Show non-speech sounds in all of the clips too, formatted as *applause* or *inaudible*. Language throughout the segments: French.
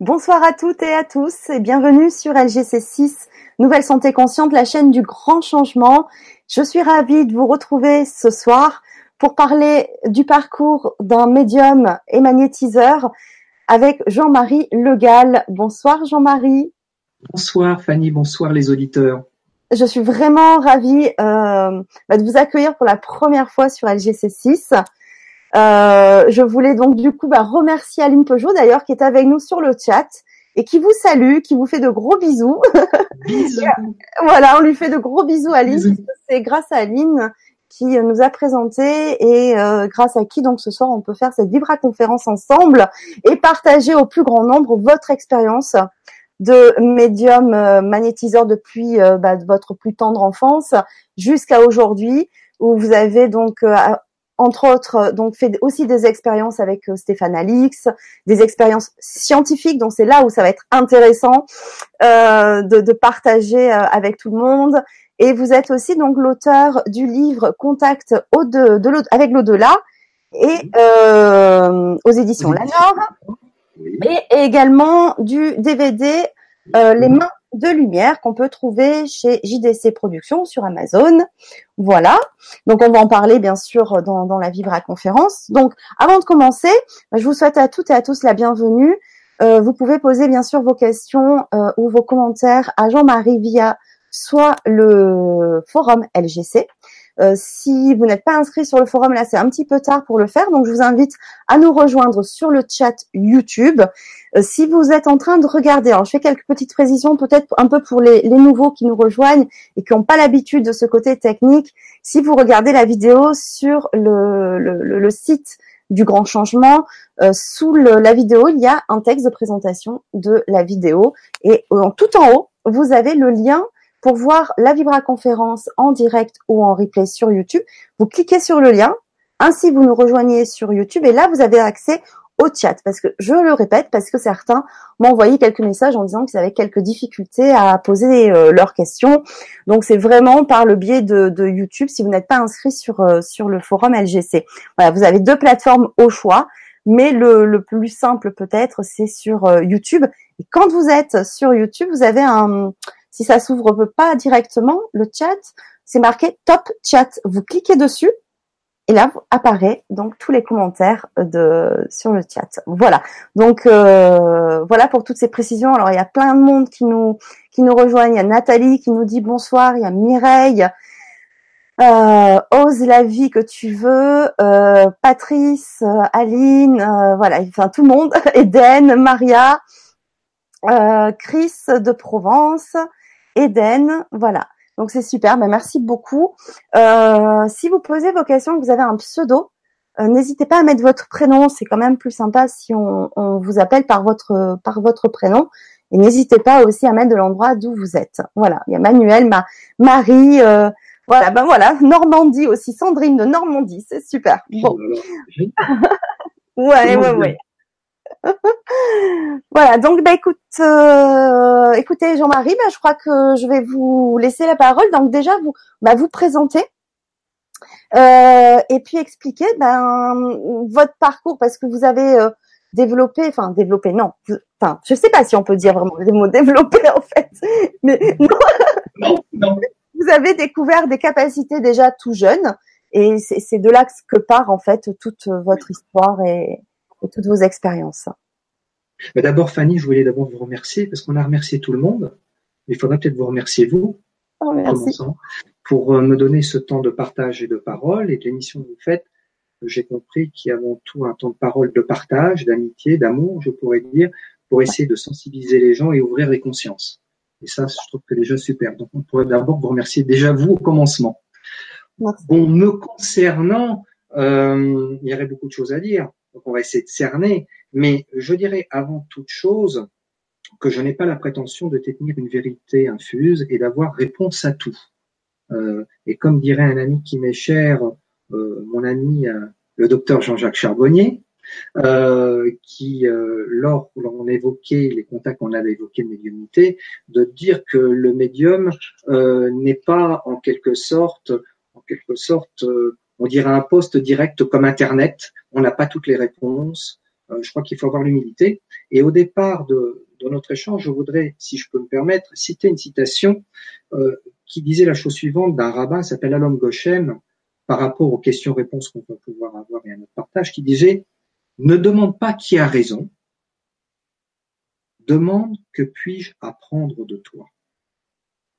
Bonsoir à toutes et à tous et bienvenue sur LGC6, Nouvelle Santé Consciente, la chaîne du grand changement. Je suis ravie de vous retrouver ce soir pour parler du parcours d'un médium et magnétiseur avec Jean-Marie Legal. Bonsoir Jean-Marie. Bonsoir Fanny, bonsoir les auditeurs. Je suis vraiment ravie euh, bah, de vous accueillir pour la première fois sur LGC6. Euh, je voulais donc du coup bah, remercier Aline Peugeot d'ailleurs qui est avec nous sur le chat et qui vous salue, qui vous fait de gros bisous. Bisous. *laughs* voilà, on lui fait de gros bisous Aline. C'est grâce à Aline qui nous a présenté et euh, grâce à qui donc ce soir on peut faire cette Vibra conférence ensemble et partager au plus grand nombre votre expérience de médium euh, magnétiseur depuis euh, bah, votre plus tendre enfance jusqu'à aujourd'hui où vous avez donc euh, entre autres, euh, donc fait aussi des expériences avec euh, Stéphane Alix, des expériences scientifiques. Donc c'est là où ça va être intéressant euh, de, de, partager euh, avec tout le monde. Et vous êtes aussi donc l'auteur du livre Contact au de, de avec l'au-delà et euh, aux éditions Lanor, et également du DVD Les mains de lumière qu'on peut trouver chez JDC Productions sur Amazon. Voilà. Donc on va en parler bien sûr dans, dans la Vibra conférence. Donc avant de commencer, je vous souhaite à toutes et à tous la bienvenue. Euh, vous pouvez poser bien sûr vos questions euh, ou vos commentaires à Jean-Marie via soit le forum LGC, euh, si vous n'êtes pas inscrit sur le forum, là, c'est un petit peu tard pour le faire. Donc, je vous invite à nous rejoindre sur le chat YouTube. Euh, si vous êtes en train de regarder, alors je fais quelques petites précisions, peut-être un peu pour les, les, nouveaux qui nous rejoignent et qui n'ont pas l'habitude de ce côté technique. Si vous regardez la vidéo sur le, le, le site du grand changement, euh, sous la vidéo, il y a un texte de présentation de la vidéo et en tout en haut, vous avez le lien pour voir la Vibra conférence en direct ou en replay sur YouTube, vous cliquez sur le lien, ainsi vous nous rejoignez sur YouTube et là vous avez accès au chat parce que je le répète parce que certains m'ont envoyé quelques messages en disant qu'ils avaient quelques difficultés à poser euh, leurs questions. Donc c'est vraiment par le biais de, YouTube si vous n'êtes pas inscrit sur euh, sur le forum LGC. Voilà, vous avez deux plateformes au choix, mais le, le plus simple peut-être c'est sur euh, YouTube. Et quand vous êtes sur YouTube, vous avez un si ça s'ouvre pas directement, le chat, c'est marqué Top Chat. Vous cliquez dessus et là apparaît donc tous les commentaires de sur le chat. Voilà. Donc euh, voilà pour toutes ces précisions. Alors il y a plein de monde qui nous qui nous rejoignent. Il y a Nathalie qui nous dit bonsoir. Il y a Mireille. Euh, ose la vie que tu veux, euh, Patrice, euh, Aline, euh, voilà, enfin tout le monde, *laughs* Eden, Maria, euh, Chris de Provence, Eden, voilà. Donc c'est super, ben, merci beaucoup. Euh, si vous posez vos questions, que vous avez un pseudo, euh, n'hésitez pas à mettre votre prénom, c'est quand même plus sympa si on, on, vous appelle par votre par votre prénom. Et n'hésitez pas aussi à mettre de l'endroit d'où vous êtes. Voilà, il y a Manuel, ma, Marie, euh, voilà, ben voilà, Normandie aussi, Sandrine de Normandie, c'est super. Bon. *laughs* ouais, ouais, ouais. *laughs* voilà, donc bah écoute, euh, écoutez Jean-Marie, bah, je crois que je vais vous laisser la parole. Donc déjà vous, bah, vous présenter euh, et puis expliquer ben, votre parcours parce que vous avez euh, développé, enfin développé, non, enfin je sais pas si on peut dire vraiment les mots développé en fait, mais *laughs* non, non, non. vous avez découvert des capacités déjà tout jeune et c'est de là que part en fait toute votre histoire et et toutes vos expériences. Mais d'abord, Fanny, je voulais d'abord vous remercier parce qu'on a remercié tout le monde. Il faudrait peut-être vous remercier vous, oh, merci. pour euh, me donner ce temps de partage et de parole et de l'émission que vous faites. J'ai compris qu'il y a avant tout un temps de parole, de partage, d'amitié, d'amour, je pourrais dire, pour essayer de sensibiliser les gens et ouvrir les consciences. Et ça, je trouve que c'est déjà super. Donc, on pourrait d'abord vous remercier déjà vous au commencement. Merci. Bon, me concernant, euh, il y aurait beaucoup de choses à dire. Donc on va essayer de cerner. Mais je dirais avant toute chose que je n'ai pas la prétention de détenir une vérité infuse et d'avoir réponse à tout. Euh, et comme dirait un ami qui m'est cher, euh, mon ami euh, le docteur Jean-Jacques Charbonnier, qui, lors où l'on évoquait les contacts qu'on avait évoqués de médiumnité, de dire que le médium n'est pas en quelque sorte, en quelque sorte, on dirait un poste direct comme Internet. On n'a pas toutes les réponses. Euh, je crois qu'il faut avoir l'humilité. Et au départ de, de, notre échange, je voudrais, si je peux me permettre, citer une citation euh, qui disait la chose suivante d'un rabbin, s'appelle Alom Goshem, par rapport aux questions-réponses qu'on va pouvoir avoir et à notre partage, qui disait ne demande pas qui a raison, demande que puis-je apprendre de toi.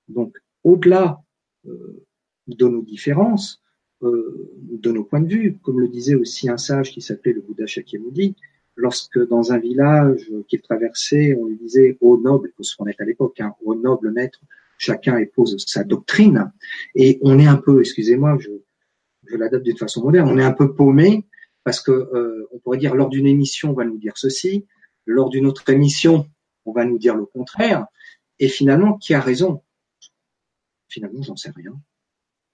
Donc, au-delà euh, de nos différences, de nos points de vue, comme le disait aussi un sage qui s'appelait le Bouddha Shakyamuni, lorsque dans un village qu'il traversait, on lui disait « Ô noble », il faut se remettre à l'époque, hein, « Ô noble maître », chacun épose sa doctrine, et on est un peu, excusez-moi, je, je l'adapte d'une façon moderne, on est un peu paumé, parce que euh, on pourrait dire lors d'une émission, on va nous dire ceci, lors d'une autre émission, on va nous dire le contraire, et finalement, qui a raison? Finalement, j'en sais rien.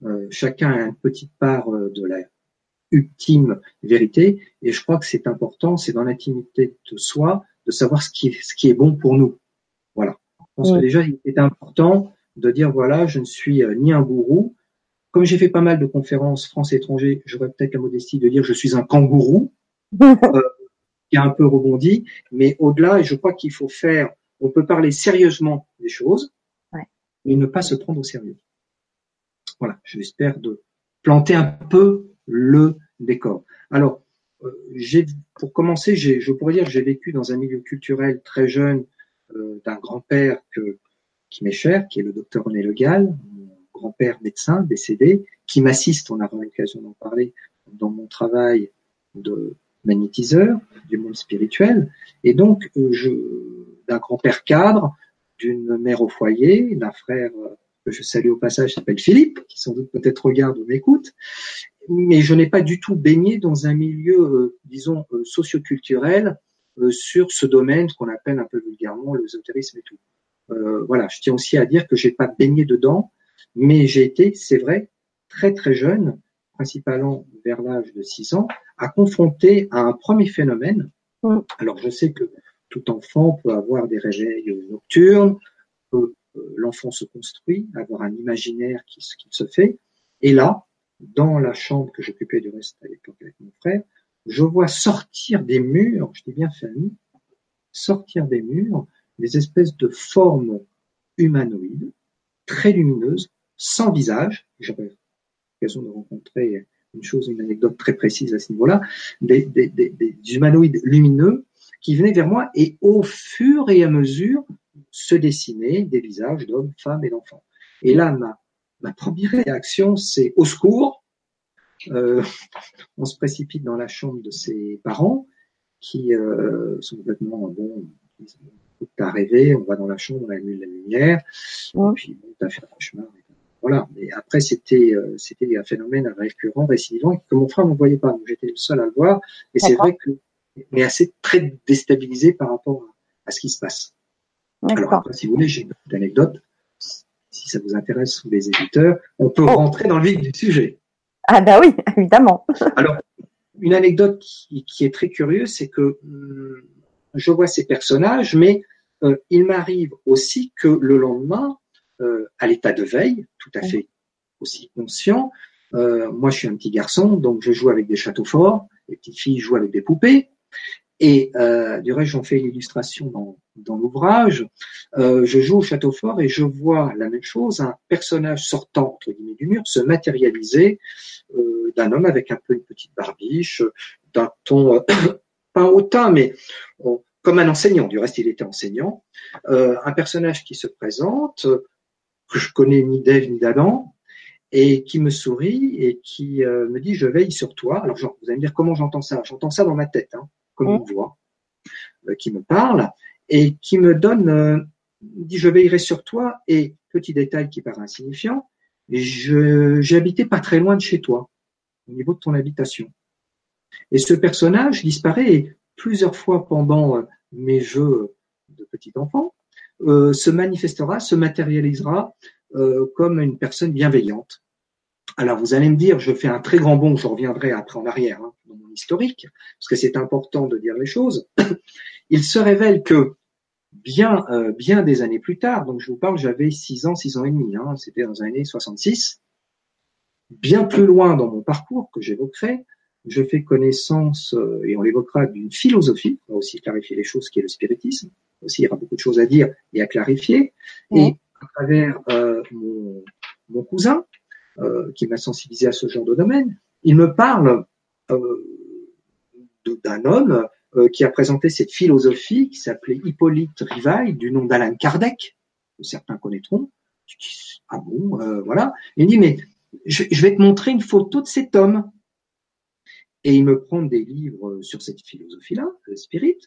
Euh, chacun a une petite part euh, de la ultime vérité, et je crois que c'est important, c'est dans l'intimité de soi, de savoir ce qui, est, ce qui est bon pour nous. Voilà. Je pense que déjà, il est important de dire, voilà, je ne suis euh, ni un gourou. Comme j'ai fait pas mal de conférences France-étranger, j'aurais peut-être la modestie de dire, je suis un kangourou, *laughs* euh, qui a un peu rebondi, mais au-delà, je crois qu'il faut faire, on peut parler sérieusement des choses, mais ne pas se prendre au sérieux. Voilà, j'espère de planter un peu le décor. Alors, euh, pour commencer, je pourrais dire que j'ai vécu dans un milieu culturel très jeune euh, d'un grand-père qui m'est cher, qui est le docteur René Le Gall, mon grand-père médecin décédé, qui m'assiste, on aura l'occasion d'en parler, dans mon travail de magnétiseur du monde spirituel. Et donc, euh, d'un grand-père cadre, d'une mère au foyer, d'un frère euh, que je salue au passage, s'appelle Philippe, qui sans doute peut-être regarde ou m'écoute, mais je n'ai pas du tout baigné dans un milieu, euh, disons, euh, socioculturel euh, sur ce domaine qu'on appelle un peu vulgairement l'ésotérisme et tout. Euh, voilà, je tiens aussi à dire que j'ai pas baigné dedans, mais j'ai été, c'est vrai, très très jeune, principalement vers l'âge de 6 ans, à confronter à un premier phénomène. Mm. Alors je sais que tout enfant peut avoir des réveils nocturnes, peut l'enfant se construit, avoir un imaginaire qui, se fait. Et là, dans la chambre que j'occupais du reste à l'époque avec mon frère, je vois sortir des murs, je dis bien famille, sortir des murs des espèces de formes humanoïdes, très lumineuses, sans visage. J'avais l'occasion de rencontrer une chose, une anecdote très précise à ce niveau-là, des humanoïdes lumineux qui venaient vers moi et au fur et à mesure se dessiner des visages d'hommes, femmes et d'enfants. Et là, ma, ma première réaction, c'est au secours. Euh, *laughs* on se précipite dans la chambre de ses parents qui euh, sont complètement bon. T'as rêvé, on va dans la chambre, on allume la lumière, ouais. et puis bon, t'as fait un cauchemar. Voilà. Mais après, c'était euh, c'était un phénomène récurrent, récidivant, que mon frère ne voyait pas. Donc j'étais le seul à le voir. Et c'est vrai que mais assez très déstabilisé par rapport à, à ce qui se passe. Alors après, si vous voulez, j'ai une petite anecdote. Si ça vous intéresse, ou les éditeurs, on peut oh. rentrer dans le vif du sujet. Ah bah oui, *laughs* évidemment. Alors, une anecdote qui, qui est très curieuse, c'est que hum, je vois ces personnages, mais euh, il m'arrive aussi que le lendemain, euh, à l'état de veille, tout à fait aussi conscient, euh, moi je suis un petit garçon, donc je joue avec des châteaux forts, les petites filles jouent avec des poupées, et euh, du reste, j'en fais une illustration dans, dans l'ouvrage. Euh, je joue au château fort et je vois la même chose, un personnage sortant entre guillemets du mur se matérialiser euh, d'un homme avec un peu une petite barbiche, d'un ton euh, *coughs* pas hautain, mais bon, comme un enseignant. Du reste, il était enseignant. Euh, un personnage qui se présente, que je connais ni d'Ève ni d'Adam, et qui me sourit et qui euh, me dit je veille sur toi. Alors genre, vous allez me dire comment j'entends ça J'entends ça dans ma tête. Hein comme une voix, euh, qui me parle et qui me donne, euh, dit je veillerai sur toi et petit détail qui paraît insignifiant, j'ai habité pas très loin de chez toi, au niveau de ton habitation. Et ce personnage disparaît et plusieurs fois pendant euh, mes jeux de petit enfant euh, se manifestera, se matérialisera euh, comme une personne bienveillante. Alors vous allez me dire, je fais un très grand bond, je reviendrai après en arrière. Hein dans mon historique, parce que c'est important de dire les choses, *clears throat* il se révèle que bien, euh, bien des années plus tard, donc je vous parle, j'avais 6 ans, 6 ans et demi, hein, c'était dans les années 66, bien plus loin dans mon parcours que j'évoquerai, je fais connaissance, euh, et on l'évoquera, d'une philosophie, on va aussi clarifier les choses, qui est le spiritisme. Aussi, il y aura beaucoup de choses à dire et à clarifier. Et à travers euh, mon, mon, cousin, qui m'a sensibilisé à ce genre de domaine, il me parle d'un homme qui a présenté cette philosophie qui s'appelait Hippolyte Rivail, du nom d'Alan Kardec, que certains connaîtront. ah bon, voilà. Il dit, mais je, je vais te montrer une photo de cet homme. Et il me prend des livres sur cette philosophie-là, le spirit.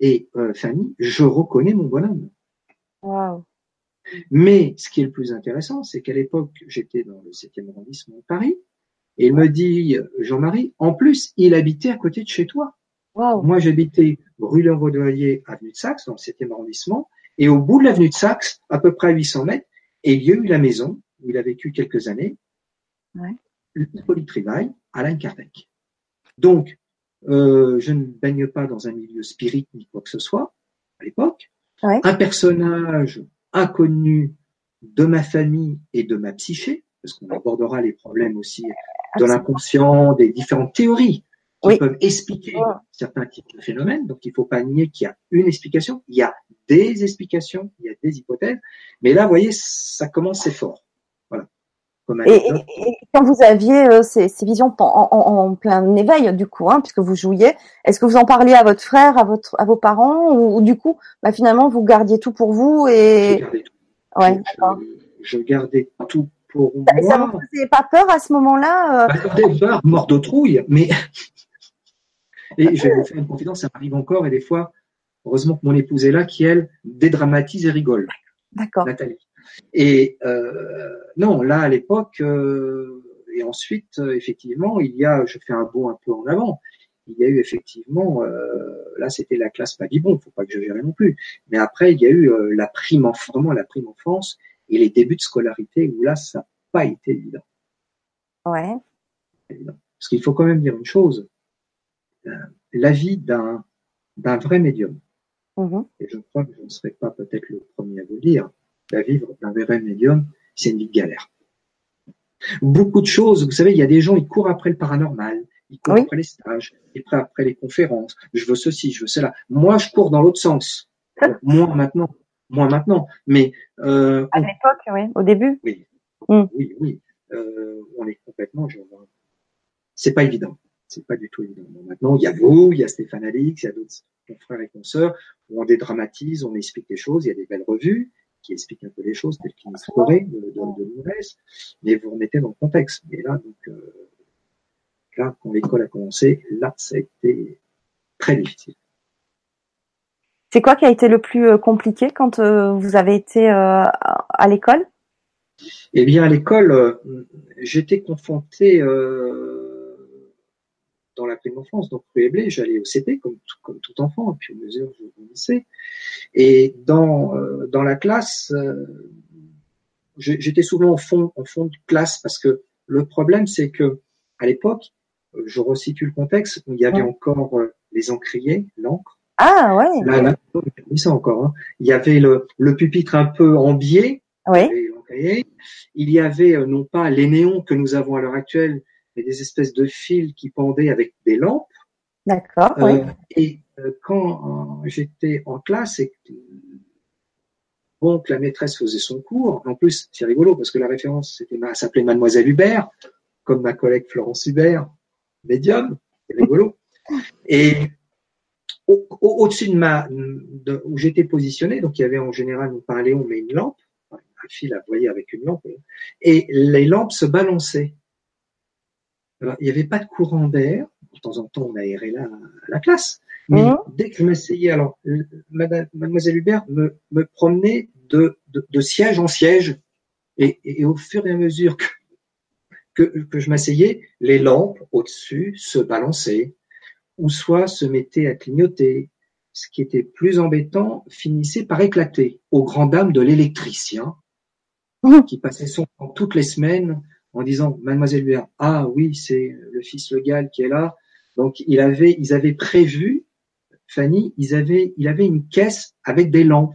Et euh, Fanny, je reconnais mon bonhomme. Wow. Mais ce qui est le plus intéressant, c'est qu'à l'époque, j'étais dans le 7e arrondissement de Paris, et il me dit, Jean-Marie, en plus, il habitait à côté de chez toi. Wow. Moi, j'habitais rue Le Vaudoyer, avenue de Saxe, dans le 7e arrondissement, et au bout de l'avenue de Saxe, à peu près à 800 mètres, et il y a eu la maison où il a vécu quelques années, ouais. Hippolyte Rivail, Alain Kardec. Donc, euh, je ne baigne pas dans un milieu spirit ni quoi que ce soit à l'époque. Ouais. Un personnage inconnu de ma famille et de ma psyché, parce qu'on abordera les problèmes aussi de l'inconscient, des différentes théories qui Oui. peuvent expliquer certains types de phénomènes. Donc, il ne faut pas nier qu'il y a une explication. Il y a des explications, il y a des hypothèses. Mais là, vous voyez, ça commence, c'est fort. Et, anecdote. et- et quand vous aviez euh, ces, ces visions en, en- en plein éveil, du coup, hein, puisque vous jouiez, est-ce que vous en parliez à votre frère, à votre, à vos parents, ou, ou du coup, bah, finalement, vous gardiez tout pour vous je et gardais tout. ouais, Je- je, gardais tout pour ça moi. vous faisait pas peur à ce moment-là euh, Bah, peur, mort de trouille, mais *laughs* et je vais vous faire une confidence, ça m'arrive encore et des fois, heureusement que mon épouse est là, qui elle dédramatise et rigole, D'accord. Nathalie. Et euh, non, là à l'époque, euh, et ensuite euh, effectivement, il y a, je fais un bond un peu en avant. Il y a eu effectivement, euh, là c'était la classe Pavibon, faut pas que je gère non plus. Mais après, il y a eu la prime enfance, vraiment la prime enfance et les débuts de scolarité où là ça n'a pas été évident. Ouais. Parce qu'il faut quand même dire une chose, la vie d'un d'un vrai médium, Mhm. et je crois que je ne serai pas peut-être le premier à vous le dire, la vie d'un vrai médium, c'est une vie de galère. Beaucoup de choses, vous savez, il y a des gens, ils courent après le paranormal, ils courent Oui. après les stages, ils courent après les conférences, je veux ceci, je veux cela. Moi, je cours dans l'autre sens. Bon, moi maintenant, moi maintenant, mais euh, À l'époque, oui, au début. oui, Mm. oui, oui. Euh, on est complètement. Je... C'est pas évident. C'est pas du tout évident. Maintenant, il y a vous, il y a Stéphane Alix, il y a d'autres confrères et consoeurs où on dédramatise, on explique les choses. Il y a des belles revues qui expliquent un peu les choses, telles qu'Inès Corée de, de, de mais vous remettez dans le contexte. Et là, donc, euh, là, quand l'école a commencé, là, ça a été très difficile. C'est quoi qui a été le plus euh, compliqué quand euh, vous avez été euh, à l'école? Eh bien, à l'école, euh, j'étais confronté euh, dans la prime enfance, donc rue et blé, j'allais au CP comme, tout- comme tout enfant, et puis au mesure où je grandissais. Et dans, euh, dans la classe, euh, j'étais souvent en fond, en fond de classe parce que le problème, c'est que à l'époque, je resitue le contexte, où il y avait Ouais. encore euh, les encriers, l'encre. Ah ouais, Là, là, ça encore. hein. Il y avait le, le pupitre un peu en biais, oui. Il y avait euh, non pas les néons que nous avons à l'heure actuelle, mais des espèces de fils qui pendaient avec des lampes. d'accord, oui. Euh, et euh, quand euh, j'étais en classe et que la maîtresse faisait son cours, en plus c'est rigolo parce que la référence c'était s'appelait Mademoiselle Hubert, comme ma collègue Florence Hubert, médium, c'est rigolo. *laughs* Et au- au- au-dessus de ma de, où j'étais positionné, donc il y avait en général un Léon mais une lampe, un fil à voyer avec une lampe, et les lampes se balançaient. Alors, il n'y avait pas de courant d'air. De temps en temps, on aérait la, la classe. Mais Mhm. dès que je m'asseyais, alors, madame, mademoiselle Hubert me, me promenait de, de, de siège en siège. Et, et au fur et à mesure que, que, que je m'asseyais, les lampes au-dessus se balançaient, ou soit se mettaient à clignoter. Ce qui était plus embêtant finissait par éclater, aux grand dames de l'électricien, Mhm. qui passait son temps toutes les semaines en disant Mademoiselle Hubert, ah oui, c'est le fils Le Gall qui est là. Donc il avait, ils avaient prévu, Fanny, ils avaient, il avait une caisse avec des lampes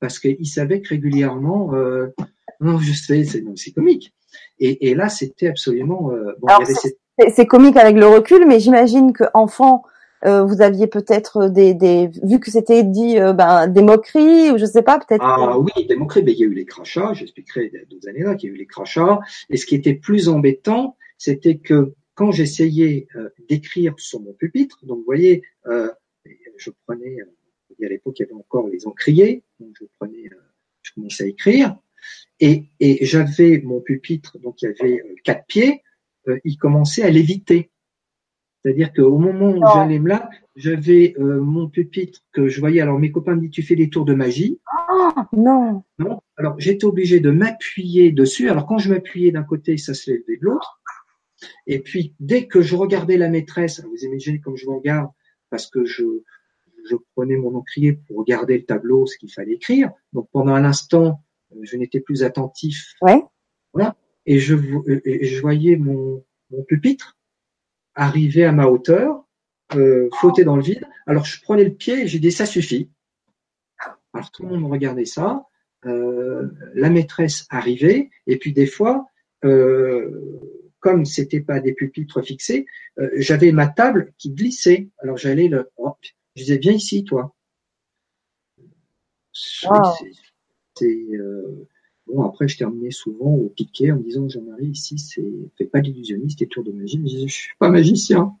parce qu'il savait que régulièrement, euh, non, je sais, c'est comique. Et, et là, c'était absolument. euh, bon, c'est- cette- c'est comique avec le recul, mais j'imagine que enfant, euh, vous aviez peut-être des, des, vu que c'était dit, euh, ben, des moqueries ou je sais pas, peut-être. Ah oui, des moqueries. Mais il y a eu les crachats. J'expliquerai d'autres années là qu'il y a eu les crachats. Et ce qui était plus embêtant, c'était que quand j'essayais euh, d'écrire sur mon pupitre, donc vous voyez, je prenais, à l'époque il y avait encore les encriers, donc je prenais, je commençais à écrire, et, et j'avais mon pupitre, donc il y avait quatre pieds, il commençait à léviter. C'est-à-dire qu'au moment où j'allais me là, j'avais euh, mon pupitre que je voyais. Alors mes copains me disent tu fais des tours de magie. Oh, non. Non. Alors j'étais obligé de m'appuyer dessus. Alors quand je m'appuyais d'un côté, ça se levait de l'autre. Et puis dès que je regardais la maîtresse, vous imaginez comme je vous regarde, parce que je, je prenais mon encrier pour regarder le tableau, ce qu'il fallait écrire. Donc pendant un instant, je n'étais plus attentif. Ouais. Voilà. Et je, et je voyais mon, mon pupitre arriver à ma hauteur, euh, flotter dans le vide. Alors je prenais le pied et j'ai dit ça suffit. Alors tout le monde regardait ça. Euh, la maîtresse arrivait et puis des fois, euh, comme c'était pas des pupitres fixés, euh, j'avais ma table qui glissait. Alors j'allais le, oh, je disais viens ici toi. C'est euh, Bon, après, je terminais souvent au piquet en me disant, Jean-Marie, ici, c'est, fais pas d'illusionniste et tour de magie. Je, je suis pas magicien.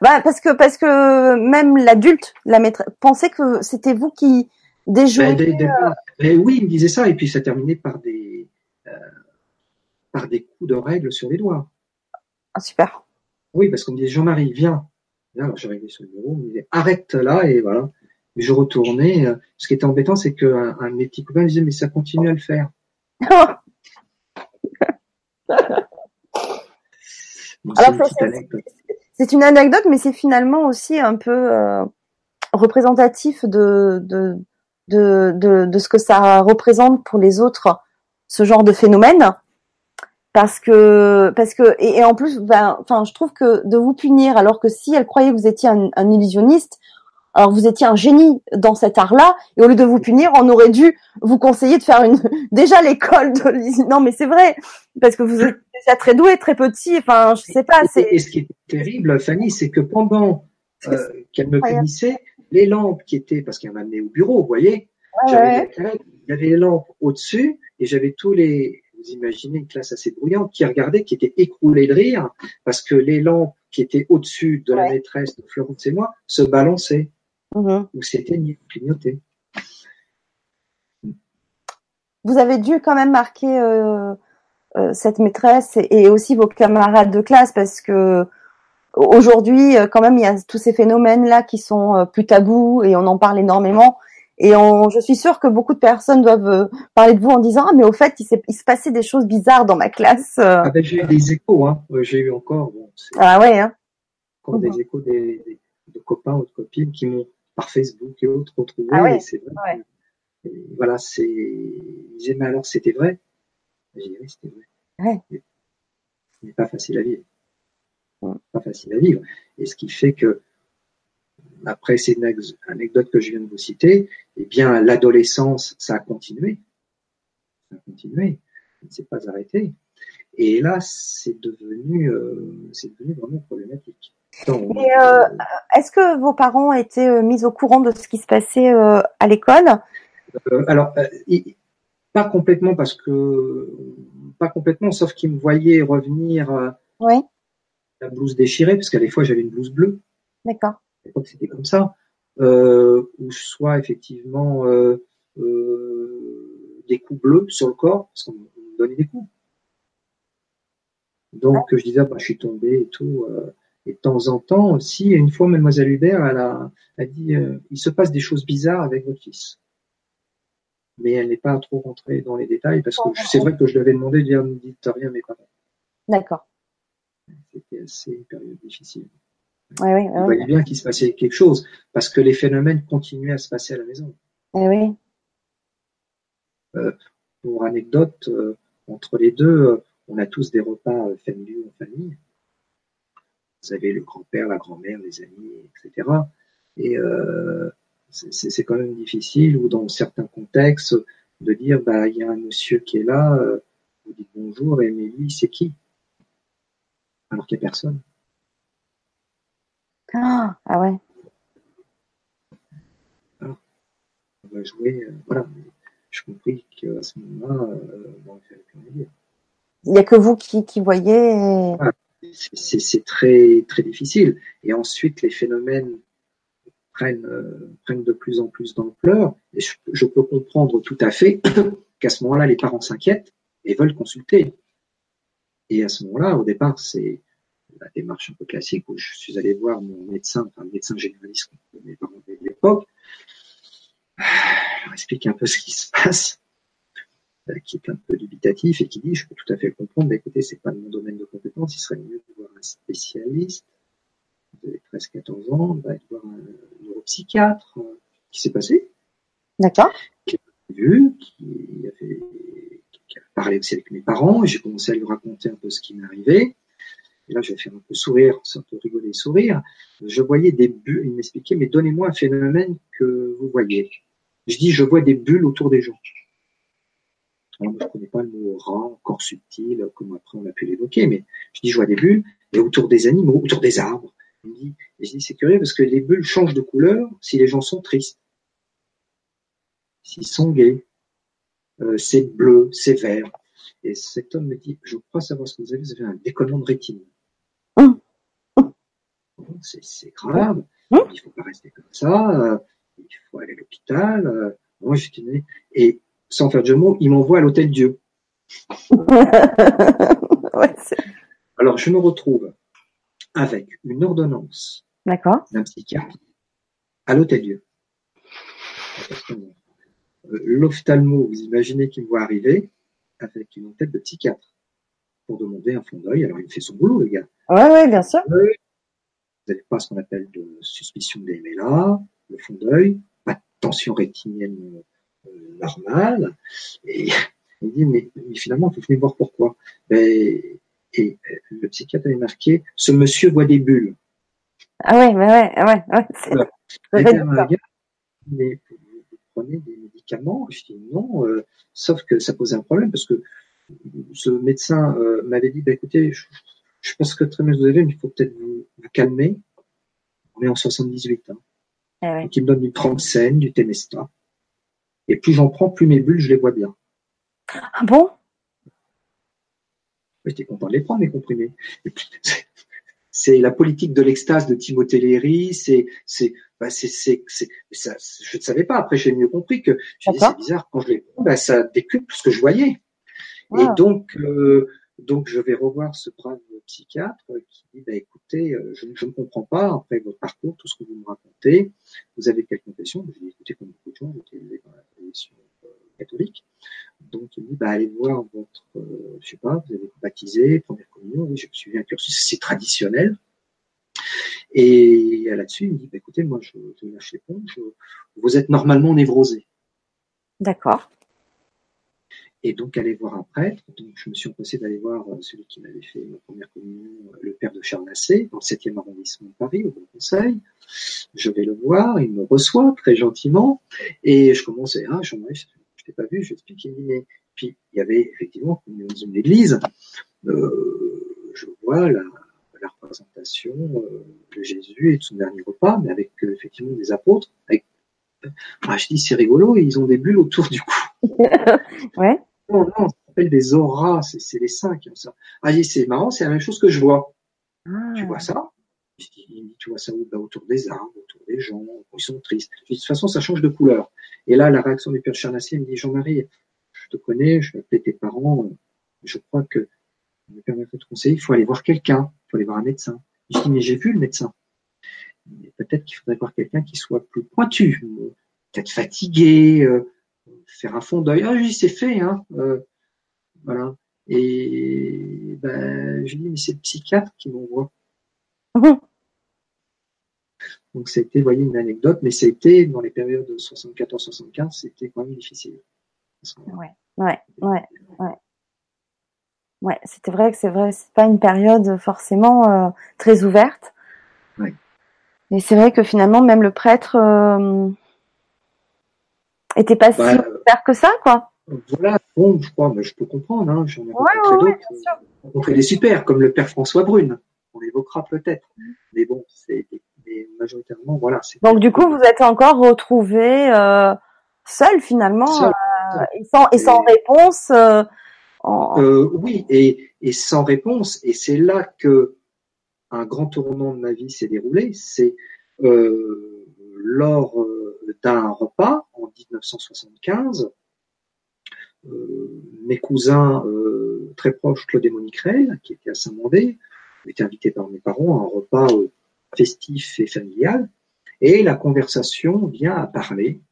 Bah, parce que, parce que même l'adulte, la maîtresse, pensait que c'était vous qui déjouiez. Ben, euh, oui, il me disait ça, et puis ça terminait par des, euh, par des coups de règle sur les doigts. Ah, super. Oui, parce qu'on me disait, Jean-Marie, viens. Là, j'arrivais sur le bureau, on me disait, arrête là, et voilà. Je retournais. Euh, ce qui était embêtant, c'est qu'un un de mes petits copains me disait, mais ça continue à le faire. C'est une anecdote, mais c'est finalement aussi un peu euh, représentatif de de, de, de, de, ce que ça représente pour les autres, ce genre de phénomène. Parce que, parce que, et, en plus, ben, enfin, je trouve que de vous punir, alors que si elle croyait que vous étiez un, un illusionniste, alors vous étiez un génie dans cet art-là, et au lieu de vous punir, on aurait dû vous conseiller de faire une *laughs* déjà l'école de non mais c'est vrai parce que vous êtes déjà très doué, très petit. Enfin, je sais pas. Et, ce qui est terrible, Fanny, c'est que pendant euh, qu'elle me punissait, les lampes qui étaient parce qu'elle m'a amené au bureau, vous voyez, il y avait les lampes au-dessus et j'avais tous les vous imaginez une classe assez bruyante qui regardait, qui était écroulée de rire parce que les lampes qui étaient au-dessus de la maîtresse de Florence et moi se balançaient. Mhm. ou c'était clignoté. Vous avez dû quand même marquer euh, euh, cette maîtresse et, aussi vos camarades de classe parce que aujourd'hui, euh, quand même, il y a tous ces phénomènes-là qui sont plus tabous et on en parle énormément. Et on, je suis sûre que beaucoup de personnes doivent parler de vous en disant ah mais au fait il, il se passait des choses bizarres dans ma classe. Ah ben, j'ai eu des échos hein. J'ai eu encore bon, ah ouais hein. Encore des mhm. échos des, de copains ou de copines qui m'ont par Facebook et autres retrouvés. Ah c'est vrai. voilà, c'est. Ils disaient, mais alors c'était vrai J'ai dit, oui, c'était vrai. Ouais. Mais, pas facile à vivre. Pas facile à vivre. Et ce qui fait que, après ces anecdotes que je viens de vous citer, eh bien, l'adolescence, ça a continué. Ça a continué. Ça ne s'est pas arrêté. Et là, c'est devenu, euh, c'est devenu vraiment problématique. Euh, est-ce que vos parents étaient euh, mis au courant de ce qui se passait euh, à l'école? Alors, pas complètement parce que pas complètement, sauf qu'ils me voyaient revenir. oui. La blouse déchirée, parce qu'à des fois j'avais une blouse bleue. D'accord. C'était comme ça. ou soit effectivement des coups bleus sur le corps, parce qu'on me donnait des coups. Donc je disais, bah, je suis tombé et tout. Et de temps en temps aussi, une fois, mademoiselle Hubert, elle a, dit, euh, il se passe des choses bizarres avec votre fils. Mais elle n'est pas trop rentrée dans les détails parce que c'est vrai que je lui avais demandé de dire, ne dites rien mais pas. D'accord. C'était assez une période difficile. Oui, oui, Vous voyez bien qu'il se passait quelque chose parce que les phénomènes continuaient à se passer à la maison. Eh oui. Euh, pour anecdote, euh, entre les deux, on a tous des repas familiaux en famille vous avez le grand-père, la grand-mère, les amis, etc. Et euh, c'est quand même difficile, ou dans certains contextes, de dire, bah, il y a un monsieur qui est là, euh, vous dites bonjour, et mais lui, c'est qui? Alors qu'il n'y a personne. Ah, ah ouais. Alors, on va jouer, euh, voilà. Je compris qu'à ce moment-là, euh, bon, il fallait plus rien dire. Il n'y a que vous qui, qui voyez. et- Ah. C'est- très très difficile. Et ensuite, les phénomènes prennent euh, prennent de plus en plus d'ampleur. Et je, peux comprendre tout à fait *coughs* qu'à ce moment-là, les parents s'inquiètent et veulent consulter. Et à ce moment-là, au départ, c'est la démarche un peu classique où je suis allé voir mon médecin, enfin médecin généraliste, mes parents de l'époque, je leur explique un peu ce qui se passe, qui est un peu dubitatif et qui dit, je peux tout à fait le comprendre, mais écoutez, c'est pas de mon domaine de compétence, il serait mieux de voir un spécialiste. Vous avez 13-14 ans, va aller voir un neuropsychiatre. Euh, Qui s'est passé D'accord. vu, qui avait, qui a parlé aussi avec mes parents, et j'ai commencé à lui raconter un peu ce qui m'arrivait. Et là, je vais faire un peu sourire, un peu rigoler sourire. Je voyais des bulles, il m'expliquait, mais donnez-moi un phénomène que vous voyez. Je dis, je vois des bulles autour des gens. Alors, je connais pas le mot rat, encore subtil, comme après on a pu l'évoquer, mais je dis, je vois des bulles, et autour des animaux, autour des arbres. Il me dit, et je dis, c'est curieux parce que les bulles changent de couleur si les gens sont tristes. S'ils sont gays, euh, c'est bleu, c'est vert. Et cet homme me dit, je crois savoir ce que vous avez, vous avez un décollement de rétine. Hum. Bon, C'est grave, Hum. il faut pas rester comme ça, euh, il faut aller à l'hôpital. euh. moi, j'étais né- et sans faire de jeu de mots, il m'envoie à l'hôtel Dieu. *laughs* ouais, Alors, je me retrouve avec une ordonnance d'un psychiatre à l'hôtel Dieu. Euh, L'ophtalmo, vous imaginez qu'il me voit arriver avec une tête de psychiatre pour demander un fond d'œil. Alors, il fait son boulot, le gars. Ouais, ouais, bien sûr. Vous n'avez pas ce qu'on appelle de suspicion d'AMLA, le fond d'œil, pas de tension rétinienne euh, normale. Et *laughs* il dit, mais, mais finalement, vous venez voir pourquoi. Ben, et euh, le psychiatre avait marqué, ce monsieur voit des bulles. Ah ouais, mais ouais, ouais, ouais. c'est- Voilà. Et un gars, mais vous, vous prenez des médicaments Je dis non, euh, sauf que ça posait un problème parce que ce médecin euh, m'avait dit, bah, écoutez, je, je pense que très bien vous avez, mais il faut peut-être vous, vous calmer. On est en 78. Hein. Ouais. Donc il me donne du Tranxène, du Temesta. Et plus j'en prends, plus mes bulles, je les vois bien. Ah bon? J'étais content de les prendre, mes comprimés. Et puis, c'est- la politique de l'extase de Timothée Léry, c'est, c'est, bah, c'est, c'est, c'est, ça, je ne savais pas. Après, j'ai mieux compris que, j'ai dit, D'accord. c'est bizarre, quand je les prends, bah, ça décuple ce que je voyais. Et Ah. donc, euh, donc, je vais revoir ce brave psychiatre qui dit, bah, écoutez, euh, je, je ne comprends pas, après votre parcours, tout ce que vous me racontez, vous avez quelle confession Je écoutez, comme beaucoup de gens, j'étais élevé dans la tradition euh, catholique. Donc, il me dit, bah, allez voir votre, euh, je sais pas, vous avez baptisé, première communion, oui, j'ai suivi un cursus, c'est traditionnel. Et là-dessus, il me dit, bah, écoutez, moi, je, je lâche l'éponge, vous êtes normalement névrosé. D'accord. Et donc, aller voir un prêtre. Donc, je me suis empressé d'aller voir euh, celui qui m'avait fait ma première communion, euh, le père de Charnassé, dans le 7e arrondissement de Paris, au Bon Conseil. Je vais le voir, il me reçoit très gentiment, et je commence à ah, Jean-Marie, je t'ai pas vu, je lui explique, il me dit, mais, puis, il y avait effectivement, dans une église, euh, je vois la, représentation de Jésus et de son dernier repas, mais avec effectivement des apôtres. Ah, je dis, c'est rigolo, ils ont des bulles autour du cou. *laughs* Ouais. Non, non, ça s'appelle des auras, c'est c'est les saints qui ont ça. Ah, c'est marrant, c'est la même chose que je vois. Ah. Tu vois ça? Me dit, tu vois ça Bah, Autour des arbres, autour des gens, ils sont tristes. Je dis, de toute façon, ça change de couleur. Et là, la réaction du père Charnassier me dit, Jean-Marie, je te connais, je vais appeler tes parents, je crois que me permettrait de conseiller, il faut aller voir quelqu'un, il faut aller voir un médecin. Je dis, mais j'ai vu le médecin. Mais peut-être qu'il faudrait voir quelqu'un qui soit plus pointu, peut-être fatigué, euh, faire un fond d'œil. Ah, dis, c'est fait, hein. euh, voilà. Et ben, je dis, mais c'est le psychiatre qui m'envoie. Mhm. Donc c'était, vous voyez, une anecdote, mais c'était dans les périodes 74-75, c'était quand même difficile. Moment-là. Ouais, ouais, ouais. Ouais, c'était vrai que c'est vrai, c'est pas une période forcément euh, très ouverte. Ouais. Et c'est vrai que finalement, même le prêtre euh, était pas Bah, si ouvert que ça, quoi. Voilà, bon, je crois, mais je peux comprendre, hein, j'en ai rencontré ouais, d'autres. rencontré des super, comme le père François Brune. On l'évoquera peut-être. Mais bon, c'est majoritairement, voilà. Donc du coup, vous êtes encore retrouvé euh, seul finalement, seul. Euh, et, sans, et, sans réponse. Euh, en... Euh, oui, et, et sans réponse. Et c'est là que un grand tournant de ma vie s'est déroulé. C'est euh, lors d'un repas en 1975 euh, mes cousins euh, très proches, Claude et Monique Rell, qui étaient à Saint-Mandé, étaient invités par mes parents à un repas euh, festif et familial, et la conversation vient à parler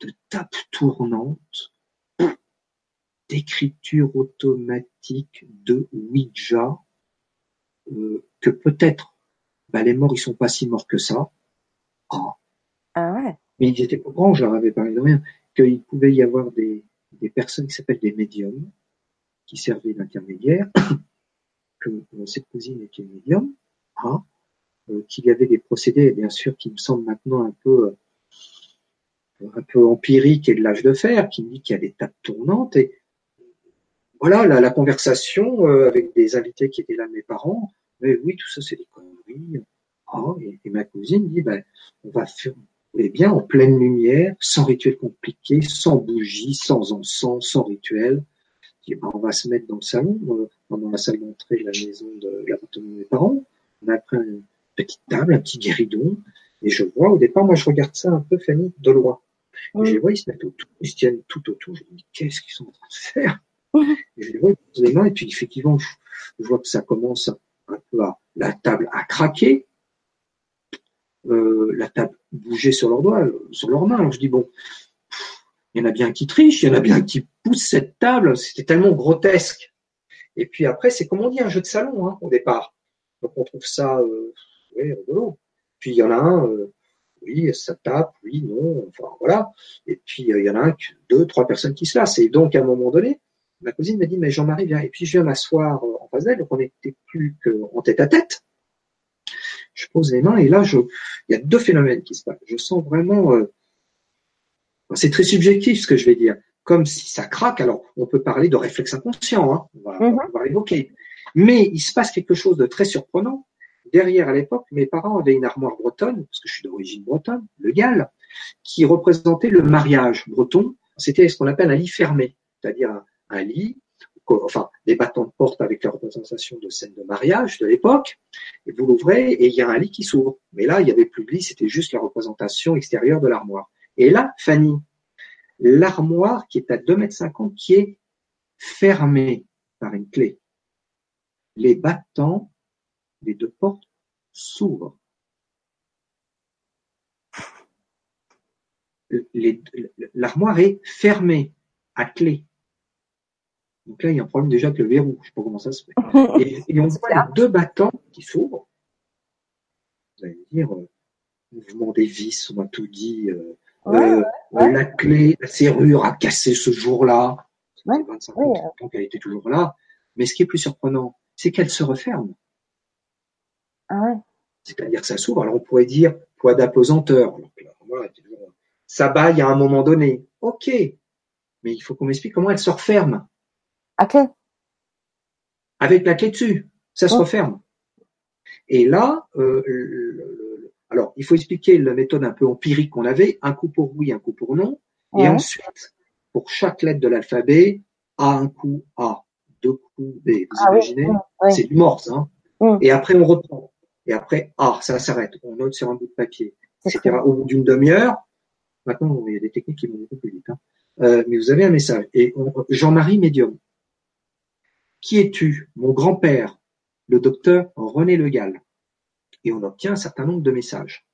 de tapes tournantes, d'écriture automatique de Ouija, que peut-être bah, les morts ils sont pas si morts que ça. Oh. Ah ouais. Mais ils étaient grands, je leur avais parlé de rien, qu'il pouvait y avoir des, des personnes qui s'appellent des médiums, qui servaient d'intermédiaires, *coughs* que euh, cette cousine était médium, hein, euh, qu'il y avait des procédés, bien sûr, qui me semblent maintenant un peu euh, un peu empiriques et de l'âge de fer, qui me dit qu'il y a des tables tournantes et voilà la, conversation avec des invités qui étaient là, mes parents. Mais oui, tout ça c'est des conneries. Ah, et, ma cousine dit ben on va faire eh bien, en pleine lumière, sans rituel compliqué, sans bougie, sans encens, sans rituel. Ben, on va se mettre dans le salon, dans la salle d'entrée de la maison de l'appartement de mes parents. On a pris une petite table, un petit guéridon, et je vois, au départ, moi, je regarde ça un peu, Fanny, de loin. Et je les vois, ils se mettent autour, ils se tiennent tout autour. Je me dis, qu'est-ce qu'ils sont en train de faire? Et je les vois, ils posent les mains, et puis, effectivement, je, je vois que ça commence un peu à, la table à craquer, euh, la table bougeait sur leurs doigts, sur leurs mains. je dis bon, il y en a bien qui trichent, il y en a bien qui poussent cette table. C'était tellement grotesque. Et puis après, c'est comme on dit un jeu de salon hein, au départ. Donc on trouve ça euh, rigolo. Puis il y en a un, euh, oui, ça tape, oui, non, enfin voilà. Et puis euh, il y en a un, deux, trois personnes qui se lassent. Et donc à un moment donné, ma cousine m'a dit mais Jean-Marie viens. Et puis je viens m'asseoir en face d'elle, donc on n'était plus qu'en tête à tête je pose les mains et là, je, il y a deux phénomènes qui se passent. Je sens vraiment, euh, c'est très subjectif ce que je vais dire, comme si ça craque. Alors, on peut parler de réflexe inconscient, hein, on va, va l'évoquer. Mais il se passe quelque chose de très surprenant. Derrière, à l'époque, mes parents avaient une armoire bretonne, parce que je suis d'origine bretonne, le Gall, qui représentait le mariage breton. C'était ce qu'on appelle un lit fermé, c'est-à-dire un, un lit enfin des battants de porte avec la représentation de scène de mariage de l'époque, et vous l'ouvrez et il y a un lit qui s'ouvre. Mais là, il y avait plus de lit, c'était juste la représentation extérieure de l'armoire. Et là, Fanny, l'armoire qui est à 2 mètres qui est fermée par une clé. Les battants des deux portes s'ouvrent. L'armoire est fermée à clé. Donc là, il y a un problème déjà avec le verrou. Je ne sais pas comment ça se fait. *laughs* Et, on voit les deux battants qui s'ouvrent. Vous allez me dire, euh, mouvement des vis, on m'a tout dit. Euh, euh, la clé, la serrure a cassé ce jour-là. Fait 25 ans qu'elle était toujours là. Mais ce qui est plus surprenant, c'est qu'elle se referme. Ah C'est-à-dire que ça s'ouvre. Alors on pourrait dire poids d'apesanteur. ça baille à un moment donné. Ok. Mais il faut qu'on m'explique comment elle se referme. À clé. Avec la clé dessus. Ça se referme. Et là, euh, alors il faut expliquer la méthode un peu empirique qu'on avait, un coup pour oui, un coup pour non, et ensuite pour chaque lettre de l'alphabet, A un coup A, deux coups B. Vous ah imaginez C'est du morse, hein mm. Et après on reprend. Et après A, ça s'arrête. On note sur un bout de papier, etc. Au bout d'une demi-heure, maintenant il y a des techniques qui vont beaucoup plus vite. Hein. Euh, mais vous avez un message. Et Jean-Marie Médium, qui es-tu Mon grand-père, le docteur René Le Gall. Et on obtient un certain nombre de messages.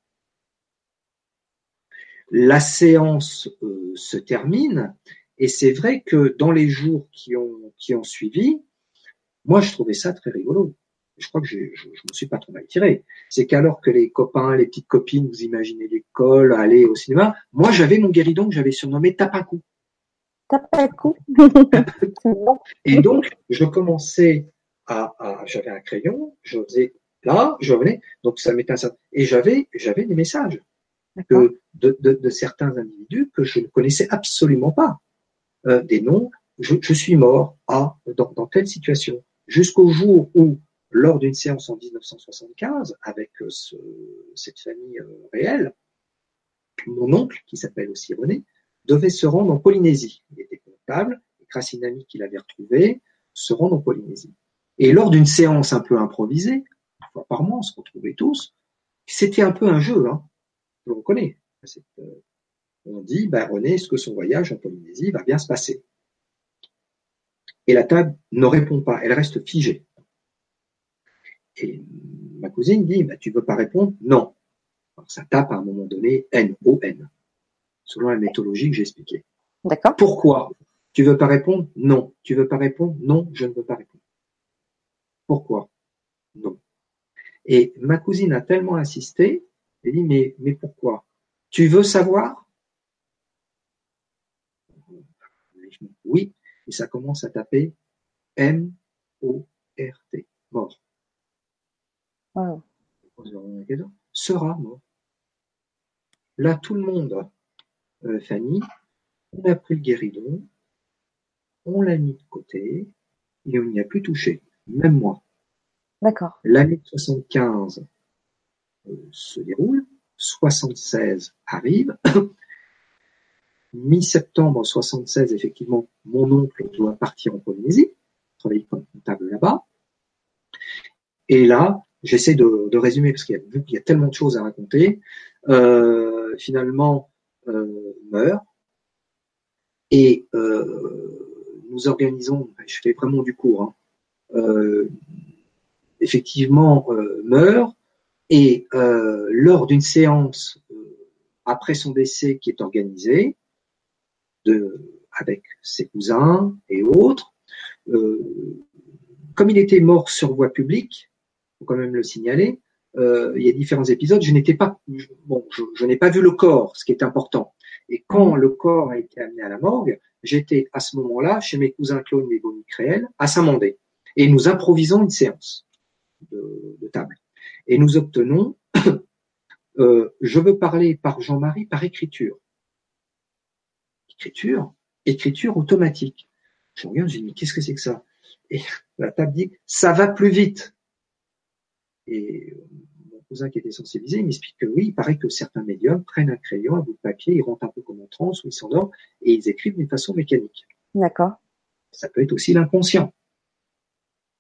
La séance euh, se termine et c'est vrai que dans les jours qui ont, qui ont suivi, moi je trouvais ça très rigolo. Je crois que je, je, me suis pas trop mal tiré. C'est qu'alors que les copains, les petites copines, vous imaginez l'école, aller au cinéma, moi j'avais mon guéridon que j'avais surnommé *laughs* Et donc, je commençais à, j'avais un crayon, je faisais là, je revenais, donc ça m'était un et j'avais, j'avais des messages de, de, de, certains individus que je ne connaissais absolument pas. euh, des noms. Je, je, suis mort à dans, dans telle situation. Jusqu'au jour où, lors d'une séance en 1975 avec euh, ce, cette famille euh, réelle, mon oncle, qui s'appelle aussi René, devait se rendre en Polynésie. Il était comptable, et grâce qu'il avait retrouvée, se rendre en Polynésie. Et lors d'une séance un peu improvisée, une fois par mois, on se retrouvait tous, c'était un peu un jeu, hein, je le reconnais. Euh, on dit, bah, René, est-ce que son voyage en Polynésie va bien se passer? Et la table ne répond pas, elle reste figée. Et ma cousine dit, bah, tu veux pas répondre? Non. Alors, ça tape à un moment donné N-O-N, selon la méthodologie que j'ai expliquée. D'accord. Pourquoi Tu veux pas répondre? Non. Tu veux pas répondre? Non, je ne veux pas répondre. Pourquoi? Non. Et ma cousine a tellement insisté, elle dit, mais, mais pourquoi? Tu veux savoir? Oui, et ça commence à taper M-O-R-T, mort. Wow. Sera mort. Là, tout le monde, Fanny, on a pris le guéridon, on l'a mis de côté et on n'y a plus touché, même moi. D'accord. L'année 75 euh, se déroule, 76 arrive. *coughs* Mi-septembre 76, effectivement, mon oncle doit partir en Polynésie, travailler comme comptable là-bas. Et là, j'essaie de, de, résumer parce qu'il y, y, a tellement de choses à raconter. Euh, finalement, euh, meurt et euh, nous organisons. Je fais vraiment du cours. Hein, euh, effectivement, euh, meurt et euh, lors d'une séance après son décès qui est organisée, de, avec ses cousins et autres. Euh, comme il était mort sur voie publique, faut quand même le signaler, euh, il y a différents épisodes. Je n'étais pas, bon, je, je n'ai pas vu le corps, ce qui est important. Et quand le corps a été amené à la morgue, j'étais à ce moment-là chez mes cousins Claude et Bonnie Créel à Saint-Mandé. Et nous improvisons une séance de, de table. Et nous obtenons, *coughs* euh, je veux parler par Jean-Marie par écriture écriture, écriture automatique. Je regarde, je dis, mais qu'est-ce que c'est que ça? Et la table dit, ça va plus vite. Et mon cousin qui était sensibilisé m'explique que oui, il paraît que certains médiums prennent un crayon, un bout de papier, ils rentrent un peu comme en transe ou ils s'endorment et ils écrivent d'une façon mécanique. D'accord. Ça peut être aussi l'inconscient.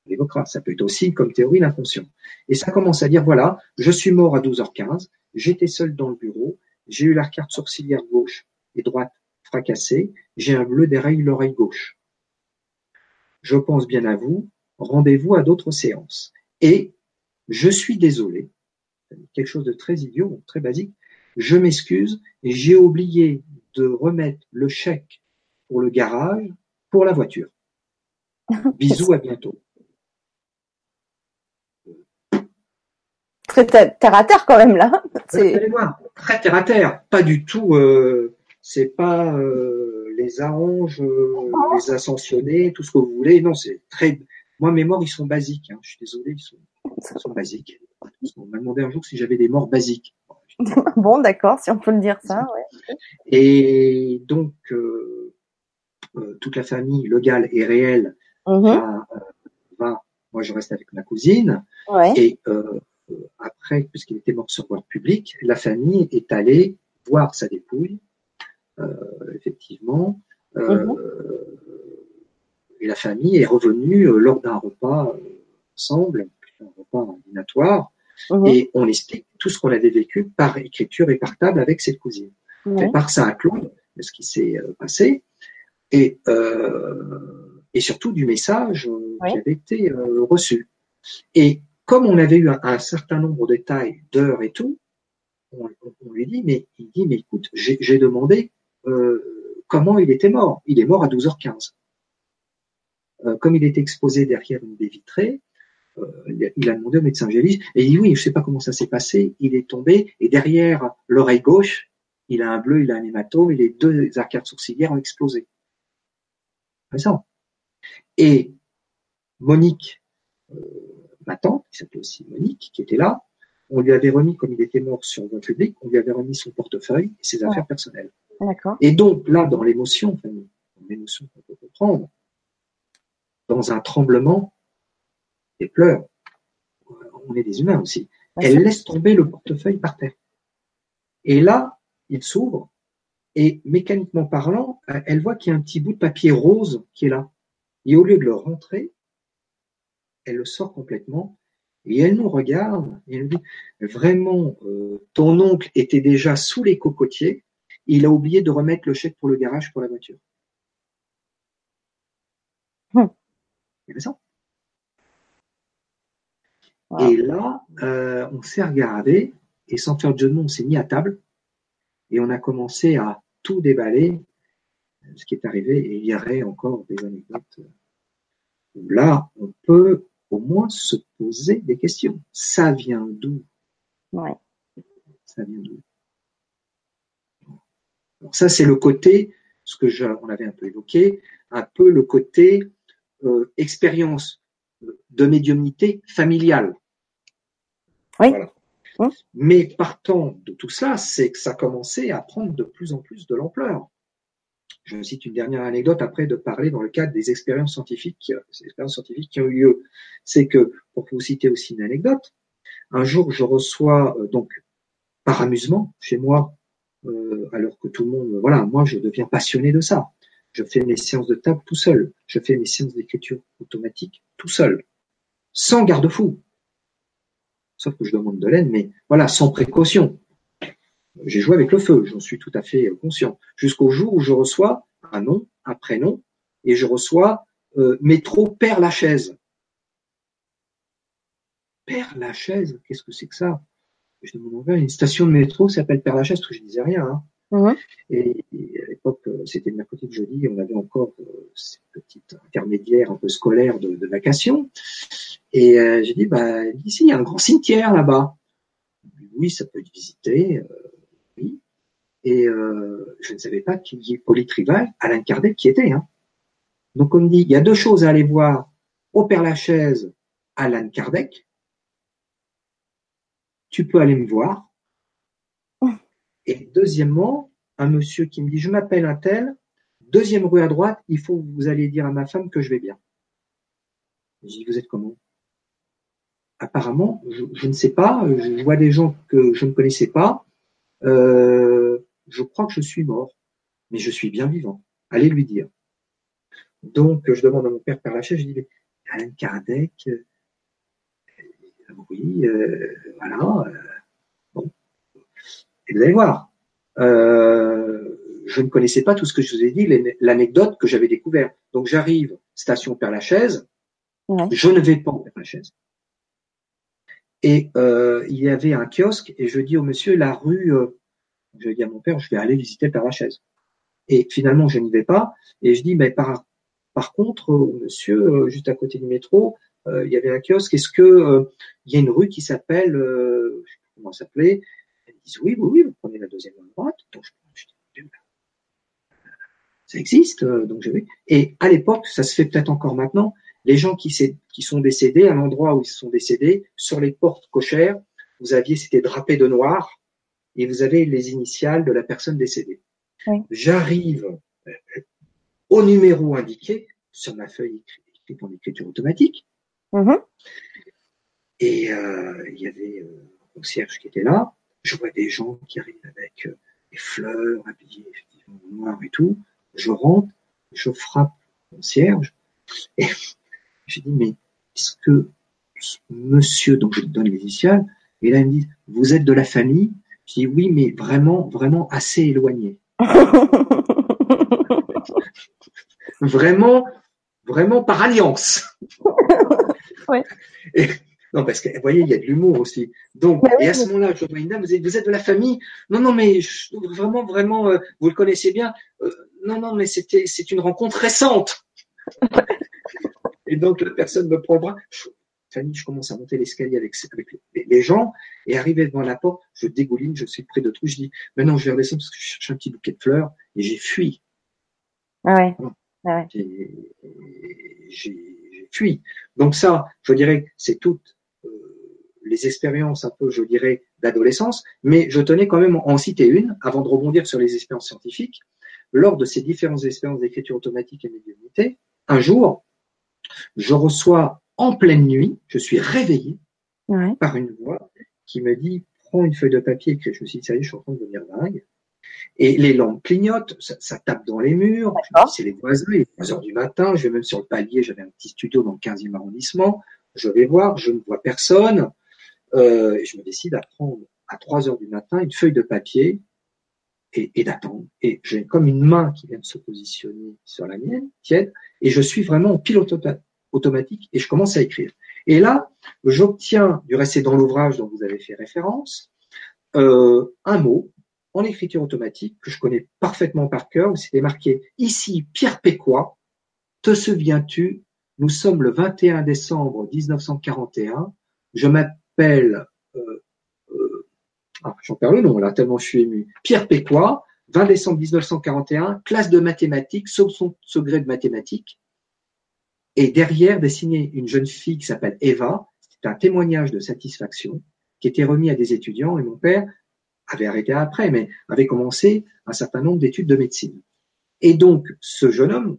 On l'évoquera. Ça peut être aussi, comme théorie, l'inconscient. Et ça commence à dire, voilà, je suis mort à 12h15, j'étais seul dans le bureau, j'ai eu la carte sourcilière gauche et droite fracassé, j'ai un bleu derrière l'oreille gauche. Je pense bien à vous, rendez-vous à d'autres séances. Et je suis désolé, quelque chose de très idiot, très basique, je m'excuse, j'ai oublié de remettre le chèque pour le garage pour la voiture. *laughs* Bisous, à bientôt. Très terre à terre quand même là. Allez voir, très terre à terre, pas du tout. Euh, c'est pas euh, les arranges, euh, les ascensionnés, tout ce que vous voulez. Non, c'est très. Moi, mes morts, ils sont basiques. Hein. Je suis désolé, ils sont, ils sont basiques. On m'a demandé un jour si j'avais des morts basiques. *laughs* bon, d'accord, si on peut le dire ça. Ouais. Et donc, euh, euh, toute la famille, le gal est réel, Mhm. va, euh, va- Moi, je reste avec ma cousine. Ouais. Et après, puisqu'il était mort sur voie publique, la famille est allée voir sa dépouille, effectivement. Euh, Et la famille est revenue euh, lors d'un repas euh, ensemble, un repas dînatoire, Mhm. et on explique tout ce qu'on avait vécu par écriture et par table avec cette cousine. Ouais. fait part ça à Claude, de ce qui s'est euh, passé, et, euh, et surtout du message Oui. qui avait été euh, reçu. Et comme on avait eu un, un certain nombre de détails, d'heures et tout, on, lui dit, mais il dit, mais écoute, j'ai j'ai demandé euh, comment il était mort. Il est mort à 12h15. Euh, comme il était exposé derrière une baie vitrée, euh, il a- demandé au médecin légiste, et il dit oui, je sais pas comment ça s'est passé, il est tombé, et derrière l'oreille gauche, il a un bleu, il a un hématome, et les deux arcades sourcilières ont explosé. Présent. Et Monique, euh, ma tante, qui s'appelait aussi Monique, qui était là, on lui avait remis, comme il était mort sur voie publique, on lui avait remis son portefeuille et ses Ouais. affaires personnelles. D'accord. Et donc, là, dans l'émotion, enfin, émotion qu'on peut comprendre, dans un tremblement, et pleure. On est des humains aussi. Elle laisse tomber le portefeuille par terre. Et là, il s'ouvre et mécaniquement parlant, elle voit qu'il y a un petit bout de papier rose qui est là. Et au lieu de le rentrer, elle le sort complètement et elle nous regarde et elle nous dit vraiment, euh, ton oncle était déjà sous les cocotiers, il a oublié de remettre le chèque pour le garage pour la voiture. Hum. Et là, euh, on s'est regardé et sans faire de jeu de mots, on s'est mis à table et on a commencé à tout déballer, ce qui est arrivé. Et il y aurait encore des anecdotes. Là, on peut au moins se poser des questions. Ça vient d'où? Ouais. Ça vient d'où? Alors ça, c'est le côté, ce que je, on avait un peu évoqué, un peu le côté euh, expérience de médiumnité familiale. Oui. Mais partant de tout ça, c'est que ça commençait à prendre de plus en plus de l'ampleur. Je cite une dernière anecdote après de parler dans le cadre des expériences scientifiques, des expériences scientifiques qui ont eu lieu. C'est que, pour vous citer aussi une anecdote, un jour je reçois euh, donc par amusement chez moi, euh, alors que tout le monde, voilà, moi je deviens passionné de ça. Je fais mes séances de table tout seul. Je fais mes séances d'écriture automatique tout seul, sans garde-fou sauf que je demande de l'aide, mais voilà, sans précaution. J'ai joué avec le feu, j'en suis tout à fait conscient. Jusqu'au jour où je reçois un nom, un prénom, et je reçois euh, métro Père Lachaise. Père Lachaise, qu'est-ce que c'est que ça? Je demande une station de métro s'appelle Père Lachaise, parce que je disais rien. Hein. Et, à l'époque, euh, c'était le mercredi de jeudi, on avait encore euh, cette petite intermédiaire un peu scolaire de, de. Et euh, j'ai dit, bah, ici, il y a un grand cimetière là-bas. Oui, ça peut être visité. Euh, oui. Et euh, je ne savais pas qu'il y ait Alain Kardec qui était. Hein. Donc on me dit, il y a deux choses à aller voir au Père Lachaise, Alain Kardec. Tu peux aller me voir. Et deuxièmement, un monsieur qui me dit, je m'appelle un tel, deuxième rue à droite, il faut que vous allez dire à ma femme que je vais bien. Je dis, vous êtes comment? Apparemment, je, ne sais pas, je vois des gens que je ne connaissais pas, euh, je crois que je suis mort, mais je suis bien vivant. Allez lui dire. Donc, je demande à mon père Père Lachaise, je dis, Alain Kardec, euh, oui, euh, voilà, bon. Et vous allez voir, je ne connaissais pas tout ce que je vous ai dit, l'anecdote que j'avais découvert. Donc, j'arrive, station Père Lachaise, je ne vais pas au Père Lachaise. Et euh, il y avait un kiosque et je dis au monsieur, la rue, euh, je dis à mon père, je vais aller visiter Père Lachaise. Et finalement, je n'y vais pas. Et je dis, mais par, par contre, monsieur, euh, juste à côté du métro, euh, il y avait un kiosque. Est-ce que il y a une rue qui s'appelle, je sais pas comment s'appelait disent oui, oui, oui, vous prenez la deuxième à droite. Donc je, dis, ça existe, donc je vais. Et à l'époque, ça se fait peut-être encore maintenant, les gens qui, qui sont décédés, à l'endroit où ils sont décédés, sur les portes cochères, vous aviez, c'était drapé de noir, et vous avez les initiales de la personne décédée. J'arrive euh, au numéro indiqué sur ma feuille écrite en écriture automatique. Mm-hmm. Et euh, il y avait euh, un concierge qui était là. Je vois des gens qui arrivent avec des fleurs habillées effectivement noir et tout. Je rentre, je frappe le concierge et *laughs* j'ai dit, mais est-ce que monsieur, donc je donne les initiales, et là il me dit, vous êtes de la famille? Je dis, oui, mais vraiment, vraiment assez éloigné. *laughs* vraiment, vraiment par alliance. ouais. Non, parce que, vous voyez, il y a de l'humour aussi. Donc, et à ce moment-là, je vois une dame, vous êtes, vous êtes de la famille Non, non, mais vraiment, vraiment, euh, vous le connaissez bien. Euh, non, non, mais c'était, c'est une rencontre récente. *laughs* Et donc, la personne me prend le bras. Fanny, je commence à monter l'escalier avec, les, gens et arrivé devant la porte, je dégouline, je suis près de tout. Je dis, maintenant, je vais redescendre parce que je cherche un petit bouquet de fleurs et j'ai fui. Ah ouais. Ah j'ai fui. Donc ça, je dirais, c'est euh, les expériences un peu, je dirais, d'adolescence, mais je tenais quand même en citer une avant de rebondir sur les expériences scientifiques. lors de ces différentes expériences d'écriture automatique et médiumnité, un jour, je reçois en pleine nuit, je suis réveillé par une voix qui me dit prends une feuille de papier, écris. Je me suis dit, ça y est, je suis en train de devenir dingue. Et les lampes clignotent, ça, tape dans les murs. C'est les voisins, il est 3 heures du matin. Je vais même sur le palier, j'avais un petit studio dans le 15e arrondissement. Je vais voir, je ne vois personne. Euh, et je me décide à prendre à 3 heures du matin une feuille de papier et, d'attendre. Et j'ai comme une main qui vient de se positionner sur la mienne, tiède, et je suis vraiment en pilote automatique et je commence à écrire. Et là, j'obtiens, du reste dans l'ouvrage dont vous avez fait référence, euh, un mot en écriture automatique que je connais parfaitement par cœur, où c'était marqué ici Pierre Péquois, te souviens-tu, nous sommes le 21 décembre 1941, je m'appelle, euh, euh, ah, j'en perds le nom là, tellement je suis ému, Pierre Péquois, 20 décembre 1941, classe de mathématiques, son secret de mathématiques, et derrière dessiné une jeune fille qui s'appelle Eva, c'est un témoignage de satisfaction qui était remis à des étudiants, et mon père avait arrêté après, mais avait commencé un certain nombre d'études de médecine. Et donc, ce jeune homme,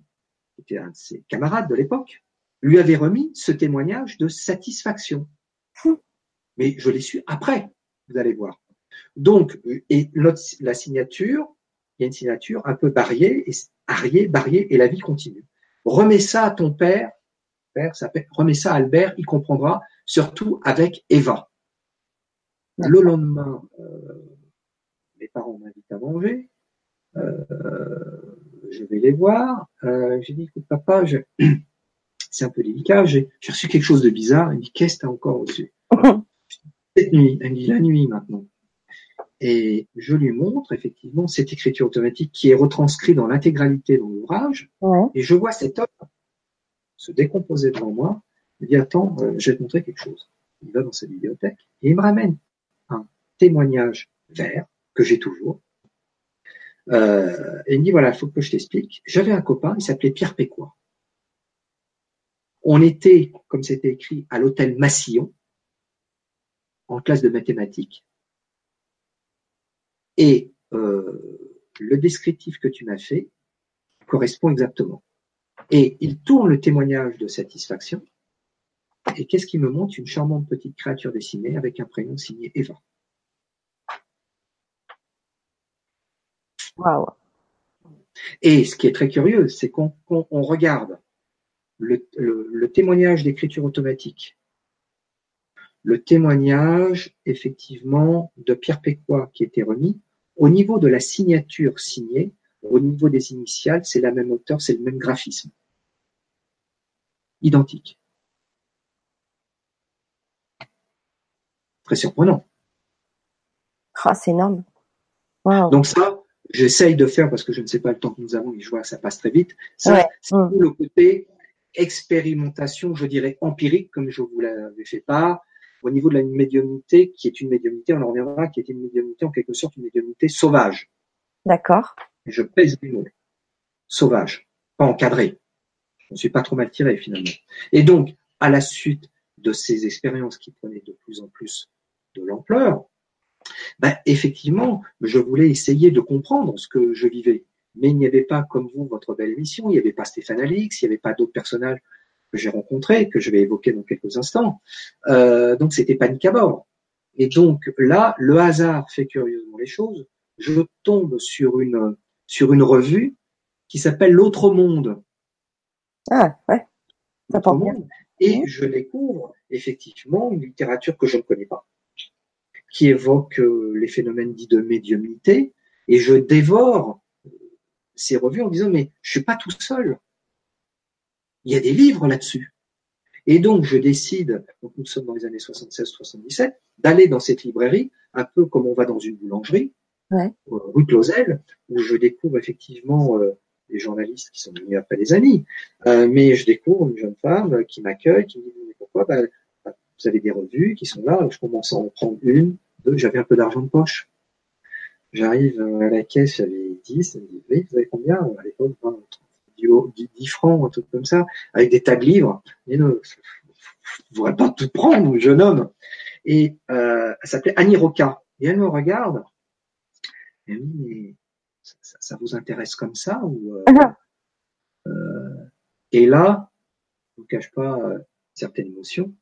qui était un de ses camarades de l'époque, lui avait remis ce témoignage de satisfaction. Mais je l'ai su après, vous allez voir. Donc, et la signature, il y a une signature un peu barriée, et, barriée, et la vie continue. Remets ça à ton père, père remets ça à Albert, il comprendra, surtout avec Eva. Le lendemain, euh, mes parents m'invitent à manger. Euh, je vais les voir. Euh, j'ai dit, écoute, papa, *clears throat* c'est un peu délicat. J'ai reçu quelque chose de bizarre. Il me dit, qu'est-ce que tu as encore reçu? *laughs* Cette nuit. Il me dit, la nuit maintenant. Et je lui montre effectivement cette écriture automatique qui est retranscrite dans l'intégralité dans l'ouvrage. Et je vois cet homme se décomposer devant moi. Il dit, attends, euh, je vais te montrer quelque chose. Il va dans sa bibliothèque et il me ramène un témoignage vert que j'ai toujours. Euh, et il me dit, voilà, il faut que je t'explique. J'avais un copain, il s'appelait Pierre Pécois. On était, comme c'était écrit, à l'hôtel Massillon, en classe de mathématiques. Et euh, le descriptif que tu m'as fait correspond exactement. Et il tourne le témoignage de satisfaction. Et qu'est-ce qui me montre? Une charmante petite créature dessinée avec un prénom signé Eva. Et ce qui est très curieux, c'est qu'on regarde le, témoignage d'écriture automatique, le témoignage effectivement de Pierre Pécois qui était remis, au niveau de la signature signée, au niveau des initiales, c'est la même auteur, c'est le même graphisme. Identique. Très surprenant. Ah, c'est énorme. Donc ça, j'essaye de faire parce que je ne sais pas le temps que nous avons, mais je vois que ça passe très vite. Ça, c'est mm. le côté expérimentation, je dirais empirique, comme je vous l'avais fait part, au niveau de la médiumnité, qui est une médiumnité, on en reviendra, qui est une médiumnité en quelque sorte une médiumnité sauvage. D'accord. Je pèse les mots. Sauvage, pas encadré. Je ne suis pas trop mal tiré finalement. Et donc, à la suite de ces expériences qui prenaient de plus en plus de l'ampleur, ben, effectivement, je voulais essayer de comprendre ce que je vivais. Mais il n'y avait pas, comme vous, votre belle émission, il n'y avait pas Stéphane Alix, il n'y avait pas d'autres personnages que j'ai rencontrés, que je vais évoquer dans quelques instants. Euh, donc c'était panique à bord. Et donc là, le hasard fait curieusement les choses. Je tombe sur une sur une revue qui s'appelle L'autre monde. Ah ouais. Ça Et je découvre effectivement une littérature que je ne connais pas qui évoque euh, les phénomènes dits de médiumnité, et je dévore ces revues en disant mais je suis pas tout seul. Il y a des livres là-dessus. Et donc je décide, donc nous sommes dans les années 76-77, d'aller dans cette librairie, un peu comme on va dans une boulangerie, ouais. Euh, rue Clausel, où je découvre effectivement euh, des journalistes qui sont devenus après des amis, mais je découvre une jeune femme qui m'accueille, qui me dit mais pourquoi? Ben, vous avez des revues qui sont là, je commence à en prendre une, j'avais un peu d'argent de poche. J'arrive à la caisse, j'avais 10, elle me dit, oui, vous avez combien À l'époque, 10 francs, un truc comme ça, avec des tas de livres. Et ne, vous ne pas tout prendre, jeune homme. Et euh, elle s'appelait Annie Roca. Et elle me regarde, elle me dit, mais ça, vous intéresse comme ça ou uh-huh. *laughs* Et là, je ne vous cache pas certaines émotions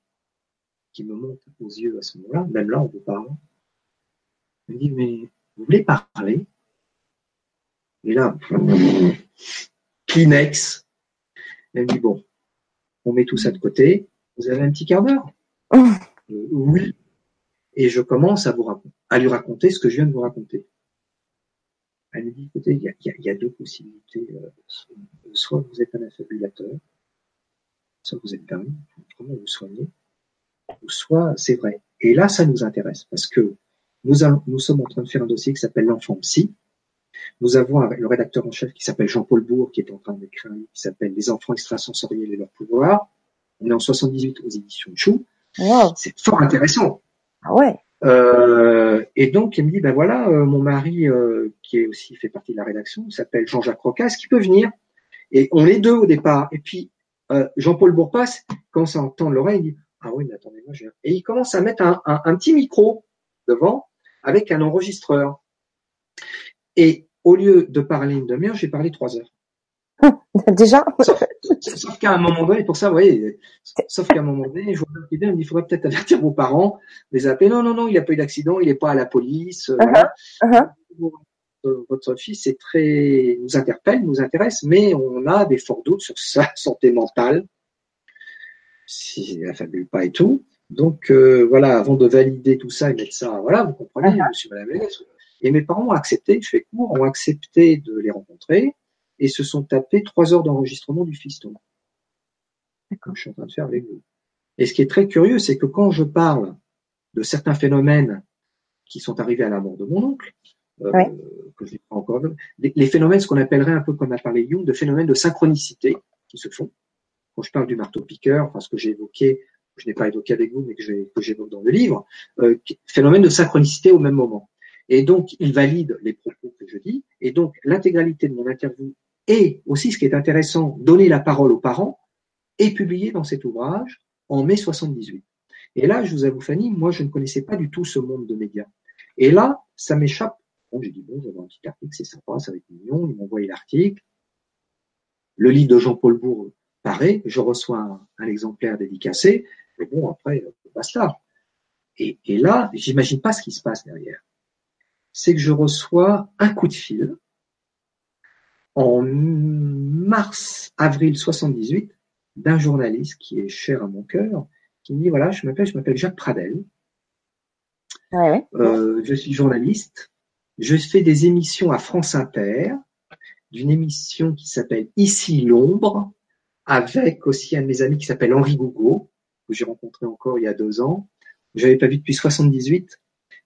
qui me montent aux yeux à ce moment-là, même là, on vous parle. Me dit, mais vous voulez parler? Et là, Kleenex. Elle me dit, bon, on met tout ça de côté. Vous avez un petit quart d'heure *laughs* euh, Oui. Et je commence à, vous à lui raconter ce que je viens de vous raconter. Elle me dit, écoutez, il y a, deux possibilités. Euh, soit vous êtes un affabulateur, soit vous êtes dingue, comment vous soignez, ou soit c'est vrai. Et là, ça nous intéresse parce que nous, nous sommes en train de faire un dossier qui s'appelle l'enfant psy. Nous avons le rédacteur en chef qui s'appelle Jean-Paul Bourg qui est en train d'écrire un livre qui s'appelle Les enfants extrasensoriels et leur pouvoir. On est en 78 aux éditions Chou. C'est fort intéressant. Ah ouais. Euh, et donc, il me dit, ben voilà, euh, mon mari, euh, qui est aussi fait partie de la rédaction, s'appelle Jean-Jacques Rocas, qui peut venir. Et on est deux au départ. Et puis, euh, Jean-Paul Bourpas, quand ça entend l'oreille, il dit, ah oui, mais attendez, moi, j'ai... Et il commence à mettre un, un, un petit micro devant avec un enregistreur. Et au lieu de parler une demi-heure, j'ai parlé trois heures. *laughs* Déjà Sauf, qu'à un moment donné, pour ça, vous voyez, sauf qu'à un moment donné, je vois il me dit, il faudrait peut-être avertir vos parents, les appeler. Non, non, non, il n'a pas eu d'accident, il n'est pas à la police. Euh, uh-huh, uh-huh. Euh, votre fils est très, nous interpelle, nous intéresse, mais on a des forts doutes sur sa *laughs* santé mentale, s'il n'affabule pas et tout. Donc euh, voilà, avant de valider tout ça et mettre ça, voilà, vous comprenez, monsieur, madame, et mes parents ont accepté, je fais court, ont accepté de les rencontrer et se sont tapés trois heures d'enregistrement du fiston. D'accord. Je suis en train de faire avec vous. Et ce qui est très curieux, c'est que quand je parle de certains phénomènes qui sont arrivés à la mort de mon oncle, euh, que je pas encore, les, phénomènes, ce qu'on appellerait un peu comme a parlé Jung, de phénomènes de synchronicité qui se font. Quand je parle du marteau-piqueur, enfin ce que j'ai évoqué, je n'ai pas évoqué avec vous, mais que j'évoque dans le livre, euh, phénomène de synchronicité au même moment. Et donc, il valide les propos que je dis. Et donc, l'intégralité de mon interview et aussi, ce qui est intéressant, donner la parole aux parents est publié dans cet ouvrage en mai 78. Et là, je vous avoue, Fanny, moi, je ne connaissais pas du tout ce monde de médias. Et là, ça m'échappe. Bon, j'ai dit, bon, j'avais un petit article, c'est sympa, ça va être mignon. Ils m'ont l'article. Le livre de Jean-Paul Bourg paraît. Je reçois un, exemplaire dédicacé. Et bon, après, basta. Et, et là, j'imagine pas ce qui se passe derrière. C'est que je reçois un coup de fil en mars, avril 78, d'un journaliste qui est cher à mon cœur, qui me dit voilà, je m'appelle, je m'appelle Jacques Pradel. Euh, je suis journaliste. Je fais des émissions à France Inter, d'une émission qui s'appelle Ici l'ombre, avec aussi un de mes amis qui s'appelle Henri Gougo, que j'ai rencontré encore il y a deux ans. Je n'avais pas vu depuis 78,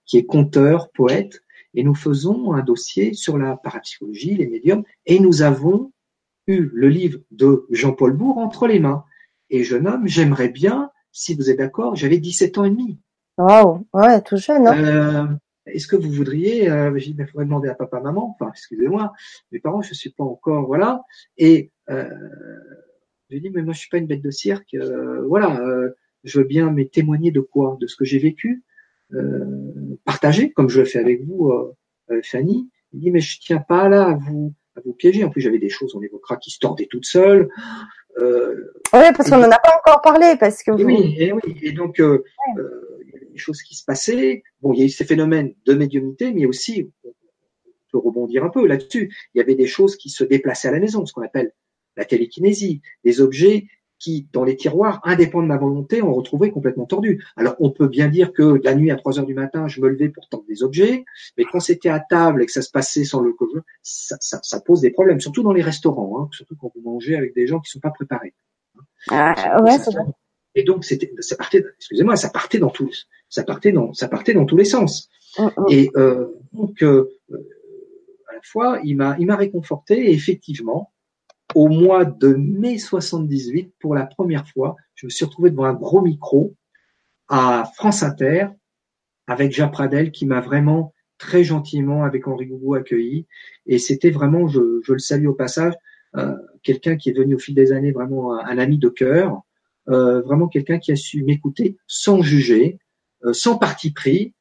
qui est conteur, poète, et nous faisons un dossier sur la parapsychologie, les médiums, et nous avons eu le livre de Jean-Paul Bourg entre les mains. Et jeune homme, j'aimerais bien, si vous êtes d'accord, j'avais 17 ans et demi. Waouh, ouais, tout jeune. Hein euh, Est-ce que vous voudriez, euh, j'ai dit, il faudrait demander à papa, maman, enfin, excusez-moi, mes parents, je suis pas encore, voilà. Et euh, j'ai dit, mais moi, je suis pas une bête de cirque, euh, voilà, euh, je veux bien, mais témoigner de quoi? De ce que j'ai vécu euh, partager, comme je le fais avec vous, Fanny. Il dit mais je tiens pas là à vous à vous piéger. En plus j'avais des choses, on évoquera, qui se tordaient toutes seules. Euh, oui, parce qu'on n'en a pas encore parlé, parce que. oui, et oui, et donc euh, il y avait des choses qui se passaient. Bon, il y a eu ces phénomènes de médiumnité, mais aussi, on peut rebondir un peu là-dessus. Il y avait des choses qui se déplaçaient à la maison, ce qu'on appelle la télékinésie, des objets qui, dans les tiroirs, indépendants de ma volonté, ont retrouvé complètement tordu. Alors, on peut bien dire que la nuit à 3 heures du matin, je me levais pour tendre des objets, mais quand c'était à table et que ça se passait sans le Covid, ça, ça, ça, pose des problèmes, surtout dans les restaurants, hein, surtout quand vous mangez avec des gens qui sont pas préparés. Ah, ouais, et donc, c'était, ça partait, excusez-moi, ça partait dans tous, ça partait dans, ça partait dans tous les sens. Mm, mm. Et euh, donc, euh, à la fois, il m'a, il m'a réconforté. Et effectivement, au mois de mai 78, pour la première fois, je me suis retrouvé devant un gros micro à France Inter avec Jean Pradel qui m'a vraiment très gentiment avec Henri Gougou accueilli. Et c'était vraiment, je, je, le salue au passage, euh, quelqu'un qui est devenu au fil des années vraiment un, ami de cœur, euh, vraiment quelqu'un qui a su m'écouter sans juger, euh, sans parti pris,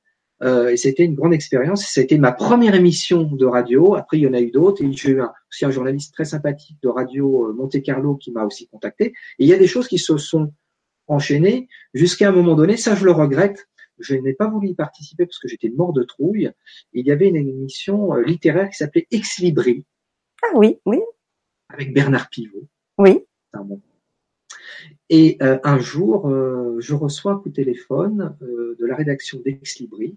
Euh, et c'était une grande expérience. Été ma première émission de radio. Après, il y en a eu d'autres. Et j'ai eu aussi un journaliste très sympathique de radio Monte Carlo qui m'a aussi contacté. Et il y a des choses qui se sont enchaînées jusqu'à un moment donné. Ça, je le regrette. Je n'ai pas voulu y participer parce que j'étais mort de trouille. Il y avait une émission littéraire qui s'appelait Ex Libri. Ah oui, oui. Avec Bernard Pivot. Oui. Et euh, un jour, euh, je reçois un coup de téléphone euh, de la rédaction d'Ex Libri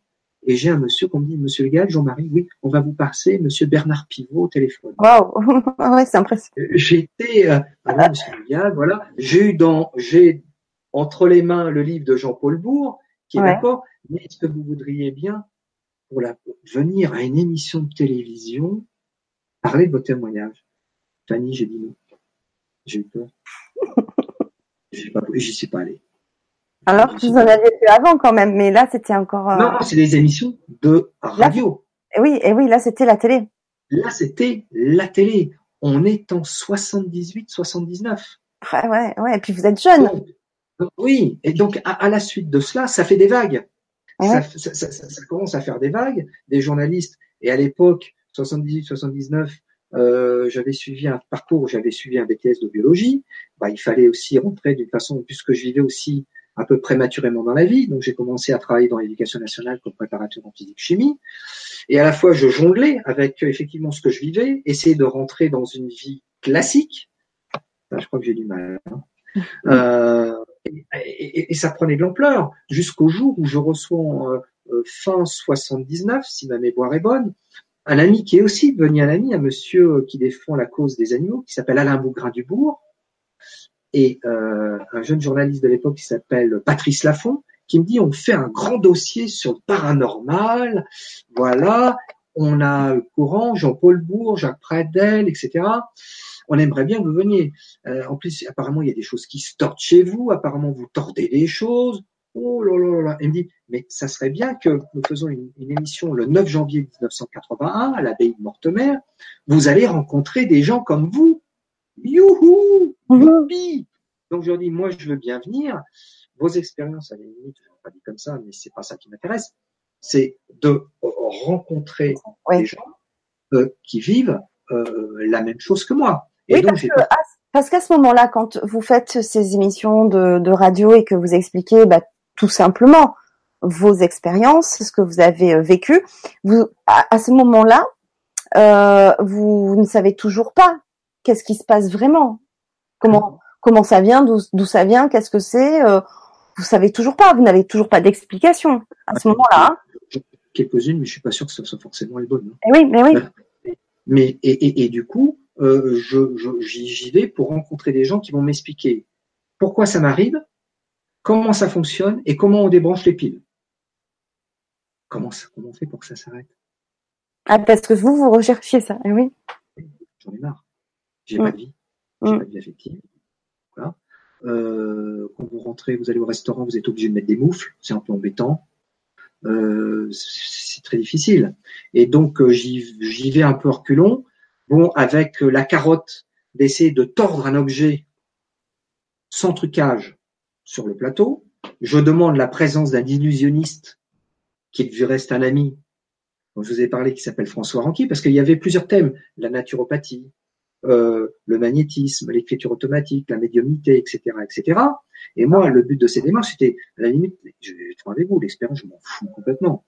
et j'ai un monsieur qui me dit, Monsieur Le Jean-Marie, oui, on va vous passer Monsieur Bernard Pivot au téléphone. Waouh, *laughs* ouais, c'est impressionnant. J'étais, voilà, Monsieur Le voilà, j'ai eu dans, j'ai entre les mains le livre de Jean-Paul Bourg, qui est d'accord, mais est-ce que vous voudriez bien, pour la, venir à une émission de télévision, parler de vos témoignages? Fanny, j'ai dit non. J'ai eu peur. *laughs* J'y suis pas allé. Alors, vous en aviez fait avant quand même, mais là, c'était encore. Euh, non, non, c'est des émissions de radio. et oui, et oui, là, c'était la télé. Là, c'était la télé. On est en 78, 79. Ouais, ouais, ouais. Et puis vous êtes jeune. oui, et donc à, la suite de cela, ça fait des vagues. Ça, ça, ça, ça, commence à faire des vagues. Des journalistes, et à l'époque, 78, 79, euh, j'avais suivi un parcours où j'avais suivi un BTS de biologie. Bah, il fallait aussi rentrer d'une façon, puisque je vivais aussi un peu prématurément dans la vie. Donc j'ai commencé à travailler dans l'éducation nationale comme préparateur en physique-chimie. Et à la fois, je jonglais avec euh, effectivement ce que je vivais, essayer de rentrer dans une vie classique. je crois que j'ai du mal. Hein. *laughs* Euh, et, et, ça prenait de l'ampleur jusqu'au jour où je reçois euh, euh fin 79, si ma mémoire est bonne, un ami qui est aussi devenu un ami, un monsieur qui défend la cause des animaux, qui s'appelle Alain Bougrain-Dubourg, et euh, un jeune journaliste de l'époque qui s'appelle Patrice Lafont, qui me dit on fait un grand dossier sur le paranormal, voilà, on a le courant, Jean-Paul Bourg, Jacques Pradel, etc. On aimerait bien que vous veniez. Euh, en plus, apparemment, il y a des choses qui se tordent chez vous, apparemment, vous tordez des choses. Oh là là là. Il me dit, mais ça serait bien que nous faisons une, émission le 9 janvier 1981 à l'abbaye de Mortemer. Vous allez rencontrer des gens comme vous. Youhou! Youpi! Donc je leur dis, moi je veux bien venir. Vos expériences, à la limite, je pas dit comme ça, mais c'est pas ça qui m'intéresse. C'est de rencontrer des gens euh, qui vivent euh, la même chose que moi. Et donc, parce, qu'à ce moment-là, quand vous faites ces émissions de, radio et que vous expliquez bah, tout simplement vos expériences, ce que vous avez euh, vécu. Vous, à, ce moment-là, euh, vous, ne savez toujours pas qu'est-ce qui se passe vraiment, comment comment ça vient, d'où ça vient, qu'est-ce que c'est? Euh, vous savez toujours pas, vous n'avez toujours pas d'explication à ce moment-là. Hein. Quelques-unes, mais je suis pas sûr que ce soit forcément les bonnes. Hein. Eh oui, mais oui. Mais et, et, du coup, euh, je, j'y vais pour rencontrer des gens qui vont m'expliquer pourquoi ça m'arrive, comment ça fonctionne et comment on débranche les piles. Comment, comment on fait pour que ça s'arrête? Ah, parce que vous, vous recherchiez ça, eh oui. J'en ai marre. J'ai pas de vie. J'ai mm. pas de vie affective. Voilà. Euh, quand vous rentrez, vous allez au restaurant, vous êtes obligé de mettre des moufles. C'est un peu embêtant. Euh, c'est très difficile. Et donc, euh, j'y vais un peu reculon. Bon, avec la carotte d'essayer de tordre un objet sans trucage sur le plateau. Je demande la présence d'un illusionniste qui lui reste un ami, dont je vous ai parlé, qui s'appelle François Ranqui, parce qu'il y avait plusieurs thèmes, la naturopathie, euh, le magnétisme, l'écriture automatique, la médiumnité, etc., etc. Et moi, le but de ces démarches, c'était, à la limite, je vais être avec vous, l'expérience, je m'en fous complètement.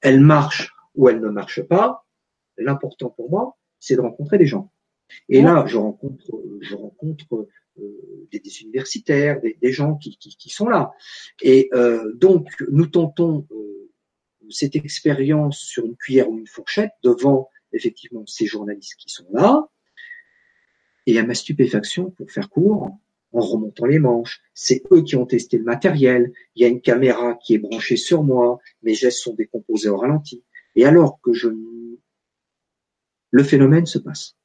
Elle marche ou elle ne marche pas. L'important pour moi, c'est de rencontrer des gens. Et là, je rencontre, je rencontre euh, des, universitaires, des, gens qui, sont là. Et euh, donc, nous tentons euh, cette expérience sur une cuillère ou une fourchette devant effectivement ces journalistes qui sont là. Et à ma stupéfaction, pour faire court, en remontant les manches, c'est eux qui ont testé le matériel. Il y a une caméra qui est branchée sur moi, mes gestes sont décomposés au ralenti. Et alors que je, le phénomène se passe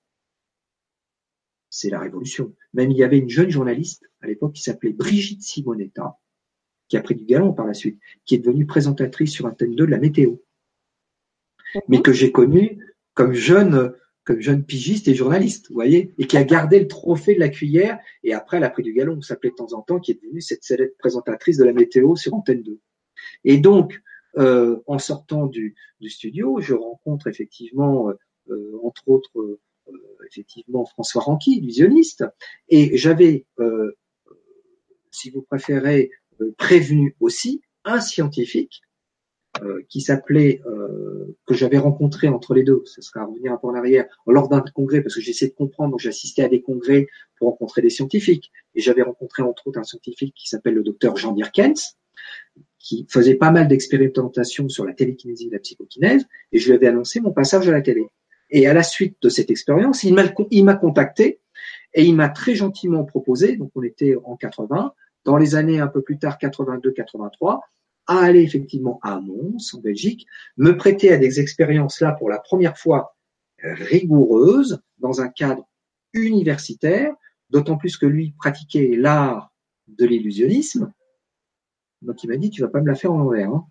c'est la révolution. Même il y avait une jeune journaliste à l'époque qui s'appelait Brigitte Simonetta, qui a pris du galon par la suite, qui est devenue présentatrice sur Antenne 2 de la météo, mais que j'ai connue comme jeune, comme jeune pigiste et journaliste, vous voyez, et qui a gardé le trophée de la cuillère, et après elle a pris du galon, ça s'appelait de temps en temps, qui est devenue cette célèbre présentatrice de la météo sur Antenne 2. Et donc, euh, en sortant du, du, studio, je rencontre effectivement, euh, entre autres, euh, effectivement François Ranqui, illusionniste, et j'avais, si vous préférez, prévenu aussi un scientifique qui s'appelait, que j'avais rencontré entre les deux, ce sera à revenir un peu en arrière, lors d'un congrès, parce que j'essaie de comprendre, donc j'assistais à des congrès pour rencontrer des scientifiques, et j'avais rencontré entre autres un scientifique qui s'appelle le docteur Jean Birkens, qui faisait pas mal d'expérimentations sur la télékinésie et la psychokinèse, et je lui avais annoncé mon passage à la télé. Et à la suite de cette expérience, il m'a contacté et il m'a très gentiment proposé, donc on était en 80, dans les années un peu plus tard, 82-83, à aller effectivement à Mons, en Belgique, me prêter à des expériences là pour la première fois rigoureuses, dans un cadre universitaire, d'autant plus que lui pratiquait l'art de l'illusionnisme, donc il m'a dit, tu vas pas me la faire en l'envers. Hein.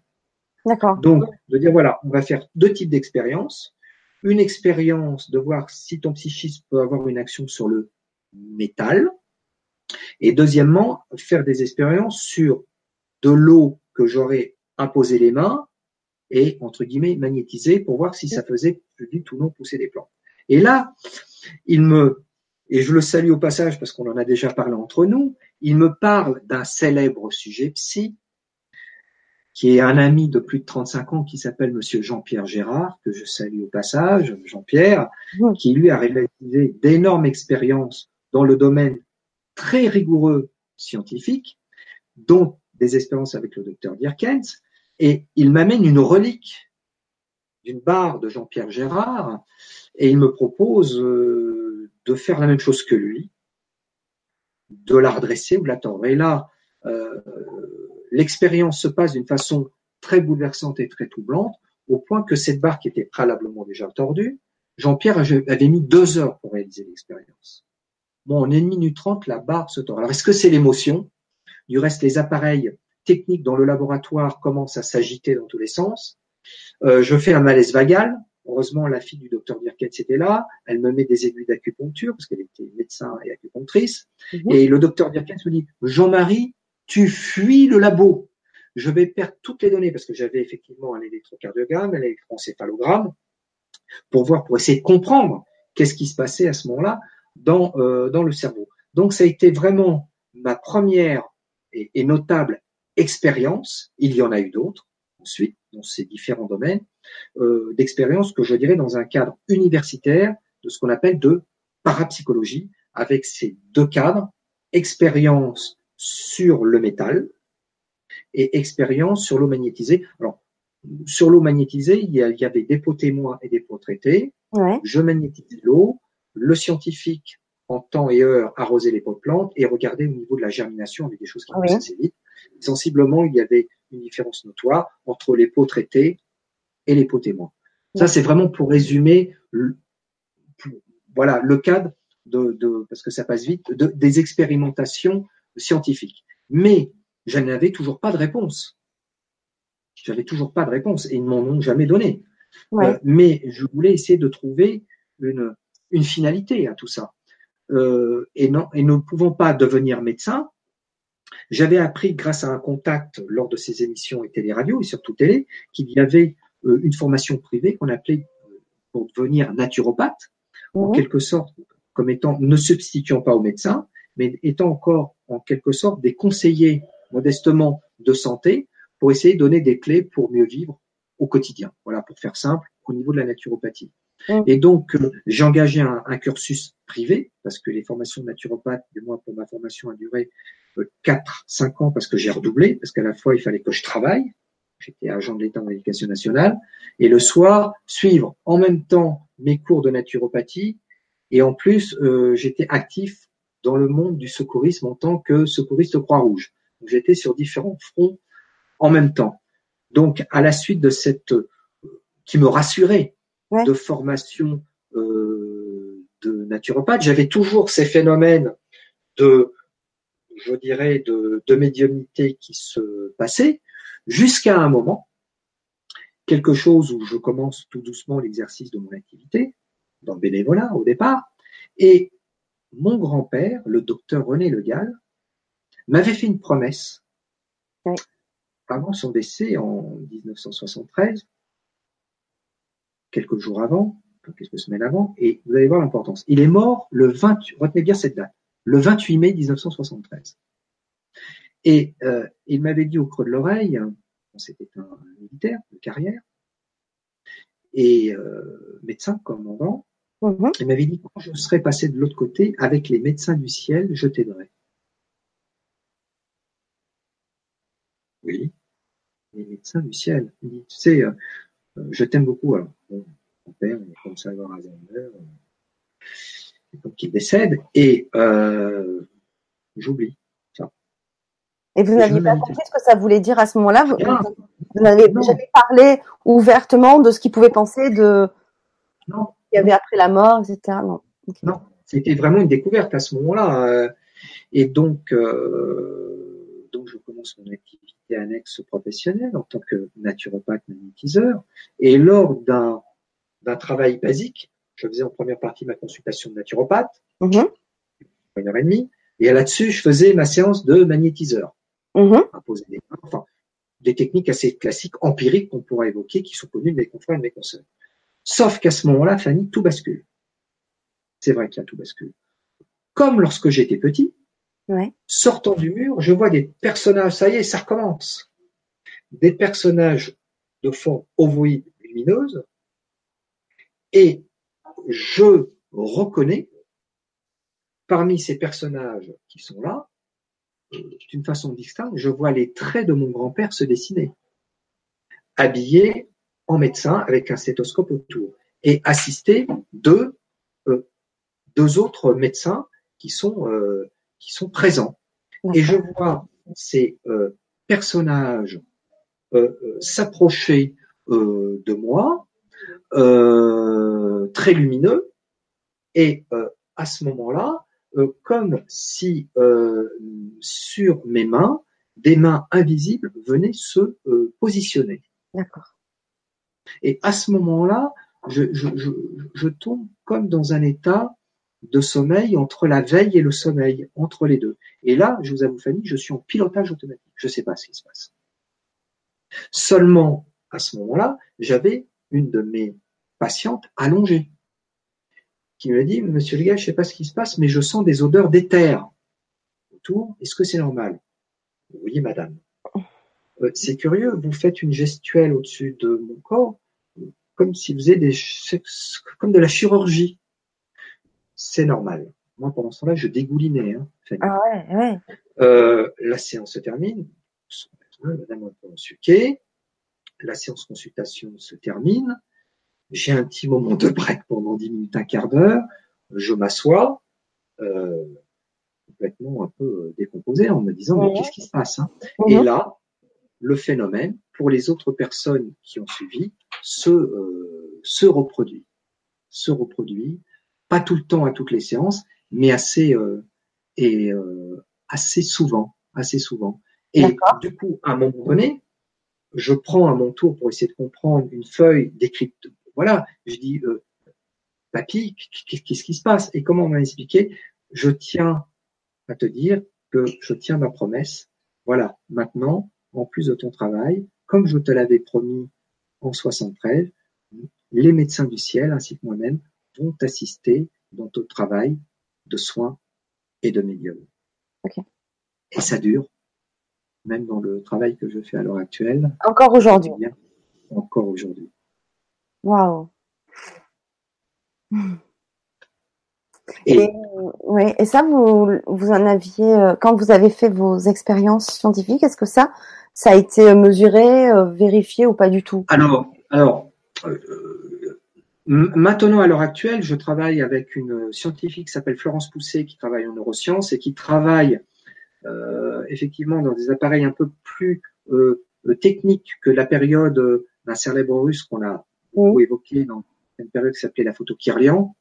D'accord. Donc, de dire, voilà, on va faire deux types d'expériences. Une expérience de voir si ton psychisme peut avoir une action sur le métal. Et deuxièmement, faire des expériences sur de l'eau que j'aurais imposé les mains et, entre guillemets, magnétisé pour voir si ça faisait plus vite ou non pousser des plantes. Et là, il me, et je le salue au passage parce qu'on en a déjà parlé entre nous, il me parle d'un célèbre sujet psy, qui est un ami de plus de 35 ans qui s'appelle Monsieur Jean-Pierre Gérard, que je salue au passage, Jean-Pierre, qui lui a réalisé d'énormes expériences dans le domaine très rigoureux scientifique, dont des expériences avec le docteur Dirkens, et il m'amène une relique d'une barre de Jean-Pierre Gérard, et il me propose euh, de faire la même chose que lui, de la redresser ou de la tordre. Et là, euh, l'expérience se passe d'une façon très bouleversante et très troublante, au point que cette barre qui était préalablement déjà tordue, Jean-Pierre avait mis deux heures pour réaliser l'expérience. Bon, en une minute trente, la barre se tord. Alors, est-ce que c'est l'émotion? Du reste, les appareils techniques dans le laboratoire commencent à s'agiter dans tous les sens. Euh, je fais un malaise vagal. Heureusement, la fille du docteur Birkett était là. Elle me met des aiguilles d'acupuncture parce qu'elle était médecin et acupunctrice. Mhm. Et le docteur Birkett me dit, Jean-Marie, tu fuis le labo. Je vais perdre toutes les données parce que j'avais effectivement un électrocardiogramme, un électroencéphalogramme pour voir, pour essayer de comprendre qu'est-ce qui se passait à ce moment-là dans, euh, dans le cerveau. Donc, ça a été vraiment ma première et, et notable expérience. Il y en a eu d'autres ensuite dans ces différents domaines euh, d'expérience que je dirais dans un cadre universitaire de ce qu'on appelle de parapsychologie, avec ces deux cadres, expérience sur le métal et expérience sur l'eau magnétisée. Alors, sur l'eau magnétisée, il y, avait des pots témoins et des pots traités. Je magnétisais l'eau. Le scientifique, en temps et heure, arrosait les pots de plantes et regardait au niveau de la germination avec des choses qui oui. assez vite. Sensiblement, il y avait une différence notoire entre les pots traités et les pots témoins. Ça, c'est vraiment pour résumer, le, voilà, le cadre de, de, parce que ça passe vite, de, des expérimentations scientifiques. Mais je n'avais toujours pas de réponse. J'avais toujours pas de réponse et ils ne m'en ont jamais donné. Ouais. Euh, mais je voulais essayer de trouver une, une finalité à tout ça. Euh, et, non, et nous ne pouvons pas devenir médecin j'avais appris grâce à un contact lors de ces émissions et télé-radio et surtout télé qu'il y avait euh, une formation privée qu'on appelait euh, pour devenir naturopathe, en quelque sorte comme étant ne substituant pas aux médecins, mais étant encore en quelque sorte des conseillers modestement de santé pour essayer de donner des clés pour mieux vivre au quotidien. Voilà, pour faire simple, au niveau de la naturopathie. Et donc, euh, j'ai engagé un, cursus privé, parce que les formations de naturopathe, du moins pour ma formation, a duré 4, 5 ans parce que j'ai redoublé, parce qu'à la fois il fallait que je travaille, j'étais agent de l'État en éducation nationale, et le soir suivre en même temps mes cours de naturopathie, et en plus euh, j'étais actif dans le monde du secourisme en tant que secouriste Croix-Rouge. J'étais sur différents fronts en même temps. Donc à la suite de cette qui me rassurait ouais. de formation euh, de naturopathe, j'avais toujours ces phénomènes de je dirais, de, de médiumnité qui se passait, jusqu'à un moment, quelque chose où je commence tout doucement l'exercice de mon activité, dans le bénévolat au départ, et mon grand-père, le docteur René Le Gall, m'avait fait une promesse. avant son décès en 1973, quelques jours avant, quelques semaines avant, et vous allez voir l'importance. Il est mort le 20, retenez bien cette date, le 28 mai 1973. Et euh, il m'avait dit au creux de l'oreille, c'était un militaire de carrière, et euh, médecin commandant, mm-hmm. il m'avait dit quand je serais passé de l'autre côté avec les médecins du ciel, je t'aiderai. Oui, les médecins du ciel. Il dit, tu sais, euh, je t'aime beaucoup. Alors, mon père, il est comme ça, Alzheimer, donc il décède, et euh, j'oublie. Et vous n'aviez pas compris ce que ça voulait dire à ce moment-là? Vous, n'avez jamais parlé ouvertement de ce qu'il pouvait penser de non. qu'il y avait après la mort, etc. Non. Non, c'était vraiment une découverte à ce moment-là. Euh, et donc, euh, donc je commence mon activité annexe professionnelle en tant que naturopathe magnétiseur. Et lors d'un d'un travail basique, je faisais en première partie ma consultation de naturopathe, mm-hmm. une heure et demie, et là-dessus, je faisais ma séance de magnétiseur. Mhm. des enfin, des techniques assez classiques, empiriques qu'on pourrait évoquer, qui sont connues de mes confrères et de mes consoeurs. Sauf qu'à ce moment-là, Fanny, tout bascule. C'est vrai qu'il y a tout bascule. Comme lorsque j'étais petit, sortant du mur, je vois des personnages, ça y est, ça recommence. Des personnages de fond ovoïde lumineuse, et je reconnais parmi ces personnages qui sont là d'une façon distincte, je vois les traits de mon grand-père se dessiner, habillé en médecin avec un stéthoscope autour et assisté de euh, deux autres médecins qui sont euh, qui sont présents. Et je vois ces euh, personnages s'approcher de moi, très lumineux, et à ce moment-là, euh, comme si euh, sur mes mains, des mains invisibles venaient se euh, positionner. D'accord. Et à ce moment-là, je, je, je, je, tombe comme dans un état de sommeil entre la veille et le sommeil, entre les deux. Et là, je vous avoue, Fanny, je suis en pilotage automatique. Je ne sais pas ce qui se passe. Seulement, à ce moment-là, j'avais une de mes patientes allongée qui me dit, monsieur le gars, je sais pas ce qui se passe, mais je sens des odeurs d'éther autour. Est-ce que c'est normal? Oui, madame. Euh, c'est curieux, vous faites une gestuelle au-dessus de mon corps, comme si vous faisiez des, comme de la chirurgie. C'est normal. Moi, pendant ce temps-là, je dégoulinais. Hein, ah ouais, ouais. Euh, la séance se termine. Madame. La séance consultation se termine. J'ai un petit moment de break pendant dix minutes, un quart d'heure. Je m'assois, euh, complètement un peu euh, décomposé en me disant mais qu'est-ce qui se passe hein? Et là, le phénomène pour les autres personnes qui ont suivi se euh, se reproduit, se reproduit, pas tout le temps à toutes les séances, mais assez et assez souvent, assez souvent. Et du coup, à un moment donné, je prends à mon tour pour essayer de comprendre une feuille décrypte, voilà, je dis, euh, papy, qu'est-ce qui se passe? Et comment on m'a expliqué? Je tiens à te dire que je tiens ma promesse. Voilà, maintenant, en plus de ton travail, comme je te l'avais promis en 73, les médecins du ciel ainsi que moi-même vont t'assister dans ton travail de soins et de médium. Et ça dure, même dans le travail que je fais à l'heure actuelle. Encore aujourd'hui. Encore aujourd'hui. Waouh. Et, et ça, vous, vous en aviez, euh, quand vous avez fait vos expériences scientifiques, est-ce que ça, ça a été mesuré, euh, vérifié ou pas du tout? Alors, alors euh, maintenant à l'heure actuelle, je travaille avec une scientifique qui s'appelle Florence Pousset, qui travaille en neurosciences et qui travaille effectivement dans des appareils un peu plus techniques que la période d'un célèbre russe qu'on a beaucoup évoqué dans une période qui s'appelait la photo Kirlian,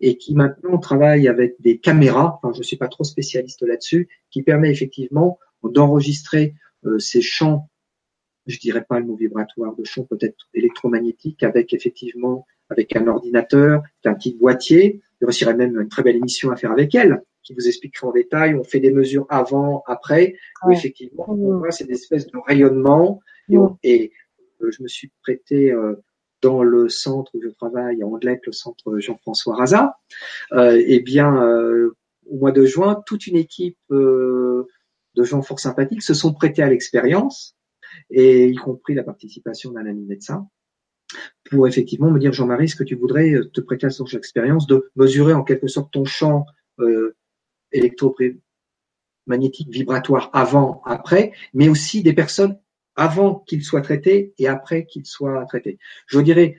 et qui maintenant travaille avec des caméras, enfin je ne suis pas trop spécialiste là-dessus, qui permet effectivement d'enregistrer euh, ces champs, je dirais pas le mot vibratoire, de champs peut-être électromagnétiques, avec effectivement avec un ordinateur, un petit boîtier. Il y aurait même une très belle émission à faire avec elle, qui vous expliquera en détail. On fait des mesures avant, après. Où effectivement, on mmh. voit c'est des espèces de rayonnement. Et, mmh. et euh, je me suis prêté euh, dans le centre où je travaille, en Anglette, le centre Jean-François Raza. Euh, eh bien, au mois de juin, toute une équipe de gens fort sympathiques se sont prêtés à l'expérience, et y compris la participation d'un ami médecin pour effectivement me dire, Jean-Marie, est-ce que tu voudrais te prêter à cette expérience de mesurer en quelque sorte ton champ euh, électromagnétique vibratoire avant, après, mais aussi des personnes avant qu'ils soient traités et après qu'ils soient traités. Je dirais,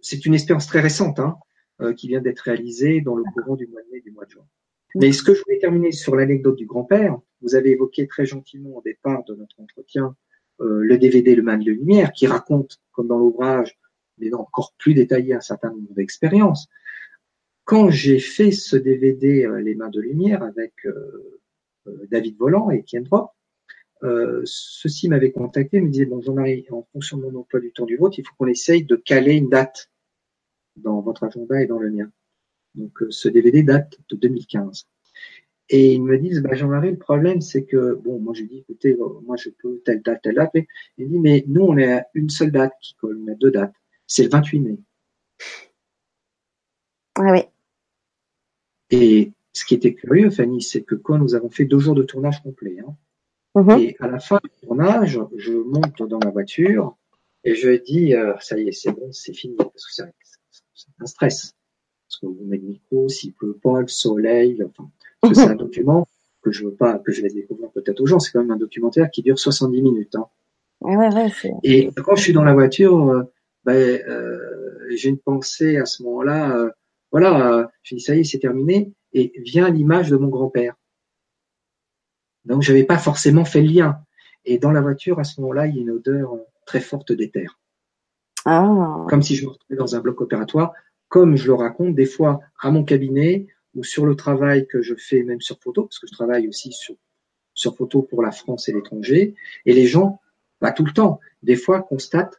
c'est une expérience très récente hein, euh, qui vient d'être réalisée dans le courant du mois de mai, du mois de juin. Mais ce que je voulais terminer sur l'anecdote du grand-père, vous avez évoqué très gentiment au départ de notre entretien euh, le DVD Le Main de Lumière, qui raconte, comme dans l'ouvrage, mais encore plus détaillé, un certain nombre d'expériences. Quand j'ai fait ce DVD euh, Les Mains de Lumière avec euh, David Volant et Etienne Drop, ceux-ci m'avaient contacté, me disaient, bon Jean-Marie, en fonction de mon emploi du temps du vôtre, il faut qu'on essaye de caler une date dans votre agenda et dans le mien. Donc ce DVD date de 2015. Et ils me disent, bah, Jean-Marie, le problème, c'est que, bon, moi, je dis, écoutez, euh, moi, je peux telle date, telle date. il dit, mais nous, on a une seule date qui colle, on a deux dates. C'est le 28 mai. Ah oui. Et ce qui était curieux, Fanny, c'est que quand nous avons fait deux jours de tournage complet, hein, mm-hmm. et à la fin du tournage, je monte dans ma voiture et je dis, euh, ça y est, c'est bon, c'est fini, parce que c'est un stress. Parce que vous mettez le micro, s'il pleut pas, le soleil, enfin, c'est un *laughs* document que je veux pas, que je vais découvrir peut-être aux gens. C'est quand même un documentaire qui dure 70 minutes. Hein. et quand je suis dans la voiture, euh, ben, euh, j'ai une pensée à ce moment-là. Euh, voilà, je dis ça y est, c'est terminé. Et vient l'image de mon grand-père. Donc j'avais pas forcément fait le lien. Et dans la voiture, à ce moment-là, il y a une odeur très forte d'éther. Ah. Comme si je me retrouvais dans un bloc opératoire, comme je le raconte des fois à mon cabinet ou sur le travail que je fais même sur photo, parce que je travaille aussi sur, sur photo pour la France et l'étranger, et les gens, pas tout le temps, des fois constatent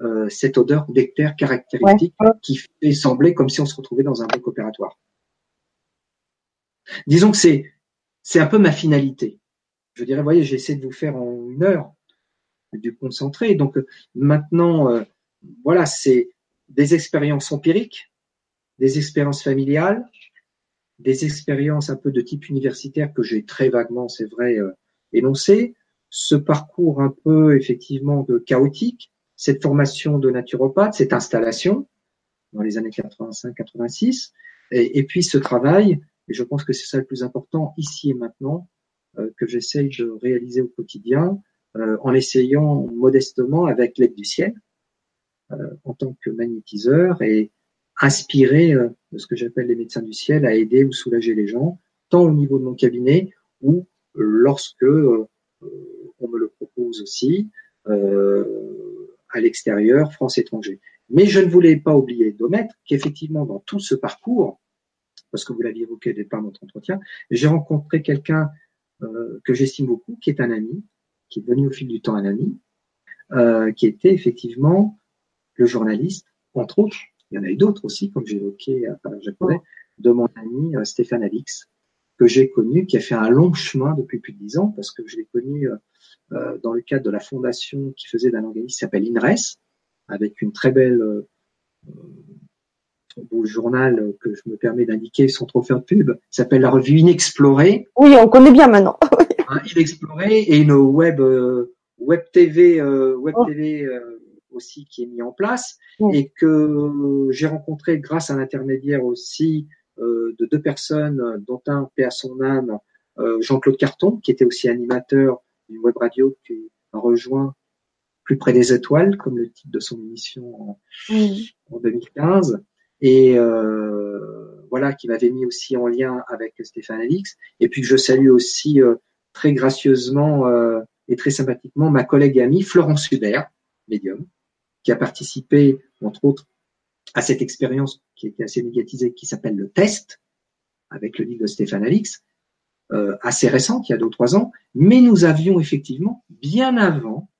euh, cette odeur d'éther caractéristique qui fait sembler comme si on se retrouvait dans un bloc opératoire. Disons que c'est c'est un peu ma finalité. Je dirais, voyez, j'ai essayé de vous faire en une heure du concentré. Donc maintenant, euh, voilà, c'est des expériences empiriques, des expériences familiales, des expériences un peu de type universitaire que j'ai très vaguement, c'est vrai, euh, énoncé, ce parcours un peu effectivement de chaotique, cette formation de naturopathe, cette installation dans les années 85-86, et, puis ce travail, et je pense que c'est ça le plus important ici et maintenant, euh, que j'essaye de réaliser au quotidien, euh, en essayant modestement avec l'aide du ciel, en tant que magnétiseur et inspiré euh, de ce que j'appelle les médecins du ciel à aider ou soulager les gens, tant au niveau de mon cabinet ou lorsque euh, on me le propose aussi euh, à l'extérieur, France étranger. Mais je ne voulais pas oublier d'omettre qu'effectivement dans tout ce parcours, parce que vous l'aviez évoqué au départ de notre entretien, j'ai rencontré quelqu'un que j'estime beaucoup, qui est un ami, qui est devenu au fil du temps un ami, qui était effectivement le journaliste, entre autres, il y en a eu d'autres aussi, comme j'évoquais japonais, de mon ami euh, Stéphane Alix, que j'ai connu, qui a fait un long chemin depuis plus de dix ans, parce que je l'ai connu euh, euh, dans le cadre de la fondation qui faisait d'un organisme qui s'appelle INRES, avec une très belle euh, beau journal que je me permets d'indiquer sans trop faire de pub, s'appelle la revue Inexplorée. Oui, on connaît bien maintenant. *laughs* hein, Inexplorée et une web web TV web oh. TV aussi qui est mis en place et que j'ai rencontré grâce à l'intermédiaire aussi euh, de deux personnes, dont un paix à son âme, euh, Jean-Claude Carton, qui était aussi animateur d'une web radio qui a rejoint plus près des étoiles, comme le titre de son émission en, 2015, et euh, voilà, qui m'avait mis aussi en lien avec Stéphane Alix, et puis je salue aussi euh, très gracieusement euh, et très sympathiquement ma collègue et amie Florence Hubert, médium, qui a participé, entre autres, à cette expérience qui était assez médiatisée, qui s'appelle le test, avec le livre de Stéphane Alix, euh, assez récent, il y a deux ou trois ans, mais nous avions effectivement, bien avant,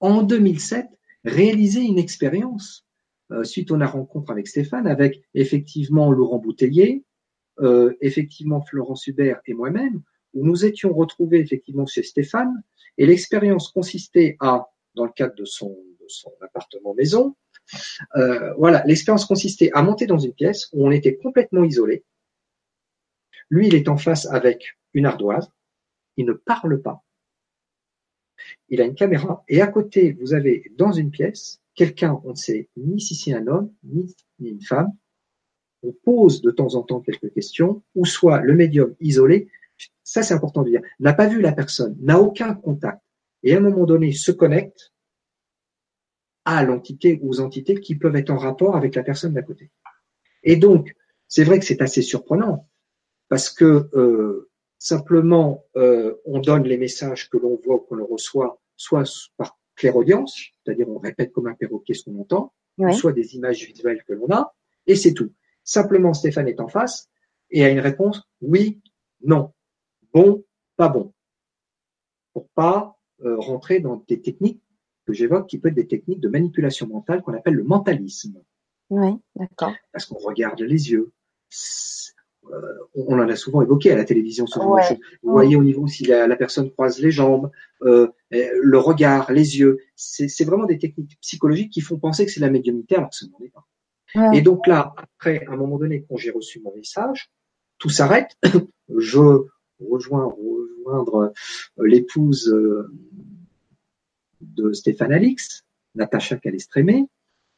en 2007, réalisé une expérience euh, suite à la rencontre avec Stéphane, avec effectivement Laurent Boutellier, euh, effectivement Florence Hubert et moi-même, où nous étions retrouvés effectivement chez Stéphane, et l'expérience consistait à, dans le cadre de son, son appartement maison, euh, voilà, l'expérience consistait à monter dans une pièce où on était complètement isolé. Lui, il est en face avec une ardoise, il ne parle pas. Il a une caméra et à côté, vous avez dans une pièce quelqu'un, on ne sait ni si c'est un homme, ni, ni une femme. On pose de temps en temps quelques questions, ou soit le médium isolé, ça c'est important de dire, n'a pas vu la personne, n'a aucun contact, et à un moment donné se connecte à l'entité ou aux entités qui peuvent être en rapport avec la personne d'à côté. Et donc, c'est vrai que c'est assez surprenant, parce que euh, simplement euh, on donne les messages que l'on voit ou qu'on reçoit, soit par clairaudience, c'est-à-dire on répète comme un perroquet ce qu'on entend, soit des images visuelles que l'on a, et c'est tout. Simplement, Stéphane est en face et a une réponse oui, non, bon, pas bon, pour pas euh, rentrer dans des techniques que j'évoque qui peuvent être des techniques de manipulation mentale qu'on appelle le mentalisme. Oui, d'accord. Parce qu'on regarde les yeux. Euh, on en a souvent évoqué à la télévision. Vous voyez au niveau si la, personne croise les jambes, euh, le regard, les yeux. C'est vraiment des techniques psychologiques qui font penser que c'est la médiumnité alors que ce n'en est pas. Et donc là, après, à un moment donné, quand j'ai reçu mon message, tout s'arrête. *coughs* Je rejoins rejoindre euh, l'épouse de Stéphane Alix, Natacha Calestrémé,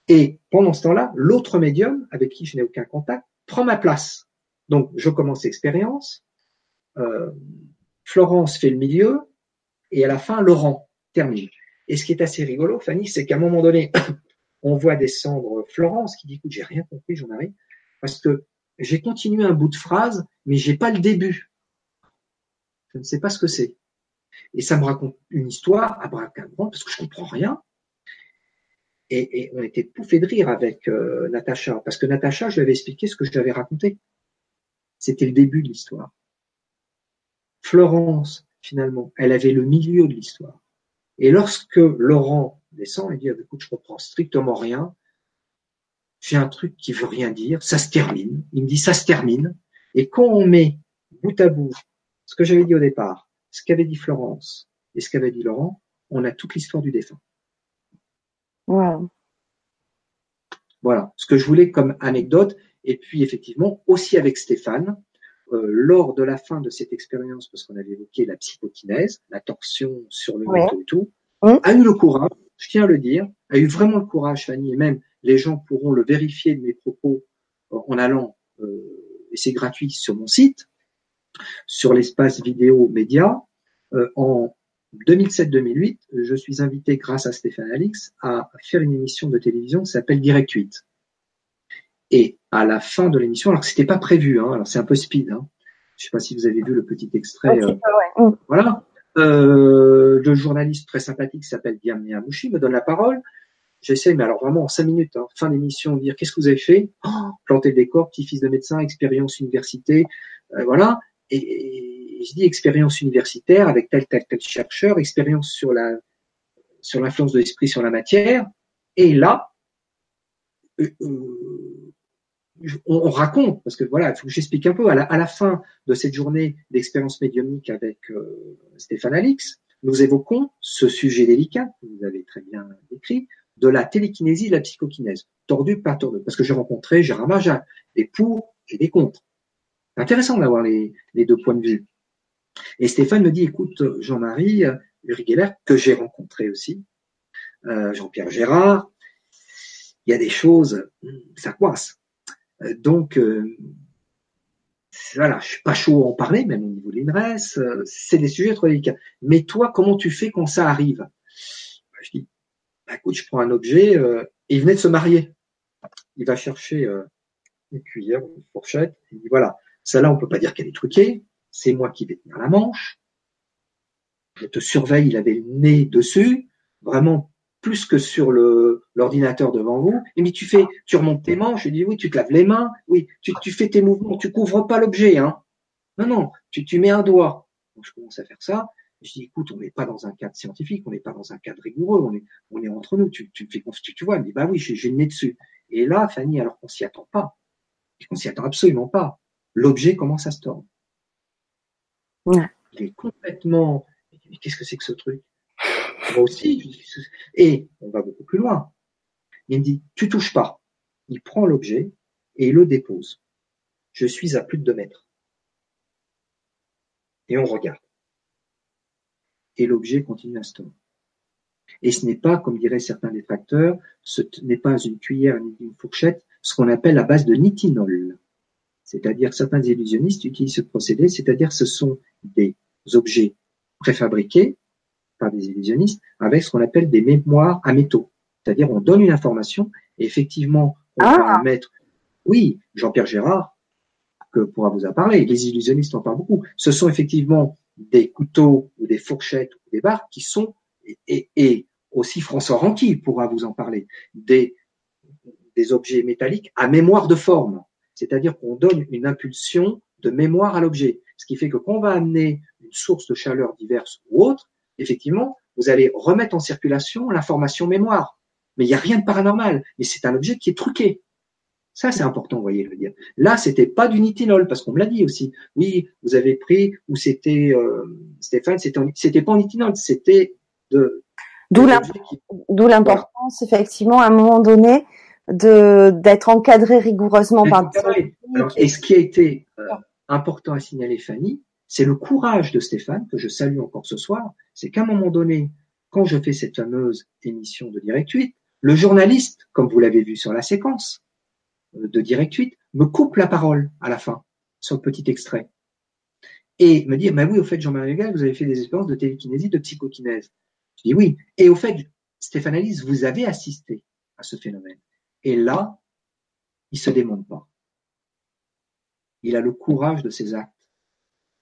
et pendant ce temps-là, l'autre médium, avec qui je n'ai aucun contact, prend ma place. Donc, je commence l'expérience. Euh, Florence fait le milieu, et à la fin, Laurent termine. Et ce qui est assez rigolo, Fanny, c'est qu'à un moment donné, *coughs* on voit descendre Florence qui dit, écoute, j'ai rien compris, j'en arrive, parce que j'ai continué un bout de phrase, mais j'ai pas le début. Je ne sais pas ce que c'est. Et ça me raconte une histoire à bras parce que je comprends rien. Et, on était pouffés de rire avec euh, Natacha, parce que Natacha, je lui avais expliqué ce que je lui avais raconté. C'était le début de l'histoire. Florence, finalement, elle avait le milieu de l'histoire. Et lorsque Laurent descend, il dit, ah, écoute, je comprends strictement rien. J'ai un truc qui veut rien dire. Ça se termine. Il me dit, ça se termine. Et quand on met bout à bout ce que j'avais dit au départ, ce qu'avait dit Florence et ce qu'avait dit Laurent, on a toute l'histoire du défunt. Wow. Voilà, ce que je voulais comme anecdote. Et puis effectivement, aussi avec Stéphane, euh, lors de la fin de cette expérience, parce qu'on avait évoqué la psychokinèse, la torsion sur le ouais. et tout, a eu le courage, je tiens à le dire, a eu vraiment le courage, Fanny, et même les gens pourront le vérifier de mes propos euh, en allant, euh, et c'est gratuit sur mon site, sur l'espace vidéo média. Euh, en 2007-2008, je suis invité grâce à Stéphane Alix à faire une émission de télévision qui s'appelle Direct 8. Et à la fin de l'émission, alors c'était pas prévu, hein, alors c'est un peu speed. Hein, je sais pas si vous avez vu le petit extrait. Euh, mm. Voilà. Euh, le journaliste très sympathique qui s'appelle Guillaume Mouchi me donne la parole. J'essaie, mais alors vraiment en cinq minutes, hein, fin d'émission, dire qu'est-ce que vous avez fait? Oh, Planter le décor, petit-fils de médecin, expérience université, euh, voilà et, je dis expérience universitaire avec tel tel tel chercheur, expérience sur la sur l'influence de l'esprit sur la matière. Et là, euh, euh, on, raconte, parce que voilà, il faut que j'explique un peu, à la, à la, fin de cette journée d'expérience médiumnique avec euh, Stéphane Alix, nous évoquons ce sujet délicat, que vous avez très bien décrit, de la télékinésie et de la psychokinèse. Tordu, pas tordu. Parce que j'ai rencontré Gérard Majin, des pour et des contre intéressant d'avoir les, deux points de vue. Et Stéphane me dit, écoute, Jean-Marie Uri que j'ai rencontré aussi, euh, Jean-Pierre Gérard, il y a des choses, ça coince. Euh, donc, euh, voilà, je suis pas chaud à en parler, même au niveau de l'INRES, c'est des sujets trop délicats. Mais toi, comment tu fais quand ça arrive? Bah, Je dis, bah, écoute, je prends un objet, et il venait de se marier. Il va chercher une cuillère, une fourchette, il dit, voilà, celle-là, on peut pas dire qu'elle est truquée. C'est moi qui vais tenir la manche. Je te surveille, il avait le nez dessus, vraiment plus que sur le l'ordinateur devant vous. Et mais tu fais, tu remontes tes manches. Je dis oui, tu te laves les mains. Oui, tu, fais tes mouvements. Tu couvres pas l'objet, hein. Non, non, tu, tu mets un doigt. Donc, je commence à faire ça. Je dis, écoute, on n'est pas dans un cadre scientifique, on n'est pas dans un cadre rigoureux, on est, on est entre nous. Tu, tu me fais tu, tu vois. Dit, bah oui, j'ai le nez dessus. Et là, Fanny, alors qu'on s'y attend pas, qu'on s'y attend absolument pas, l'objet commence à se tordre. Ouais. Il est complètement, mais qu'est-ce que c'est que ce truc? Moi aussi, et on va beaucoup plus loin. Il me dit, tu touches pas. Il prend l'objet et il le dépose. Je suis à plus de deux mètres. Et on regarde. Et l'objet continue à se tordre. Et ce n'est pas, comme diraient certains détracteurs, ce n'est pas une cuillère ni une fourchette, ce qu'on appelle la base de nitinol. C'est-à-dire certains illusionnistes utilisent ce procédé, c'est-à-dire ce sont des objets préfabriqués par des illusionnistes avec ce qu'on appelle des mémoires à métaux. C'est-à-dire on donne une information et effectivement on Ah. va mettre. Oui, Jean-Pierre Gérard, que pourra vous en parler, les illusionnistes en parlent beaucoup. Ce sont effectivement des couteaux ou des fourchettes ou des barres qui sont et, et, et aussi François Ranqui pourra vous en parler, des, des objets métalliques à mémoire de forme. C'est-à-dire qu'on donne une impulsion de mémoire à l'objet. Ce qui fait que quand on va amener une source de chaleur diverse ou autre, effectivement, vous allez remettre en circulation l'information mémoire. Mais il n'y a rien de paranormal. Mais c'est un objet qui est truqué. Ça, c'est important, vous voyez, le dire. Là, c'était pas du nitinol, parce qu'on me l'a dit aussi. Oui, vous avez pris, ou c'était, euh, Stéphane, c'était, pas en nitinol, c'était de, d'où l'importance, effectivement, à un moment donné, de d'être encadré rigoureusement par. Alors, et ce qui a été euh, important à signaler, Fanny, c'est le courage de Stéphane, que je salue encore ce soir, c'est qu'à un moment donné, quand je fais cette fameuse émission de Direct 8, le journaliste, comme vous l'avez vu sur la séquence euh, de Direct 8, me coupe la parole à la fin, sur le petit extrait. Et me dit, bah oui, au fait, Jean-Marie Legal, vous avez fait des expériences de télékinésie, de psychokinèse. Je dis oui. Et au fait, Stéphane Alice, vous avez assisté à ce phénomène. Et là, il se démonte pas. Il a le courage de ses actes.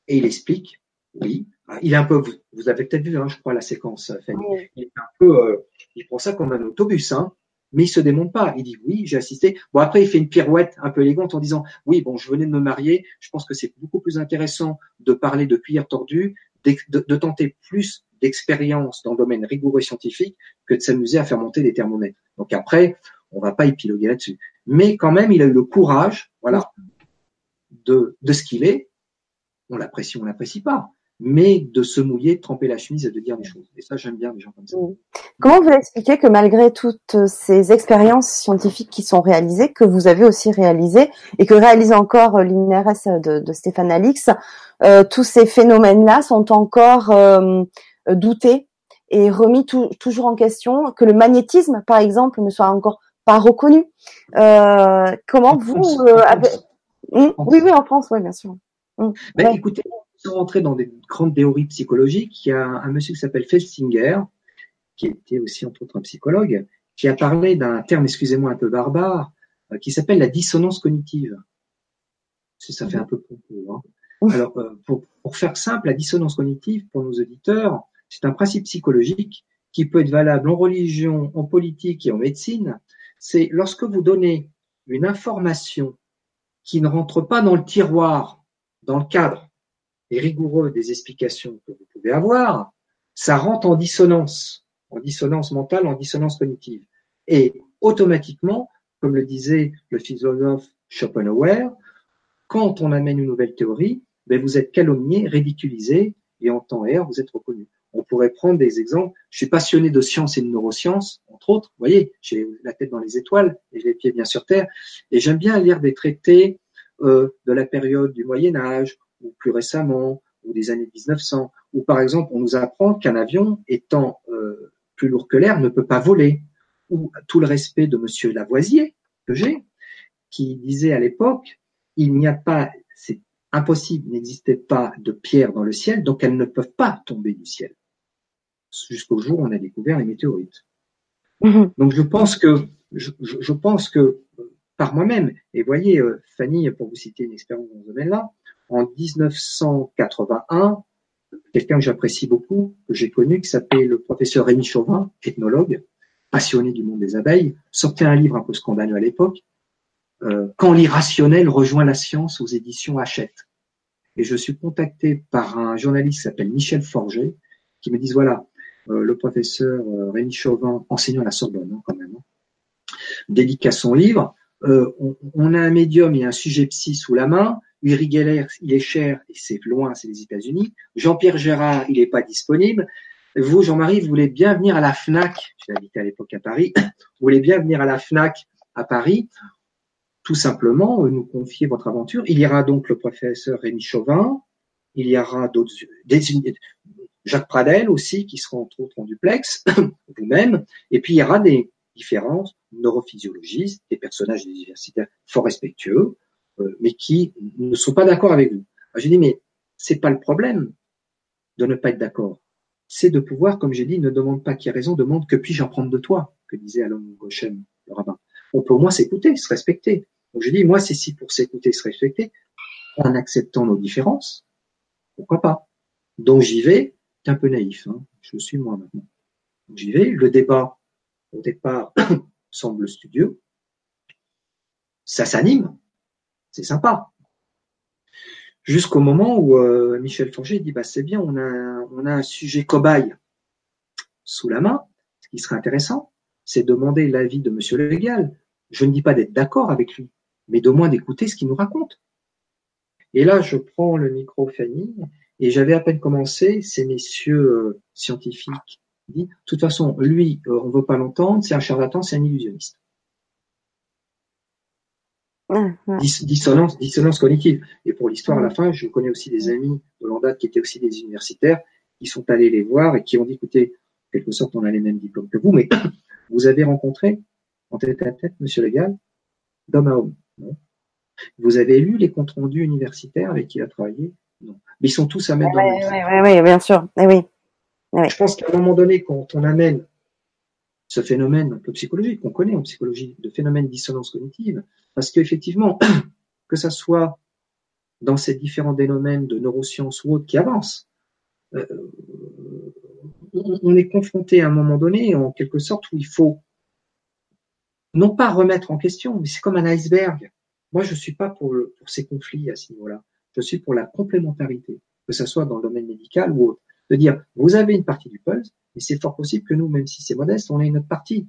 Et il explique, oui, il est un peu, vous, vous avez peut-être vu, hein, je crois, la séquence, Fanny. Oui. Il est un peu, euh, il prend ça comme un autobus, hein, mais il se démonte pas. Il dit oui, j'ai assisté. Bon, après, il fait une pirouette un peu élégante en disant, oui, bon, je venais de me marier. Je pense que c'est beaucoup plus intéressant de parler de cuillère tordue, de tenter plus d'expérience dans le domaine rigoureux et scientifique que de s'amuser à faire monter des thermomètres. Donc après, on va pas épiloguer là-dessus. Mais quand même, il a eu le courage, voilà, de, de ce qu'il est. On l'apprécie, on l'apprécie pas. Mais de se mouiller, de tremper la chemise et de dire des choses. Et ça, j'aime bien les gens comme ça. Comment vous expliquez que malgré toutes ces expériences scientifiques qui sont réalisées, que vous avez aussi réalisées et que réalise encore euh, l'INRS de, Stéphane Alix, euh, tous ces phénomènes-là sont encore euh, doutés et remis tou- toujours en question, que le magnétisme, par exemple, ne soit encore pas reconnu. Euh, comment En vous France, euh, avez... Hum, Oui, oui, en France, oui, bien sûr. Hum, Ben, ouais. écoutez, sans rentrer dans des grandes théories psychologiques, il y a un monsieur qui s'appelle Felsinger, qui était aussi entre autres un psychologue, qui a parlé d'un terme, excusez-moi, un peu barbare, euh, qui s'appelle la dissonance cognitive. Ça fait un peu pompeux. Hein. Alors, euh, pour, pour faire simple, la dissonance cognitive, pour nos auditeurs, c'est un principe psychologique qui peut être valable en religion, en politique et en médecine. C'est lorsque vous donnez une information qui ne rentre pas dans le tiroir, dans le cadre et rigoureux des explications que vous pouvez avoir, ça rentre en dissonance, en dissonance mentale, en dissonance cognitive. Et automatiquement, comme le disait le philosophe Schopenhauer, quand on amène une nouvelle théorie, ben vous êtes calomnié, ridiculisé, et en temps et heure, vous êtes reconnu. On pourrait prendre des exemples. Je suis passionné de sciences et de neurosciences, entre autres. Vous voyez, j'ai la tête dans les étoiles et les pieds bien sur terre. Et j'aime bien lire des traités euh, de la période du Moyen Âge, ou plus récemment, ou des années 1900, où par exemple on nous apprend qu'un avion étant euh, plus lourd que l'air ne peut pas voler, ou tout le respect de Monsieur Lavoisier que j'ai, qui disait à l'époque il n'y a pas, c'est impossible, il n'existait pas de pierres dans le ciel, donc elles ne peuvent pas tomber du ciel. Jusqu'au jour où on a découvert les météorites. Mhm. Donc je pense que je, je- pense que euh, par moi-même, et voyez, euh, Fanny, pour vous citer une expérience dans ce domaine-là, en 1981, quelqu'un que j'apprécie beaucoup, que j'ai connu, qui s'appelait le professeur Rémi Chauvin, ethnologue, passionné du monde des abeilles, sortait un livre un peu scandaleux à l'époque, euh, Quand l'irrationnel rejoint la science aux éditions Hachette. Et je suis contacté par un journaliste qui s'appelle Michel Forger, qui me dit voilà, le professeur euh, Rémi Chauvin, enseignant à la Sorbonne hein, quand même, hein, dédicace son livre. Euh, on, a un médium et un sujet psy sous la main. Uri Geller, il est cher et c'est loin, c'est les États-Unis. Jean-Pierre Gérard, il n'est pas disponible. Vous, Jean-Marie, vous voulez bien venir à la FNAC, habité à l'époque à Paris, *coughs* vous voulez bien venir à la FNAC à Paris, tout simplement, euh, nous confier votre aventure. Il y aura donc le professeur Rémi Chauvin, il y aura d'autres, Jacques Pradel aussi, qui sera entre autres en duplex, *clears throat* vous-même, et puis il y aura des différents neurophysiologistes, des personnages universitaires fort respectueux, euh, mais qui ne sont pas d'accord avec vous. J'ai dit, mais c'est pas le problème de ne pas être d'accord c'est de pouvoir, comme j'ai dit, ne demande pas qui a raison, demande que puis-je en prendre de toi, que disait Alain Gauchem, le rabbin. On peut au moins s'écouter, se respecter. Donc je dis, moi, c'est si pour s'écouter, se respecter, en acceptant nos différences, pourquoi pas? Donc j'y vais, c'est un peu naïf, hein. je le suis moi maintenant. J'y vais, le débat, au départ, *coughs* semble studieux, ça s'anime, c'est sympa jusqu'au moment où euh, Michel Forger dit bah c'est bien, on a, un sujet cobaye sous la main. Ce qui serait intéressant, c'est demander l'avis de Monsieur Légal. Je ne dis pas d'être d'accord avec lui, mais de moins d'écouter ce qu'il nous raconte. Et là, je prends le micro famille et j'avais à peine commencé. Ces messieurs euh, scientifiques disent, de toute façon, lui, euh, on veut pas l'entendre, c'est un charlatan, c'est un illusionniste. Dissonance, dissonance cognitive. Et pour l'histoire, à la fin, je connais aussi des amis de Landade qui étaient aussi des universitaires, qui sont allés les voir et qui ont dit, écoutez, en quelque sorte, on a les mêmes diplômes que vous, mais *coughs* vous avez rencontré, en tête à tête, monsieur Legal, d'homme à homme. Non? Vous avez lu les comptes rendus universitaires avec qui il a travaillé? Non. Mais ils sont tous à mettre dans le Oui, oui, bien sûr. Eh oui. oui. Je pense qu'à un moment donné, quand on amène ce phénomène un peu psychologique qu'on connaît en psychologie, de phénomène de dissonance cognitive, parce qu'effectivement, *clears throat* que ça soit dans ces différents domaines de neurosciences ou autres qui avancent, euh, on est confronté à un moment donné, en quelque sorte, où il faut non pas remettre en question, mais c'est comme un iceberg. Moi, je suis pas pour, pour ces conflits à ce niveau-là. Je suis pour la complémentarité, que ce soit dans le domaine médical ou autre. De dire, vous avez une partie du puzzle, mais c'est fort possible que nous, même si c'est modeste, on ait une autre partie.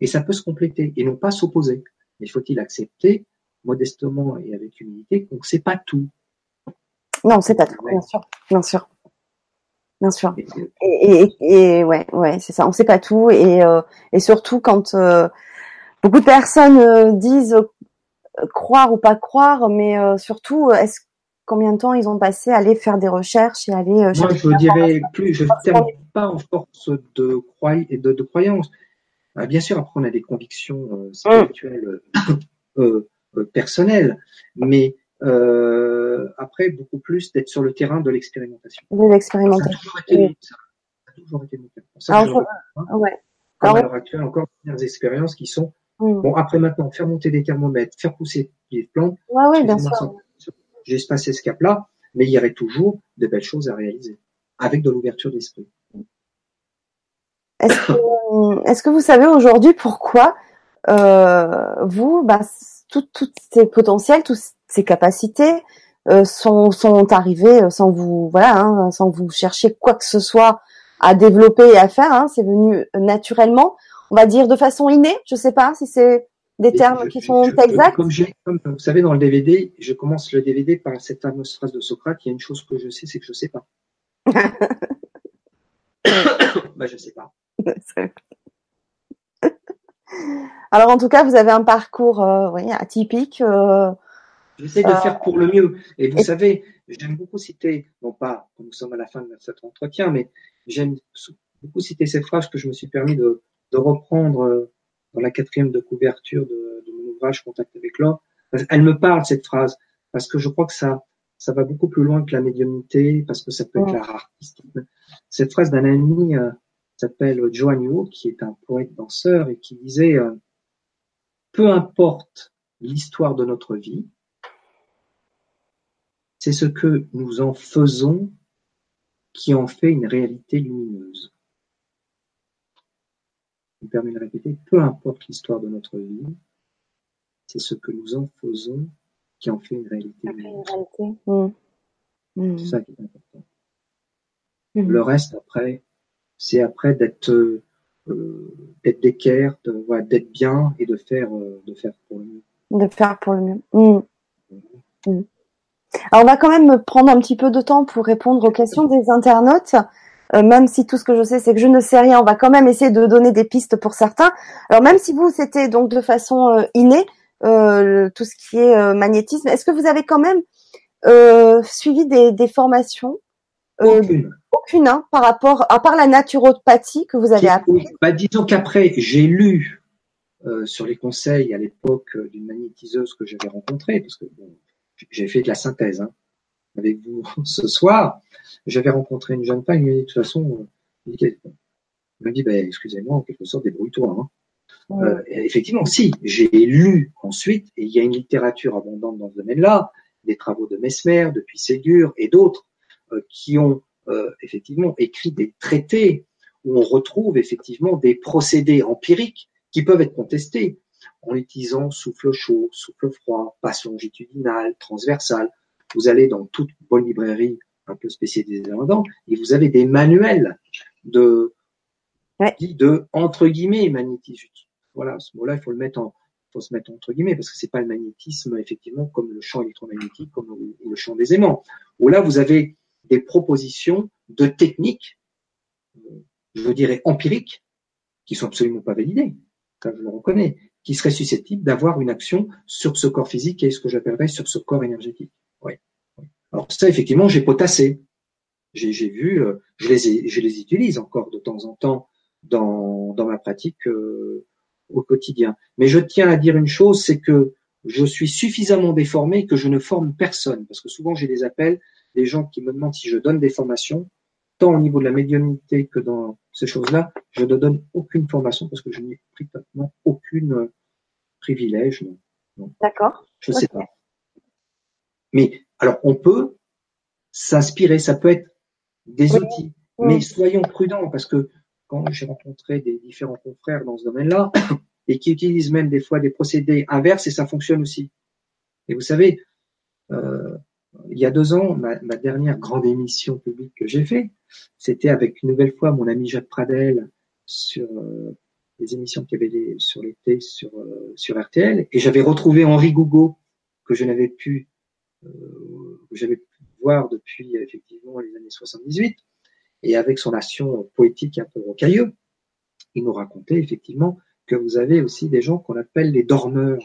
Et ça peut se compléter et non pas s'opposer. Mais faut-il accepter modestement et avec humilité qu'on ne sait pas tout? Non, c'est pas tout, bien sûr, bien sûr, bien sûr. Et, et, ouais, ouais, c'est ça. On ne sait pas tout et euh, et surtout quand euh, beaucoup de personnes euh, disent croire ou pas croire, mais surtout, est-ce combien de temps ils ont passé à aller faire des recherches et aller Moi, je dirais plus, je ne pas en force de, de, de croyance. Ah, bien sûr, après, on a des convictions euh, mm. spirituelles euh, euh, personnelles, mais après, beaucoup plus d'être sur le terrain de l'expérimentation. De l'expérimentation. Ça a toujours été, ça a toujours été mon cas. ça Alors, hein. ouais. À l'heure actuelle, encore des expériences qui sont mm. Bon, après maintenant, faire monter des thermomètres, faire pousser des plantes. Ouais, ouais, bien sûr. J'ai passé ce cap-là, mais il y aurait toujours de belles choses à réaliser, avec de l'ouverture d'esprit. Est-ce que, est que, vous savez aujourd'hui pourquoi euh, vous, bah, toutes ces potentiels, toutes ces capacités euh, sont, sont arrivés euh, sans vous, voilà, hein, sans vous chercher quoi que ce soit à développer et à faire. Hein, c'est venu naturellement, on va dire de façon innée. Je sais pas si c'est des termes qui sont exacts. Comme, comme, vous savez, dans le DVD, je commence le DVD par cette fameuse phrase de Socrate. Il y a une chose que je sais, c'est que je sais pas. *coughs* bah, je sais pas. *laughs* Alors en tout cas, vous avez un parcours euh, oui, atypique. Euh, J'essaie de faire pour le mieux. Et vous savez, j'aime beaucoup citer, non pas quand nous sommes à la fin de cet entretien, mais j'aime beaucoup citer cette phrase que je me suis permis de, de reprendre euh, dans la quatrième de couverture de, de mon ouvrage Contact avec l'or. Elle me parle cette phrase parce que je crois que ça ça va beaucoup plus loin que la médiumnité parce que ça peut être la rareté. Cette phrase d'un ami euh, s'appelle Joanne qui est un poète danseur et qui disait euh, peu importe l'histoire de notre vie, c'est ce que nous en faisons qui en fait une réalité lumineuse. Me permets de répéter, peu importe l'histoire de notre vie, c'est ce que nous en faisons qui en fait une réalité. Mmh. Mmh. C'est ça qui est important. Mmh. Le reste, après, c'est après d'être euh, d'être d'équerre, d'être bien et de faire euh, de faire pour le mieux. De faire pour le mieux. Alors, on va quand même prendre un petit peu de temps pour répondre aux questions des internautes. Euh, même si tout ce que je sais, c'est que je ne sais rien, on va quand même essayer de donner des pistes pour certains. Alors, même si vous, c'était donc de façon euh, innée, euh, tout ce qui est magnétisme, est-ce que vous avez quand même suivi des, des formations? Aucune. Aucune, hein, par rapport, à part la naturopathie que vous avez appris? Bah, disons qu'après, j'ai lu sur les conseils à l'époque d'une magnétiseuse que j'avais rencontrée, parce que bon, j'ai fait de la synthèse hein, avec vous *laughs* ce soir. J'avais rencontré une jeune femme, qui m'a dit de toute façon, elle m'a dit, ben, excusez-moi, en quelque sorte, débrouille-toi. Hein. Euh, effectivement, si, j'ai lu ensuite, et il y a une littérature abondante dans ce domaine-là, des travaux de Mesmer, de Ségur et d'autres, euh, qui ont euh, effectivement écrit des traités où on retrouve effectivement des procédés empiriques qui peuvent être contestés en utilisant souffle chaud, souffle froid, passe longitudinale, transversale. Vous allez dans toute bonne librairie un peu spécialisée là-dedans et vous avez des manuels de, de entre guillemets magnétisme. Voilà, ce mot-là, il faut le mettre en, faut se mettre entre guillemets parce que c'est pas le magnétisme effectivement comme le champ électromagnétique, comme le, champ des aimants. Où là, vous avez des propositions de techniques, je dirais empiriques, qui sont absolument pas validées, comme je le reconnais, qui serait susceptible d'avoir une action sur ce corps physique et ce que j'appellerais sur ce corps énergétique. Oui. Alors ça, effectivement, j'ai potassé. J'ai vu, euh, je les, je les utilise encore de temps en temps dans, dans ma pratique euh, au quotidien. Mais je tiens à dire une chose, c'est que je suis suffisamment déformé que je ne forme personne. Parce que souvent, j'ai des appels, des gens qui me demandent si je donne des formations, tant au niveau de la médiumnité que dans ces choses-là, je ne donne aucune formation parce que je n'ai pratiquement aucune euh, privilège. D'accord. Je ne sais pas. Mais alors, on peut s'inspirer, ça peut être des outils, mais soyons prudents parce que quand j'ai rencontré des différents confrères dans ce domaine-là *coughs* et qui utilisent même des fois des procédés inverses et ça fonctionne aussi. Et vous savez, euh, il y a deux ans, ma, dernière grande émission publique que j'ai fait, c'était avec une nouvelle fois mon ami Jacques Pradel sur euh, les émissions qu'il y avait sur l'été sur, euh, sur RTL, et j'avais retrouvé Henri Gougo que je n'avais pu euh, que j'avais pu voir depuis effectivement les années 78, et avec son action poétique un peu rocailleux, il nous racontait effectivement que vous avez aussi des gens qu'on appelle les dormeurs.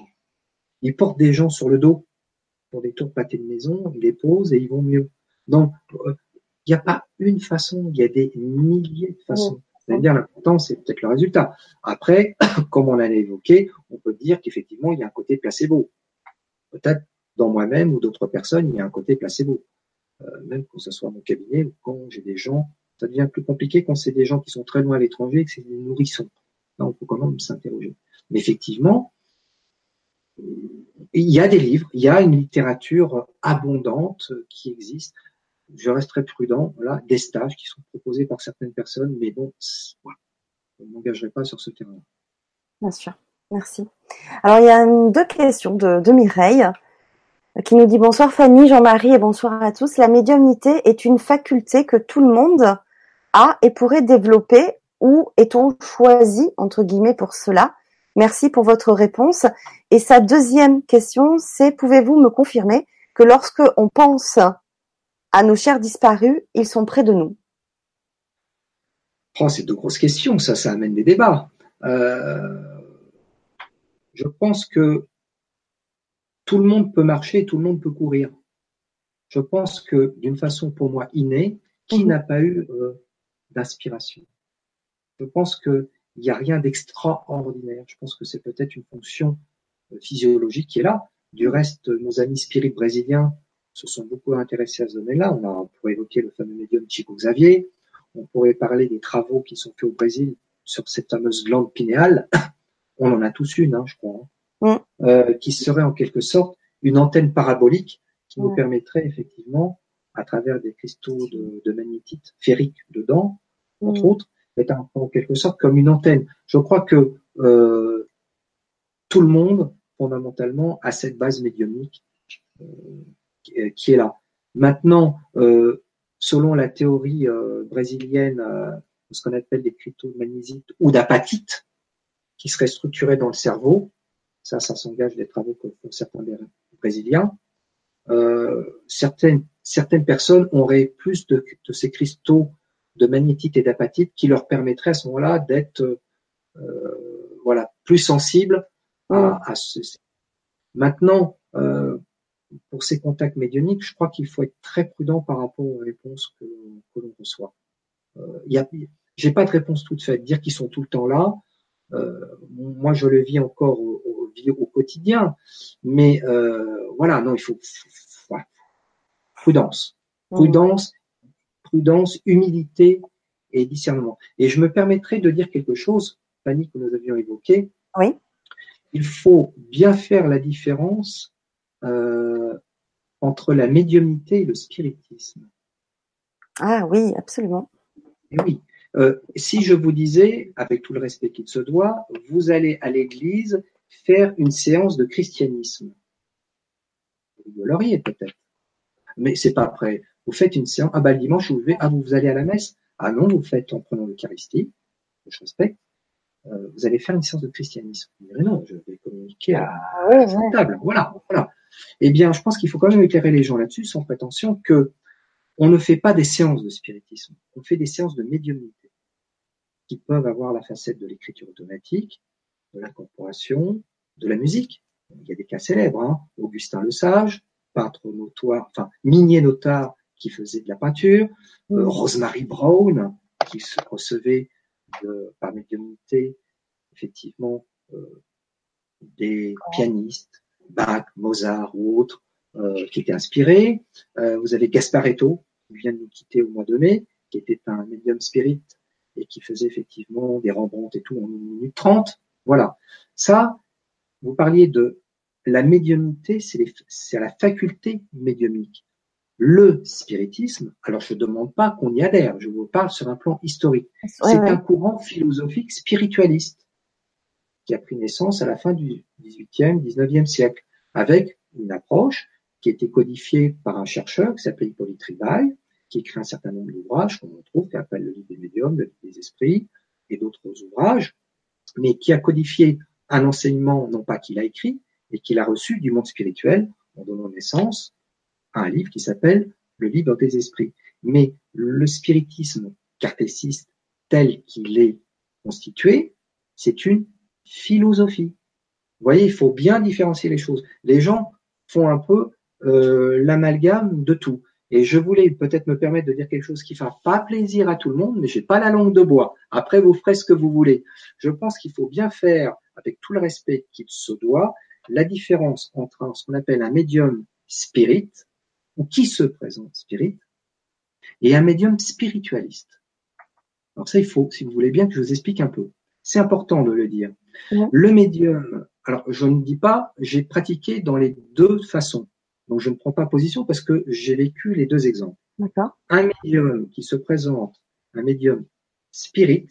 Ils portent des gens sur le dos pour des tours de pâté de maison, ils les posent et ils vont mieux. Donc, euh, il n'y a pas une façon, il y a des milliers de façons. C'est-à-dire l'important, c'est peut-être le résultat. Après, *coughs* comme on l'a évoqué, on peut dire qu'effectivement, il y a un côté placebo. Peut-être dans moi-même ou d'autres personnes, il y a un côté placebo. Euh, même quand ce soit mon cabinet ou quand j'ai des gens, ça devient plus compliqué quand c'est des gens qui sont très loin à l'étranger et que c'est des nourrissons. Là, on peut quand même s'interroger. Mais effectivement, il y a des livres, il y a une littérature abondante qui existe. Je resterai prudent. Voilà, des stages qui sont proposés par certaines personnes, mais bon, je ne m'engagerai pas sur ce terrain. Bien sûr, merci. Alors il y a deux questions de Mireille qui nous dit bonsoir Fanny, Jean-Marie et bonsoir à tous. La médiumnité est une faculté que tout le monde a et pourrait développer ou est-on choisi entre guillemets pour cela? Merci pour votre réponse. Et sa deuxième question, c'est pouvez-vous me confirmer que lorsque on pense à nos chers disparus, ils sont près de nous? Oh, C'est de grosses questions, ça, ça amène des débats. Euh, je pense que tout le monde peut marcher, tout le monde peut courir. Je pense que d'une façon pour moi innée, qui mhm. n'a pas eu euh, d'inspiration? Je pense que il n'y a rien d'extraordinaire. Je pense que c'est peut-être une fonction euh, physiologique qui est là. Du reste, nos amis spirites brésiliens se sont beaucoup intéressés à ce domaine-là. On, a, pourrait évoquer le fameux médium Chico Xavier. On pourrait parler des travaux qui sont faits au Brésil sur cette fameuse glande pinéale. *coughs* On en a tous une, hein, je crois, hein. Mm. euh, qui serait en quelque sorte une antenne parabolique qui nous permettrait effectivement, à travers des cristaux de, magnétite ferrique dedans, entre mm. autres, est en quelque sorte comme une antenne. Je crois que euh, tout le monde, fondamentalement, a cette base médiumnique euh, qui est là. Maintenant, euh, selon la théorie brésilienne, ce qu'on appelle des cryptomagnésites ou d'apatite, qui serait structuré dans le cerveau, ça, ça s'engage des travaux que font certains Brésiliens, euh, certaines, certaines personnes auraient plus de, ces cristaux de magnétite et d'apatite qui leur permettraient à ce moment-là d'être euh, voilà plus sensibles à, ce. Maintenant, euh, pour ces contacts médioniques, je crois qu'il faut être très prudent par rapport aux réponses que, que l'on reçoit. Euh, y a, j'ai pas de réponse toute faite. Dire qu'ils sont tout le temps là, moi je le vis encore au, au quotidien, mais euh, voilà, non, il faut voilà. prudence, mmh. prudence, prudence, humilité et discernement. Et je me permettrai de dire quelque chose, Fanny, que nous avions évoqué. Oui. Il faut bien faire la différence euh, entre la médiumnité et le spiritisme. Ah oui, absolument. Et oui. Euh, si je vous disais, avec tout le respect qu'il se doit, vous allez à l'église faire une séance de christianisme. Vous l'auriez peut-être. Mais c'est pas après. Vous faites une séance. Ah bah le dimanche, vous, ah, vous allez à la messe. Ah non, vous faites en prenant l'Eucharistie. Je respecte. Euh, vous allez faire une séance de christianisme. Vous direz non, je vais communiquer à, ah, ouais, à table. Voilà, voilà. Eh bien, je pense qu'il faut quand même éclairer les gens là-dessus, sans prétention que on ne fait pas des séances de spiritisme. On fait des séances de médiumnité qui peuvent avoir la facette de l'écriture automatique, de l'incorporation, de la musique. Il y a des cas célèbres, hein. Augustin le Sage, peintre notoire, enfin minier notar qui faisait de la peinture, euh, Rosemary Brown qui se recevait de, par médiumnité effectivement euh, des pianistes, Bach, Mozart ou autres euh, qui étaient inspirés. Euh, vous avez Gasparetto qui vient de nous quitter au mois de mai, qui était un médium spirit et qui faisait effectivement des Rembrandt et tout en une minute trente. Voilà. Ça, vous parliez de la médiumnité, c'est la faculté médiumnique. Le spiritisme, alors je ne demande pas qu'on y adhère, je vous parle sur un plan historique. Ouais, c'est ouais. un courant philosophique spiritualiste qui a pris naissance à la fin du XVIIIe, XIXe siècle, avec une approche qui a été codifiée par un chercheur qui s'appelle Hippolyte Ribaille, qui écrit un certain nombre d'ouvrages qu'on trouve, qui appelle le livre des médiums, le livre des esprits, et d'autres ouvrages, mais qui a codifié un enseignement, non pas qu'il a écrit, mais qu'il a reçu du monde spirituel en donnant naissance à un livre qui s'appelle Le livre des esprits. Mais le spiritisme cartésiste tel qu'il est constitué, c'est une philosophie. Vous voyez, il faut bien différencier les choses. Les gens font un peu euh, l'amalgame de tout. Et je voulais peut-être me permettre de dire quelque chose qui fera pas plaisir à tout le monde, mais j'ai pas la langue de bois. Après, vous ferez ce que vous voulez. Je pense qu'il faut bien faire, avec tout le respect qu'il se doit, la différence entre ce qu'on appelle un médium spirit, ou qui se présente spirit, et un médium spiritualiste. Alors ça, il faut, si vous voulez bien, que je vous explique un peu. C'est important de le dire. Le médium, alors je ne dis pas, j'ai pratiqué dans les deux façons. Donc je ne prends pas position parce que j'ai vécu les deux exemples. Un médium qui se présente, un médium spirit,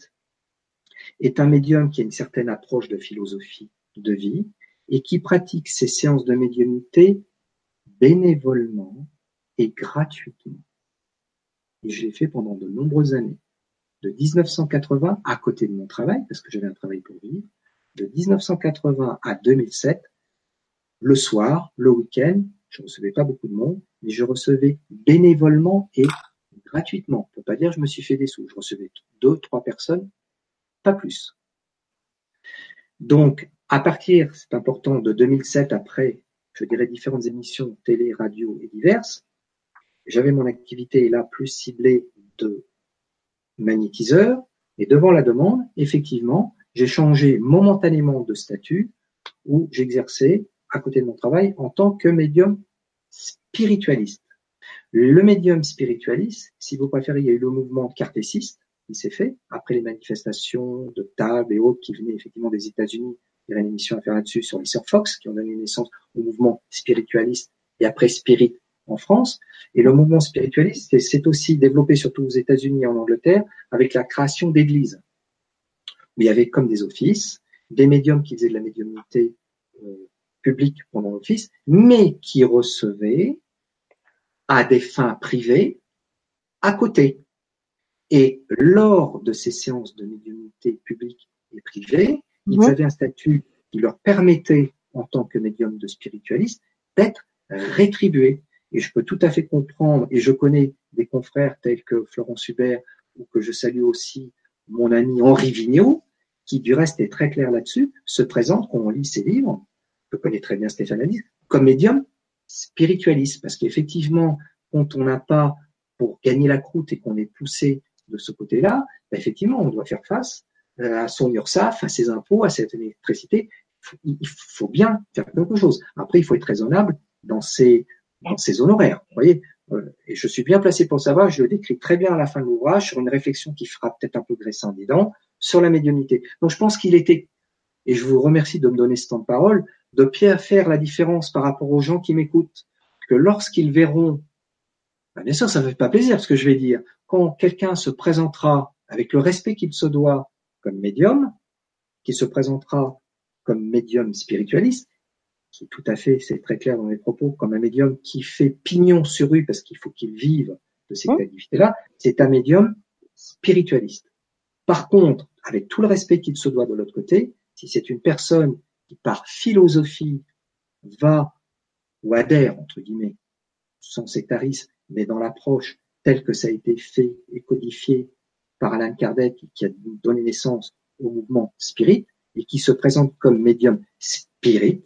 est un médium qui a une certaine approche de philosophie de vie et qui pratique ses séances de médiumnité bénévolement et gratuitement. Et je l'ai fait pendant de nombreuses années. De 1980 à côté de mon travail, parce que j'avais un travail pour vivre, de 1980 à 2007, le soir, le week-end, je recevais pas beaucoup de monde, mais je recevais bénévolement et gratuitement. On peut pas dire je me suis fait des sous. Je recevais deux, trois personnes, pas plus. Donc, à partir, c'est important, de 2007, après, je dirais différentes émissions télé, radio et diverses, j'avais mon activité là plus ciblée de magnétiseur. Et devant la demande, effectivement, j'ai changé momentanément de statut où j'exerçais à côté de mon travail en tant que médium spiritualiste. Le médium spiritualiste, si vous préférez, il y a eu le mouvement cartésiste qui s'est fait après les manifestations de table et autres qui venaient effectivement des États-Unis. Il y a une émission à faire là-dessus sur les sœurs Fox qui ont donné naissance au mouvement spiritualiste et après spirit en France. Et le mouvement spiritualiste s'est aussi développé surtout aux États-Unis et en Angleterre avec la création d'églises il y avait comme des offices, des médiums qui faisaient de la médiumnité euh, public pendant l'office, mais qui recevait à des fins privées à côté. Et lors de ces séances de médiumnité publique et privée, ils avaient un statut qui leur permettait, en tant que médium de spiritualiste, d'être rétribués. Et je peux tout à fait comprendre, et je connais des confrères tels que Florence Hubert, ou que je salue aussi mon ami Henri Vigneault, qui du reste est très clair là-dessus, se présente, quand on lit ses livres, je connais très bien Stéphane Alice, comme médium spiritualiste, parce qu'effectivement, quand on n'a pas pour gagner la croûte et qu'on est poussé de ce côté-là, ben effectivement, on doit faire face euh, à son URSAF, à ses impôts, à cette électricité. Il faut bien faire quelque chose. Après, il faut être raisonnable dans ses, dans ses honoraires. Vous voyez, euh, et je suis bien placé pour savoir, je le décris très bien à la fin de l'ouvrage sur une réflexion qui fera peut-être un peu graissant des dents sur la médiumnité. Donc je pense qu'il était, et je vous remercie de me donner ce temps de parole, de bien faire la différence par rapport aux gens qui m'écoutent, que lorsqu'ils verront, ben, bien sûr ça ne fait pas plaisir ce que je vais dire, quand quelqu'un se présentera avec le respect qu'il se doit comme médium, qui se présentera comme médium spiritualiste, qui tout à fait, c'est très clair dans mes propos, comme un médium qui fait pignon sur rue parce qu'il faut qu'il vive de ces activités-là, c'est un médium spiritualiste. Par contre, avec tout le respect qu'il se doit de l'autre côté, si c'est une personne qui par philosophie va ou adhère, entre guillemets, sans sectarisme, mais dans l'approche telle que ça a été fait et codifié par Alan Kardec, qui a donné naissance au mouvement spirit, et qui se présente comme médium spirit,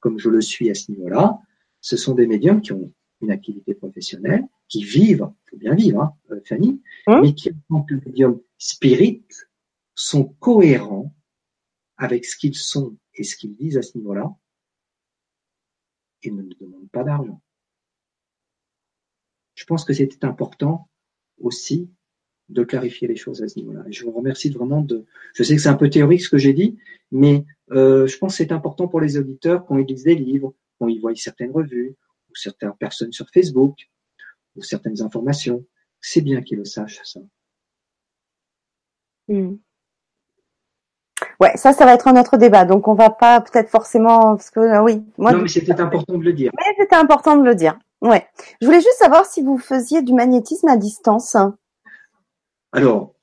comme je le suis à ce niveau-là, ce sont des médiums qui ont une activité professionnelle, qui vivent, il faut bien vivre, hein, euh, Fanny, hein mais qui, en tant que médium spirit, sont cohérents avec ce qu'ils sont et ce qu'ils disent à ce niveau-là, et ne nous demandent pas d'argent. Je pense que c'était important aussi de clarifier les choses à ce niveau-là. Je vous remercie vraiment de. Je sais que c'est un peu théorique ce que j'ai dit, mais euh, je pense que c'est important pour les auditeurs quand ils lisent des livres, quand ils voient certaines revues ou certaines personnes sur Facebook ou certaines informations. C'est bien qu'ils le sachent ça. Hmm. Ouais, ça, ça va être un autre débat. Donc, on va pas peut-être forcément, parce que euh, oui. Moi, non, mais c'était important de le dire. Mais c'était important de le dire. Ouais. Je voulais juste savoir si vous faisiez du magnétisme à distance. Alors,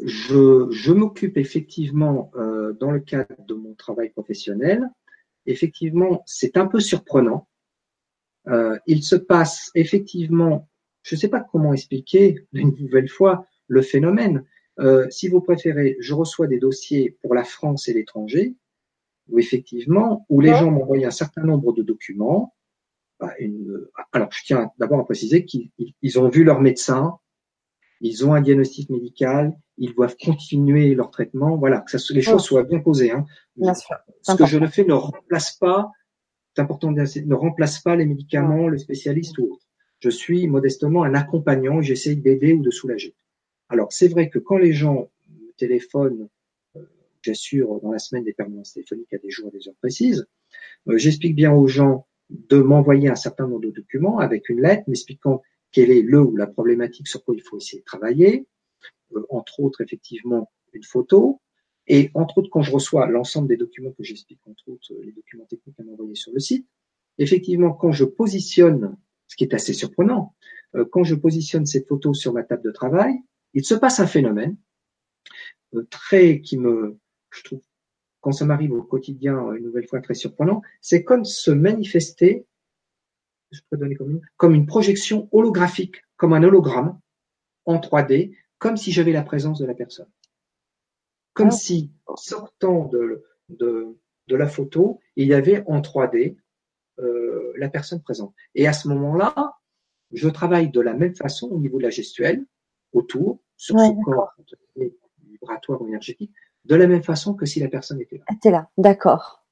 je, je m'occupe effectivement, euh, dans le cadre de mon travail professionnel, effectivement, c'est un peu surprenant. Euh, il se passe effectivement, je ne sais pas comment expliquer *laughs* une nouvelle fois le phénomène. Euh, si vous préférez, je reçois des dossiers pour la France et l'étranger, où effectivement, où les gens m'envoient un certain nombre de documents. Bah, une, alors, je tiens d'abord à préciser qu'ils ont vu leur médecin, ils ont un diagnostic médical, ils doivent continuer leur traitement. Voilà, que ça, les choses soient bien posées. Hein. Ce que je ne fais ne remplace pas, c'est important de ne remplace pas les médicaments, le spécialiste ou autre. Je suis modestement un accompagnant, j'essaie d'aider ou de soulager. Alors, c'est vrai que quand les gens me téléphonent, euh, j'assure dans la semaine des permanences téléphoniques à des jours et des heures précises, euh, j'explique bien aux gens de m'envoyer un certain nombre de documents avec une lettre m'expliquant quel est le ou la problématique sur quoi il faut essayer de travailler, euh, entre autres effectivement une photo, et entre autres quand je reçois l'ensemble des documents que j'explique, entre autres les documents techniques à m'envoyer sur le site, effectivement quand je positionne, ce qui est assez surprenant, quand je positionne cette photo sur ma table de travail, il se passe un phénomène très qui me, je trouve, quand ça m'arrive au quotidien, une nouvelle fois très surprenant, c'est comme se manifester je peux donner comme une, comme une projection holographique, comme un hologramme en 3D, comme si j'avais la présence de la personne. Comme ah. si, sortant de, de, de, la photo, il y avait en 3D euh, la personne présente. Et à ce moment-là, je travaille de la même façon au niveau de la gestuelle, autour, sur ce corps vibratoire ou énergétique, de la même façon que si la personne était là. Était là, d'accord.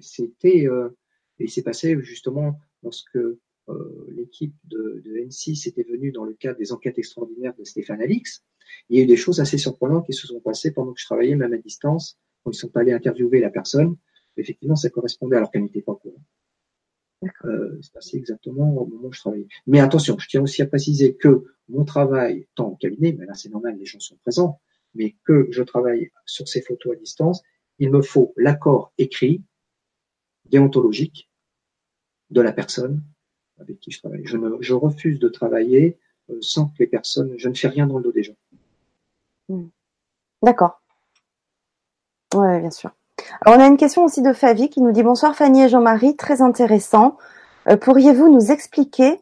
C'était, euh, et il s'est passé justement lorsque euh, l'équipe de, de, N6 était venue dans le cadre des enquêtes extraordinaires de Stéphane Alix, il y a eu des choses assez surprenantes qui se sont passées pendant que je travaillais, même à distance, quand ils sont allés interviewer la personne. Effectivement, ça correspondait alors qu'elle n'était pas au courant. Euh, c'est passé exactement au moment où je travaillais. Mais attention, je tiens aussi à préciser que mon travail, tant au cabinet, mais là c'est normal, les gens sont présents, mais que je travaille sur ces photos à distance, il me faut l'accord écrit, déontologique, de la personne avec qui je travaille. Je, refuse de travailler euh, sans que les personnes, je ne fais rien dans le dos des gens. Hmm. D'accord. Oui, bien sûr. Alors, on a une question aussi de Favi qui nous dit bonsoir Fanny et Jean-Marie, très intéressant. pourriez-vous nous expliquer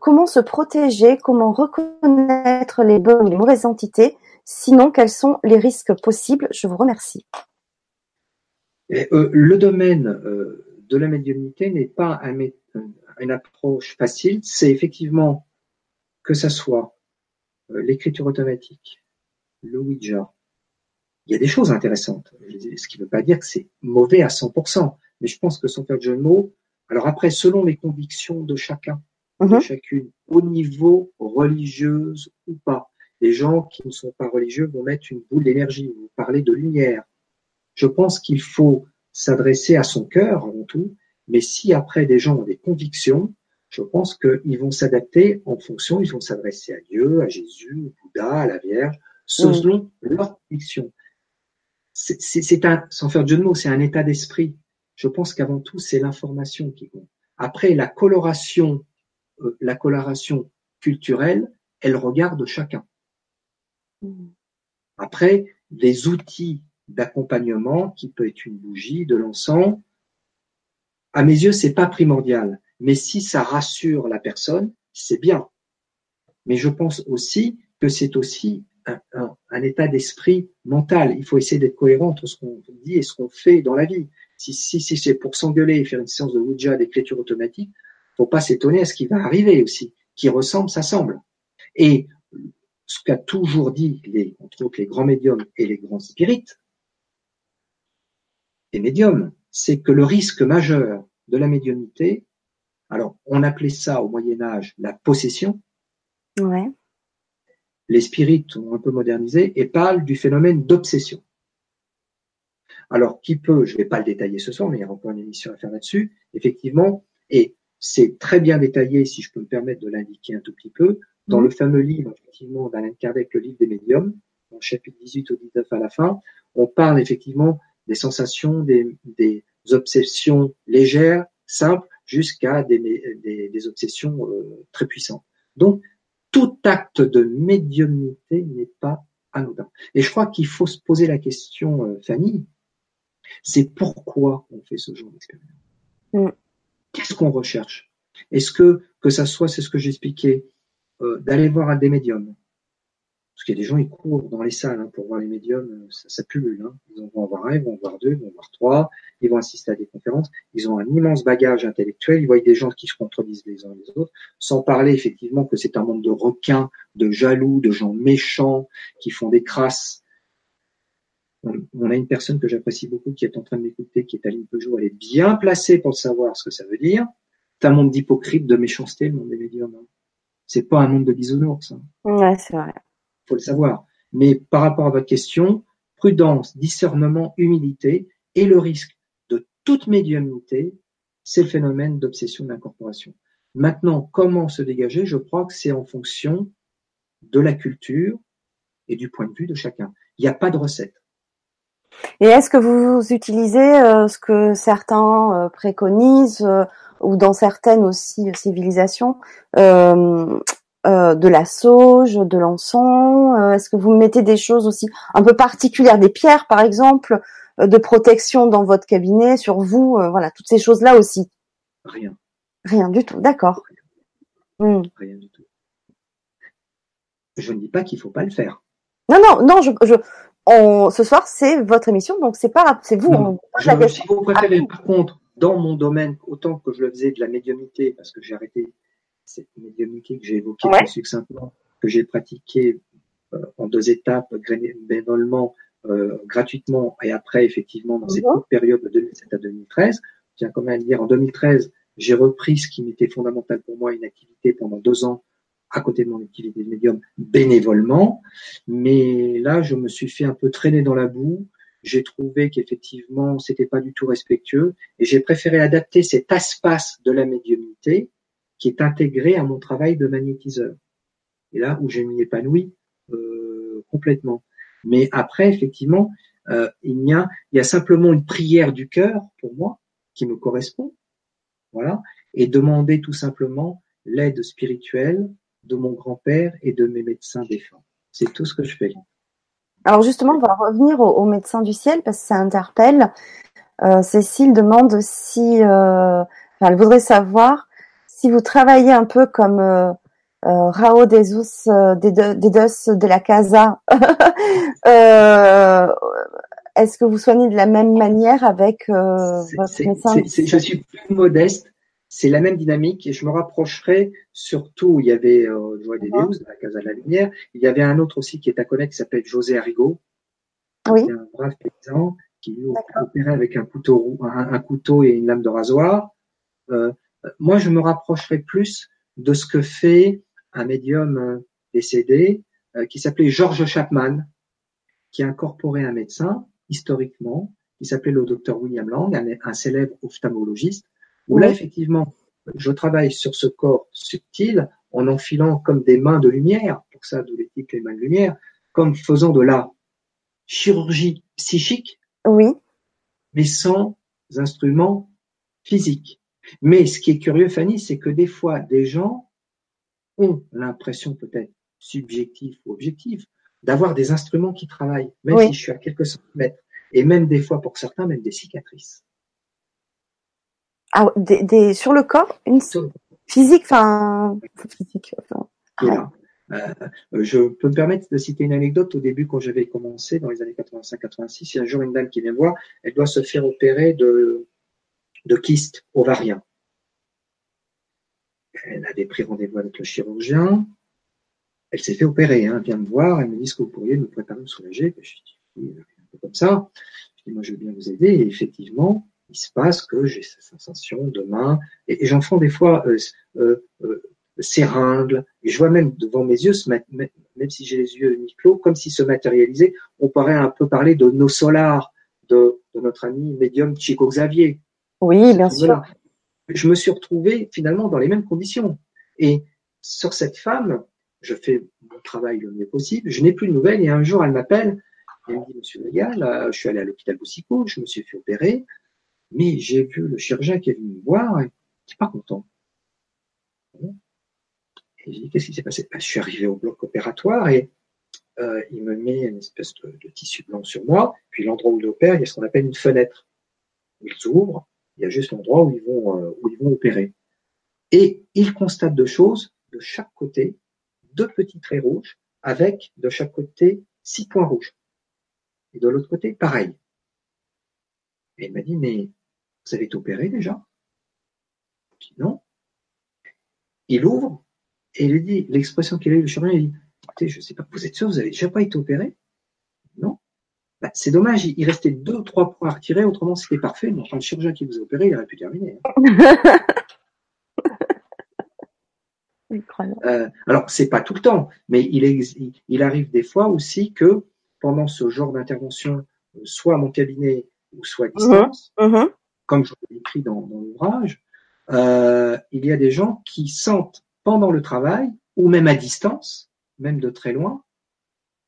comment se protéger, comment reconnaître les bonnes ou les mauvaises entités Sinon, quels sont les risques possibles? Je vous remercie. le domaine de la médiumnité n'est pas une approche facile. C'est effectivement que ça soit l'écriture automatique, le Ouija, il y a des choses intéressantes. Ce qui ne veut pas dire que c'est mauvais à 100%. Mais je pense que sans faire de jeu de mots, alors après, selon les convictions de chacun, de mhm. chacune, au niveau religieuse ou pas, les gens qui ne sont pas religieux vont mettre une boule d'énergie, vont parler de lumière. Je pense qu'il faut s'adresser à son cœur avant tout, mais si après des gens ont des convictions, je pense qu'ils vont s'adapter en fonction, ils vont s'adresser à Dieu, à Jésus, au Bouddha, à la Vierge, selon leur conviction c'est un, sans faire de jeu de mots, c'est un état d'esprit. Je pense qu'avant tout, c'est l'information qui compte. Après, la coloration, la coloration culturelle, elle regarde chacun. Mm. Après, les outils d'accompagnement, qui peut être une bougie, de l'encens, à mes yeux, c'est pas primordial. Mais si ça rassure la personne, c'est bien. Mais je pense aussi que c'est aussi un, état d'esprit mental. Il faut essayer d'être cohérent entre ce qu'on dit et ce qu'on fait dans la vie. Si, si, si c'est pour s'engueuler et faire une séance de Ouija d'écriture automatique, faut pas s'étonner à ce qui va arriver aussi. Qui ressemble, ça semble. Et ce qu'a toujours dit les, entre autres les grands médiums et les grands spirites, les médiums, c'est que le risque majeur de la médiumnité, alors on appelait ça au Moyen Âge la possession. Ouais les spirites ont un peu modernisé et parlent du phénomène d'obsession. Alors, qui peut, je ne vais pas le détailler ce soir, mais il y a encore une émission à faire là-dessus, effectivement, et c'est très bien détaillé, si je peux me permettre de l'indiquer un tout petit peu, dans le fameux livre, effectivement, d'Alain Kardec, le livre des médiums, dans le chapitre 18 au 19 à la fin, on parle effectivement des sensations, des, obsessions légères, simples, jusqu'à des, des, obsessions euh, très puissantes. Donc, tout acte de médiumnité n'est pas anodin. Et je crois qu'il faut se poser la question, euh, Fanny, c'est pourquoi on fait ce genre d'expérience? Mm. Qu'est-ce qu'on recherche? Est-ce que, que ça soit, c'est ce que j'expliquais, euh, d'aller voir à des médiums, parce qu'il y a des gens, ils courent dans les salles hein, pour voir les médiums, euh, ça, ça pullule. Hein. Ils vont en voir un, ils vont en voir deux, ils vont en voir trois, ils vont assister à des conférences. Ils ont un immense bagage intellectuel, ils voient des gens qui se contredisent les uns les autres, sans parler effectivement que c'est un monde de requins, de jaloux, de gens méchants, qui font des crasses. On, a une personne que j'apprécie beaucoup qui est en train de m'écouter, qui est Aline Peugeot, elle est bien placée pour savoir ce que ça veut dire. C'est un monde d'hypocrite, de méchanceté, le monde des médiums. Hein. C'est pas un monde de bisounours. Hein. Ouais, c'est vrai faut le savoir. Mais par rapport à votre question, prudence, discernement, humilité et le risque de toute médiumnité, c'est le phénomène d'obsession d'incorporation. Maintenant, comment se dégager? Je crois que c'est en fonction de la culture et du point de vue de chacun. Il n'y a pas de recette. Et est-ce que vous utilisez euh, ce que certains euh, préconisent euh, ou dans certaines aussi civilisations, de la sauge, de l'encens Est-ce que vous mettez des choses aussi un peu particulières, des pierres par exemple, de protection dans votre cabinet, sur vous Voilà, toutes ces choses-là aussi? Rien. Rien du tout, d'accord. Rien. Hmm. Rien du tout. Je ne dis pas qu'il faut pas le faire. Non, non, non. Je, je on, ce soir c'est votre émission, donc c'est pas, c'est vous. on je, si vous préférez, par contre, dans mon domaine, autant que je le faisais de la médiumnité, parce que j'ai arrêté cette médiumnité que j'ai évoquée succinctement, que j'ai pratiqué euh, en deux étapes, bénévolement, euh, gratuitement, et après, effectivement, dans cette mhm. courte période de 2007 à 2013. Je tiens quand même à dire, en 2013, j'ai repris ce qui m'était fondamental pour moi, une activité pendant deux ans à côté de mon activité de médium bénévolement. Mais là, je me suis fait un peu traîner dans la boue. J'ai trouvé qu'effectivement, c'était pas du tout respectueux et j'ai préféré adapter cet espace de la médiumnité qui est intégré à mon travail de magnétiseur. Et là où je m'y épanouis euh, complètement. Mais après, effectivement, euh, il y a, il y a simplement une prière du cœur pour moi qui me correspond, voilà, et demander tout simplement l'aide spirituelle de mon grand-père et de mes médecins défunts. C'est tout ce que je fais. Alors justement, on va revenir aux, médecins du ciel parce que ça interpelle. Euh, Cécile demande si euh, enfin, elle voudrait savoir si vous travaillez un peu comme euh, euh, Rao Desus Dedos de la Casa. *laughs* euh, Est-ce que vous soignez de la même manière avec euh, votre médecin Je suis plus modeste. C'est la même dynamique et je me rapprocherai surtout. Il y avait euh, Joël Dedeus de la Casa de la Lumière. Il y avait un autre aussi qui est à connaître qui s'appelle José Arrigo. Oui. un brave paysan qui lui opérait avec un couteau, un, un, couteau et une lame de rasoir. Euh, moi, je me rapprocherai plus de ce que fait un médium euh, décédé euh, qui s'appelait George Chapman, qui a incorporé un médecin historiquement, qui s'appelait le docteur William Lang, un, célèbre ophtalmologiste, où là, effectivement, je travaille sur ce corps subtil en enfilant comme des mains de lumière, pour ça, d'où l'éthique les mains de lumière, comme faisant de la chirurgie psychique, oui. mais sans instruments physiques. Mais ce qui est curieux, Fanny, c'est que des fois, des gens ont l'impression peut-être subjective ou objective d'avoir des instruments qui travaillent, même si je suis à quelques centimètres, et même des fois pour certains, même des cicatrices. Ah, des, des sur le corps, une physique, enfin physique. Enfin, euh, je peux me permettre de citer une anecdote. Au début, quand j'avais commencé dans les années 85-86, il y a un jour une dame qui vient me voir. Elle doit se faire opérer de de kyste ovarien. Elle avait pris rendez-vous avec le chirurgien. Elle s'est fait opérer, hein, vient me voir. Elle me dit ce que vous pourriez me préparer, me soulager? Ben, je dis, un peu comme ça. Je dis, moi, je veux bien vous aider. Et effectivement, il se passe que j'ai cette sensation de main. Et, j'en fais des fois euh, euh, euh, seringues. Et je vois même devant mes yeux, même si j'ai les yeux mi-clos, comme s'ils se matérialisaient. On pourrait un peu parler de nos solars, de, de notre ami médium Chico Xavier. Oui, bien sûr. Je me suis retrouvé finalement dans les mêmes conditions. Et sur cette femme, je fais mon travail le mieux possible. Je n'ai plus de nouvelles et un jour elle m'appelle. Elle me dit, Monsieur Légal, je suis allé à l'hôpital Boussicaut, je me suis fait opérer, mais j'ai vu le chirurgien qui est venu me voir et qui n'est pas content. Et j'ai dit, qu'est-ce qui s'est passé? Ben, Je suis arrivé au bloc opératoire et euh, il me met une espèce de, tissu blanc sur moi. Puis l'endroit où il opère, il y a ce qu'on appelle une fenêtre. Il s'ouvre il y a juste l'endroit où ils vont euh, où ils vont opérer. Et ils constatent deux choses de chaque côté, deux petits traits rouges avec de chaque côté six points rouges. Et de l'autre côté, pareil. Et il m'a dit, mais vous avez été opéré déjà? Je dis non. Il ouvre et il dit, l'expression qu'il a eu le chirurgien, il dit, écoutez, je sais pas, vous êtes sûr, vous avez déjà pas été opéré? Non. Bah, c'est dommage, il restait deux ou trois points à retirer, autrement c'était parfait, mais enfin, le chirurgien qui vous a opéré, il aurait pu terminer. Hein. *laughs* euh, alors, c'est pas tout le temps, mais il, il, arrive des fois aussi que pendant ce genre d'intervention, soit à mon cabinet ou soit à distance, mmh mmh comme je l'ai écrit dans, dans l'ouvrage, euh, il y a des gens qui sentent pendant le travail, ou même à distance, même de très loin,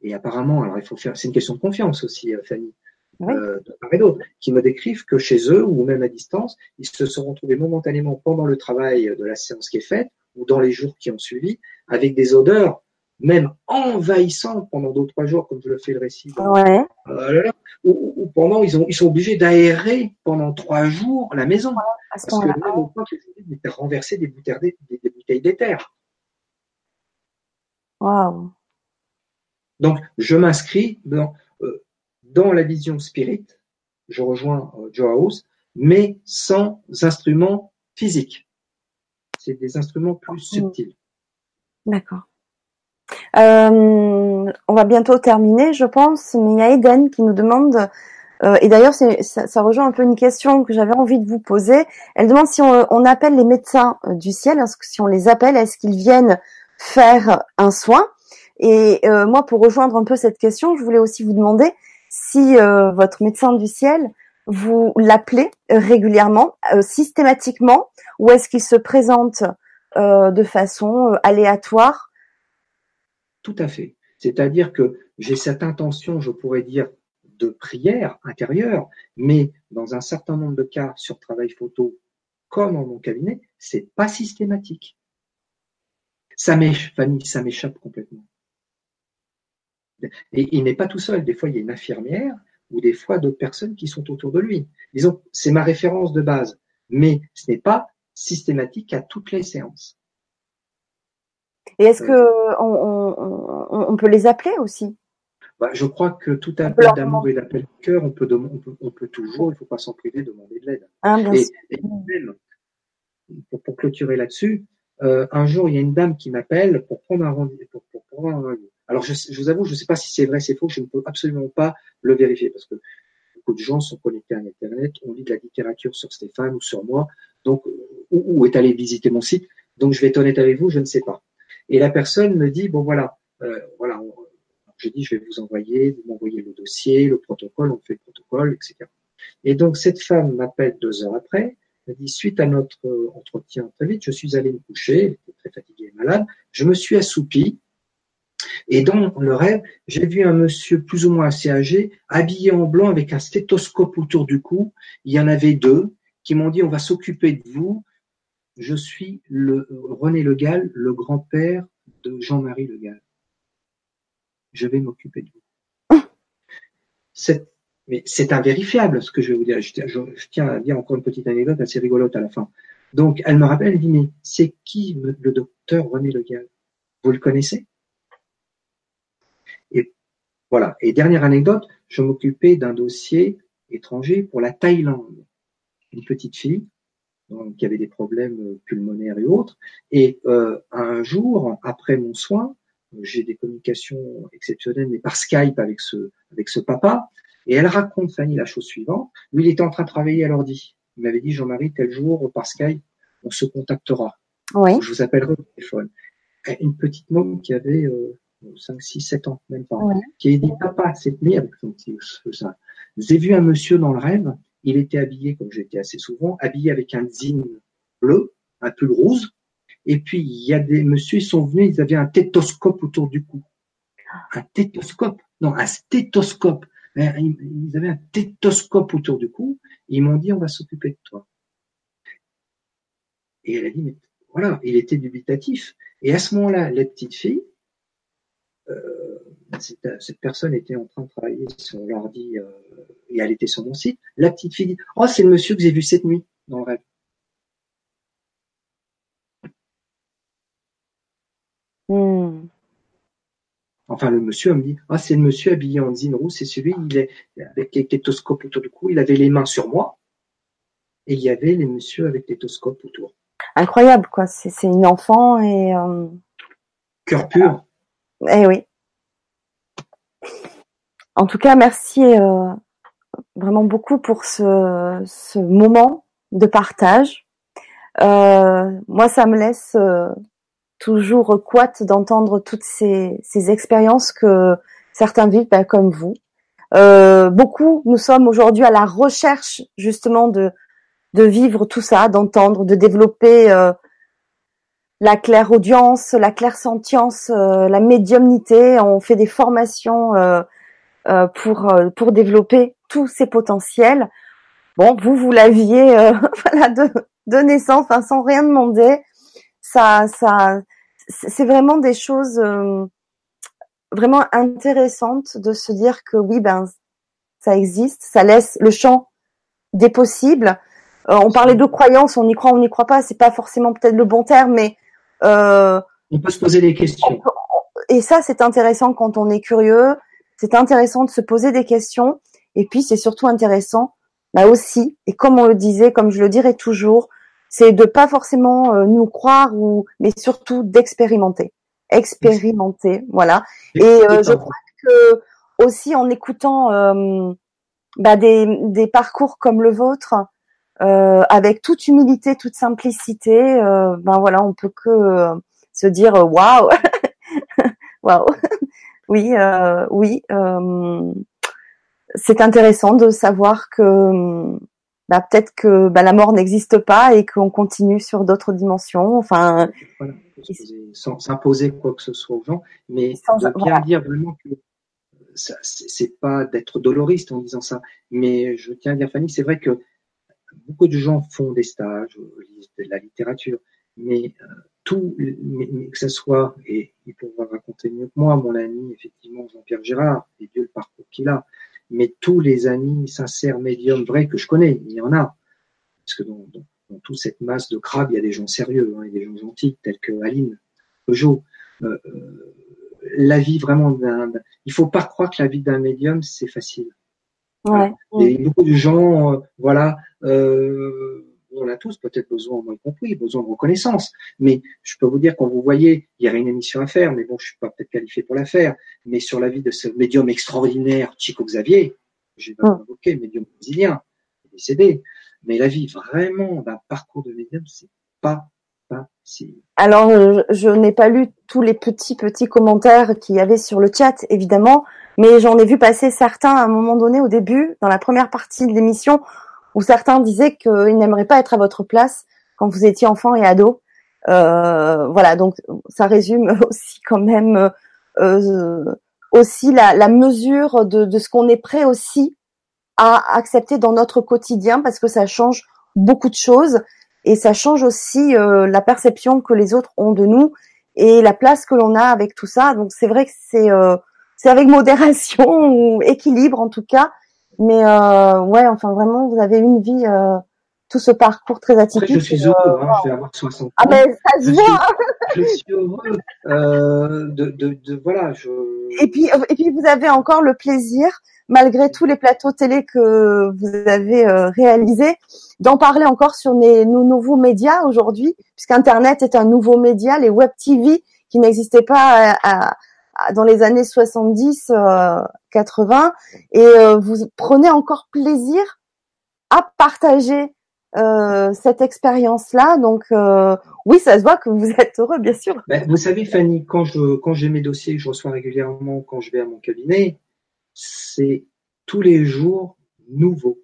et apparemment, alors il faut faire, c'est une question de confiance aussi, euh, Fanny, euh, de part et d'autre, qui me décrivent que chez eux ou même à distance, ils se sont retrouvés momentanément pendant le travail de la séance qui est faite ou dans les jours qui ont suivi, avec des odeurs même envahissantes pendant deux ou trois jours, comme je le fais le récit. Ouais. Euh, ou, pendant ils ont ils sont obligés d'aérer pendant trois jours la maison parce que même au point que les renverser des bouteilles des, bouteilles d'éther. Waouh. Donc, je m'inscris dans, euh, dans la vision spirit, je rejoins euh, Joe House, mais sans instruments physiques. C'est des instruments plus subtils. D'accord. Euh, on va bientôt terminer, je pense, mais il y a Eden qui nous demande, euh, et d'ailleurs ça, rejoint un peu une question que j'avais envie de vous poser. Elle demande si on, appelle les médecins euh, du ciel, si on les appelle, est-ce qu'ils viennent faire un soin? Et moi, pour rejoindre un peu cette question, je voulais aussi vous demander si votre médecin du ciel, vous l'appelez régulièrement, systématiquement, ou est-ce qu'il se présente de façon aléatoire Tout à fait. C'est-à-dire que j'ai cette intention, je pourrais dire, de prière intérieure, mais dans un certain nombre de cas sur travail photo, comme en mon cabinet, c'est pas systématique. Ça m'échappe, ça m'échappe complètement. Et il n'est pas tout seul. Des fois, il y a une infirmière ou des fois d'autres personnes qui sont autour de lui. Disons, c'est ma référence de base. Mais ce n'est pas systématique à toutes les séances. Et est-ce que on, peut les appeler aussi? Bah, Je crois que tout appel d'amour et d'appel de cœur, on peut, on peut, toujours, il ne faut pas s'en priver, demander de l'aide. Ah, et, même, pour, clôturer là-dessus, euh, un jour, il y a une dame qui m'appelle pour prendre un rendez-vous. Pour, pour, un Alors, je, je, vous avoue, je ne sais pas si c'est vrai, c'est faux, je ne peux absolument pas le vérifier parce que beaucoup de gens sont connectés à Internet, on lit de la littérature sur Stéphane ou sur moi, donc ou, est allé visiter mon site? Donc, je vais être honnête avec vous, je ne sais pas. Et la personne me dit bon voilà, euh, voilà, je dis je vais vous envoyer, vous m'envoyez le dossier, le protocole, on fait le protocole, etc. Et donc cette femme m'appelle deux heures après dit, suite à notre euh, entretien très vite, je suis allé me coucher, très fatigué et malade, je me suis assoupi, et dans le rêve, j'ai vu un monsieur plus ou moins assez âgé, habillé en blanc avec un stéthoscope autour du cou. Il y en avait deux qui m'ont dit, on va s'occuper de vous. Je suis le, René Le Gall, le grand-père de Jean-Marie Le Gall. Je vais m'occuper de vous. Cette mais c'est invérifiable ce que je vais vous dire. Je, tiens à dire encore une petite anecdote assez rigolote à la fin. Donc, elle me rappelle, elle dit, mais c'est qui le docteur René Le Gall? Vous le connaissez? Et voilà. Et dernière anecdote, je m'occupais d'un dossier étranger pour la Thaïlande. Une petite fille donc, qui avait des problèmes pulmonaires et autres. Et euh, un jour, après mon soin, j'ai des communications exceptionnelles, mais par Skype avec ce, avec ce papa. Et elle raconte, Fanny, la chose suivante. Lui, il était en train de travailler à l'ordi. Il m'avait dit, Jean-Marie, tel jour, par Skype, on se contactera. Oui. Je vous appellerai au téléphone. Une petite môme qui avait euh, 5, 6, 7 ans, même pas, qui a dit, papa, cette nuit, avec son petit ça, j'ai vu un monsieur dans le rêve, il était habillé, comme j'étais assez souvent, habillé avec un zine bleu, un pull rose, et puis il y a des messieurs, ils sont venus, ils avaient un tétoscope autour du cou. Un tétoscope Non, un stéthoscope. Ils avaient un tétoscope autour du cou. ils m'ont dit, on va s'occuper de toi. Et elle a dit, mais voilà, il était dubitatif. Et à ce moment-là, la petite fille, euh, cette, personne était en train de travailler sur l'ordi euh, et elle était sur mon site. La petite fille dit, oh, c'est le monsieur que j'ai vu cette nuit dans le rêve. Hmm. Enfin, le monsieur me dit, ah, c'est le monsieur habillé en zine rouge, c'est celui, il est avec les tétoscopes autour du cou, il avait les mains sur moi, et il y avait les messieurs avec tétoscopes autour. Incroyable, quoi. C'est une enfant et. Euh... Cœur pur. Eh oui. En tout cas, merci euh, vraiment beaucoup pour ce, moment de partage. Euh, moi, ça me laisse euh, toujours quat d'entendre toutes ces, ces, expériences que certains vivent ben, comme vous. Beaucoup, nous sommes aujourd'hui à la recherche justement de, vivre tout ça, d'entendre, de développer la claire audience, la claire sentience, euh, la médiumnité. On fait des formations euh, euh, pour pour développer tous ces potentiels. Bon, vous vous l'aviez *laughs* voilà de, de naissance, hein, sans rien demander ça, ça, c'est vraiment des choses euh, vraiment intéressantes de se dire que oui, ben ça existe, ça laisse le champ des possibles. Euh, on parlait de croyances, on y croit, on n'y croit pas, c'est pas forcément peut-être le bon terme, mais euh, on peut se poser des questions. Et ça, c'est intéressant quand on est curieux. C'est intéressant de se poser des questions. Et puis, c'est surtout intéressant, bah aussi, et comme on le disait, comme je le dirai toujours, c'est de pas forcément euh, nous croire ou mais surtout d'expérimenter expérimenter voilà et euh, je crois que aussi en écoutant euh, bah, des, des parcours comme le vôtre avec toute humilité toute simplicité ben voilà on peut que se dire waouh *laughs* waouh *laughs* oui oui c'est intéressant de savoir que bah, peut-être que bah, la mort n'existe pas et qu'on continue sur d'autres dimensions. Enfin, voilà, sans s'imposer quoi que ce soit aux gens, mais de bien dire vraiment que c'est pas d'être doloriste en disant ça, mais je tiens à dire Fanny, c'est vrai que beaucoup de gens font des stages, lisent de la littérature, mais euh, tout, que ce soit, et il pourra raconter mieux que moi, mon ami, effectivement, Jean-Pierre Gérard, et Dieu le parcours qu'il a, mais tous les amis sincères, médiums, vrais que je connais, il y en a. Parce que dans, dans toute cette masse de crabes, il y a des gens sérieux, hein, il y a des gens gentils, tels que Aline, Peugeot. Euh, euh, la vie vraiment d'un, il faut pas croire que la vie d'un médium c'est facile. Ouais. Et beaucoup de gens, euh, voilà, euh, on a tous peut-être besoin, moi y compris, besoin de reconnaissance. Mais je peux vous dire, quand vous voyez, il y aurait une émission à faire, mais bon, je suis pas peut-être qualifié pour la faire, mais sur la vie de ce médium extraordinaire, Chico Xavier, j'ai pas Mm. évoqué, médium brésilien, décédé. Mais la vie vraiment d'un parcours de médium, c'est pas. Alors, euh, je, n'ai pas lu tous les petits petits commentaires qu'il y avait sur le chat, évidemment, mais j'en ai vu passer certains à un moment donné au début, dans la première partie de l'émission, où certains disaient qu'ils n'aimeraient pas être à votre place quand vous étiez enfant et ado. Euh, voilà, donc ça résume *laughs* aussi quand même euh, aussi la, mesure de ce qu'on est prêt aussi à accepter dans notre quotidien, parce que ça change beaucoup de choses et ça change aussi euh, la perception que les autres ont de nous et la place que l'on a avec tout ça. Donc c'est vrai que c'est euh, c'est avec modération *laughs* ou équilibre en tout cas, mais euh, ouais, enfin vraiment vous avez une vie euh, tout ce parcours très Après, atypique. je suis euh, heureux, hein, je vais avoir 60 ans. ah ben ça se voit. je suis heureux euh, de, de, de, voilà, je. Et puis et puis vous avez encore le plaisir malgré tous les plateaux télé que vous avez euh, réalisés d'en parler encore sur les, nos nouveaux médias aujourd'hui, puisqu'Internet est un nouveau média, les web TV qui n'existaient pas à- à- dans les années 70, euh, 80, et euh, vous prenez encore plaisir à partager euh, cette expérience-là. Donc euh, oui, ça se voit que vous êtes heureux, bien sûr. Ben, vous savez, Fanny, quand je quand j'ai mes dossiers que je reçois régulièrement, quand je vais à mon cabinet, c'est tous les jours nouveau.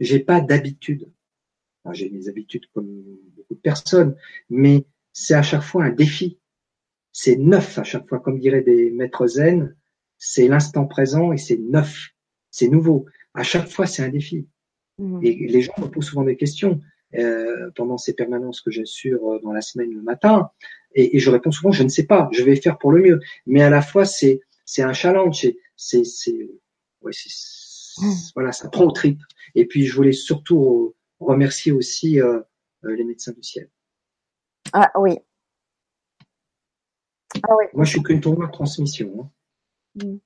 J'ai pas d'habitude. J'ai mes habitudes comme beaucoup de personnes, mais c'est à chaque fois un défi. C'est neuf à chaque fois, comme diraient des maîtres zen. C'est l'instant présent et c'est neuf. C'est nouveau. À chaque fois, c'est un défi. Et les gens me posent souvent des questions euh, pendant ces permanences que j'assure euh, dans la semaine le matin, et, et je réponds souvent je ne sais pas, je vais faire pour le mieux. Mais à la fois c'est c'est un challenge, c'est c'est c'est ouais, c'est- c'est- voilà ça prend au trip. Et puis je voulais surtout remercier aussi euh, les médecins du ciel. Ah oui. Ah oui. Moi je suis qu'une tournoi de transmission, hein. Mm.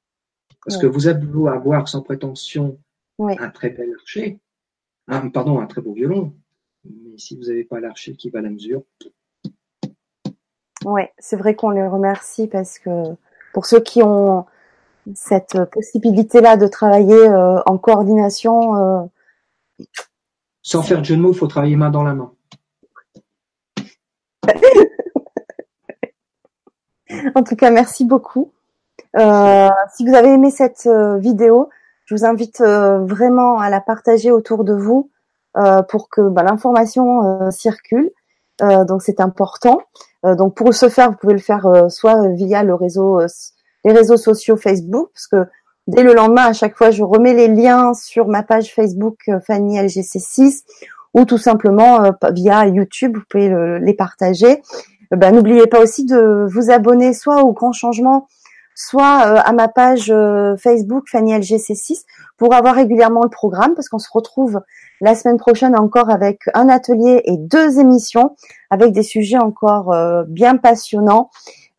parce que vous avez beau avoir sans prétention Oui. un très bel archer, un, pardon un très beau violon, mais si vous n'avez pas l'archer qui va à la mesure, Ouais, c'est vrai qu'on les remercie parce que pour ceux qui ont cette possibilité-là de travailler euh, en coordination, euh, Sans faire de jeu de mots, il faut travailler main dans la main. *laughs* en tout cas, merci beaucoup. Euh, si vous avez aimé cette vidéo, je vous invite euh, vraiment à la partager autour de vous euh, pour que bah, l'information euh, circule. Donc c'est important. Donc pour ce faire, vous pouvez le faire soit via le réseau, les réseaux sociaux Facebook, parce que dès le lendemain, à chaque fois, je remets les liens sur ma page Facebook Fanny LGC6 ou tout simplement via YouTube, vous pouvez le- les partager. Ben, N'oubliez pas aussi de vous abonner soit au Grand Changement, soit euh, à ma page euh, Facebook Fanny LGC6 pour avoir régulièrement le programme parce qu'on se retrouve la semaine prochaine encore avec un atelier et deux émissions avec des sujets encore euh, bien passionnants.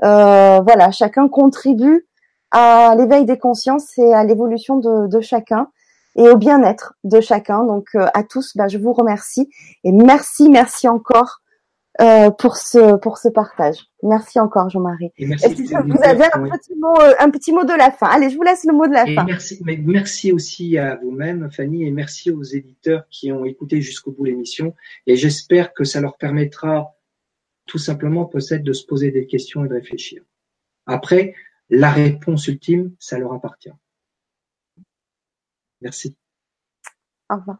Voilà, chacun contribue à l'éveil des consciences et à l'évolution de, chacun et au bien-être de chacun. Donc à tous, ben, je vous remercie et merci, merci encore euh, pour ce pour ce partage. Merci encore, Jean-Marie. Et merci. Est-ce que vous avez un Oui. petit mot, euh, un petit mot de la fin? Allez, je vous laisse le mot de la Et fin. merci, mais merci aussi à vous-même, Fanny, et merci aux éditeurs qui ont écouté jusqu'au bout l'émission. Et j'espère que ça leur permettra tout simplement peut-être de se poser des questions et de réfléchir. Après, la réponse ultime, ça leur appartient. Merci. Au revoir.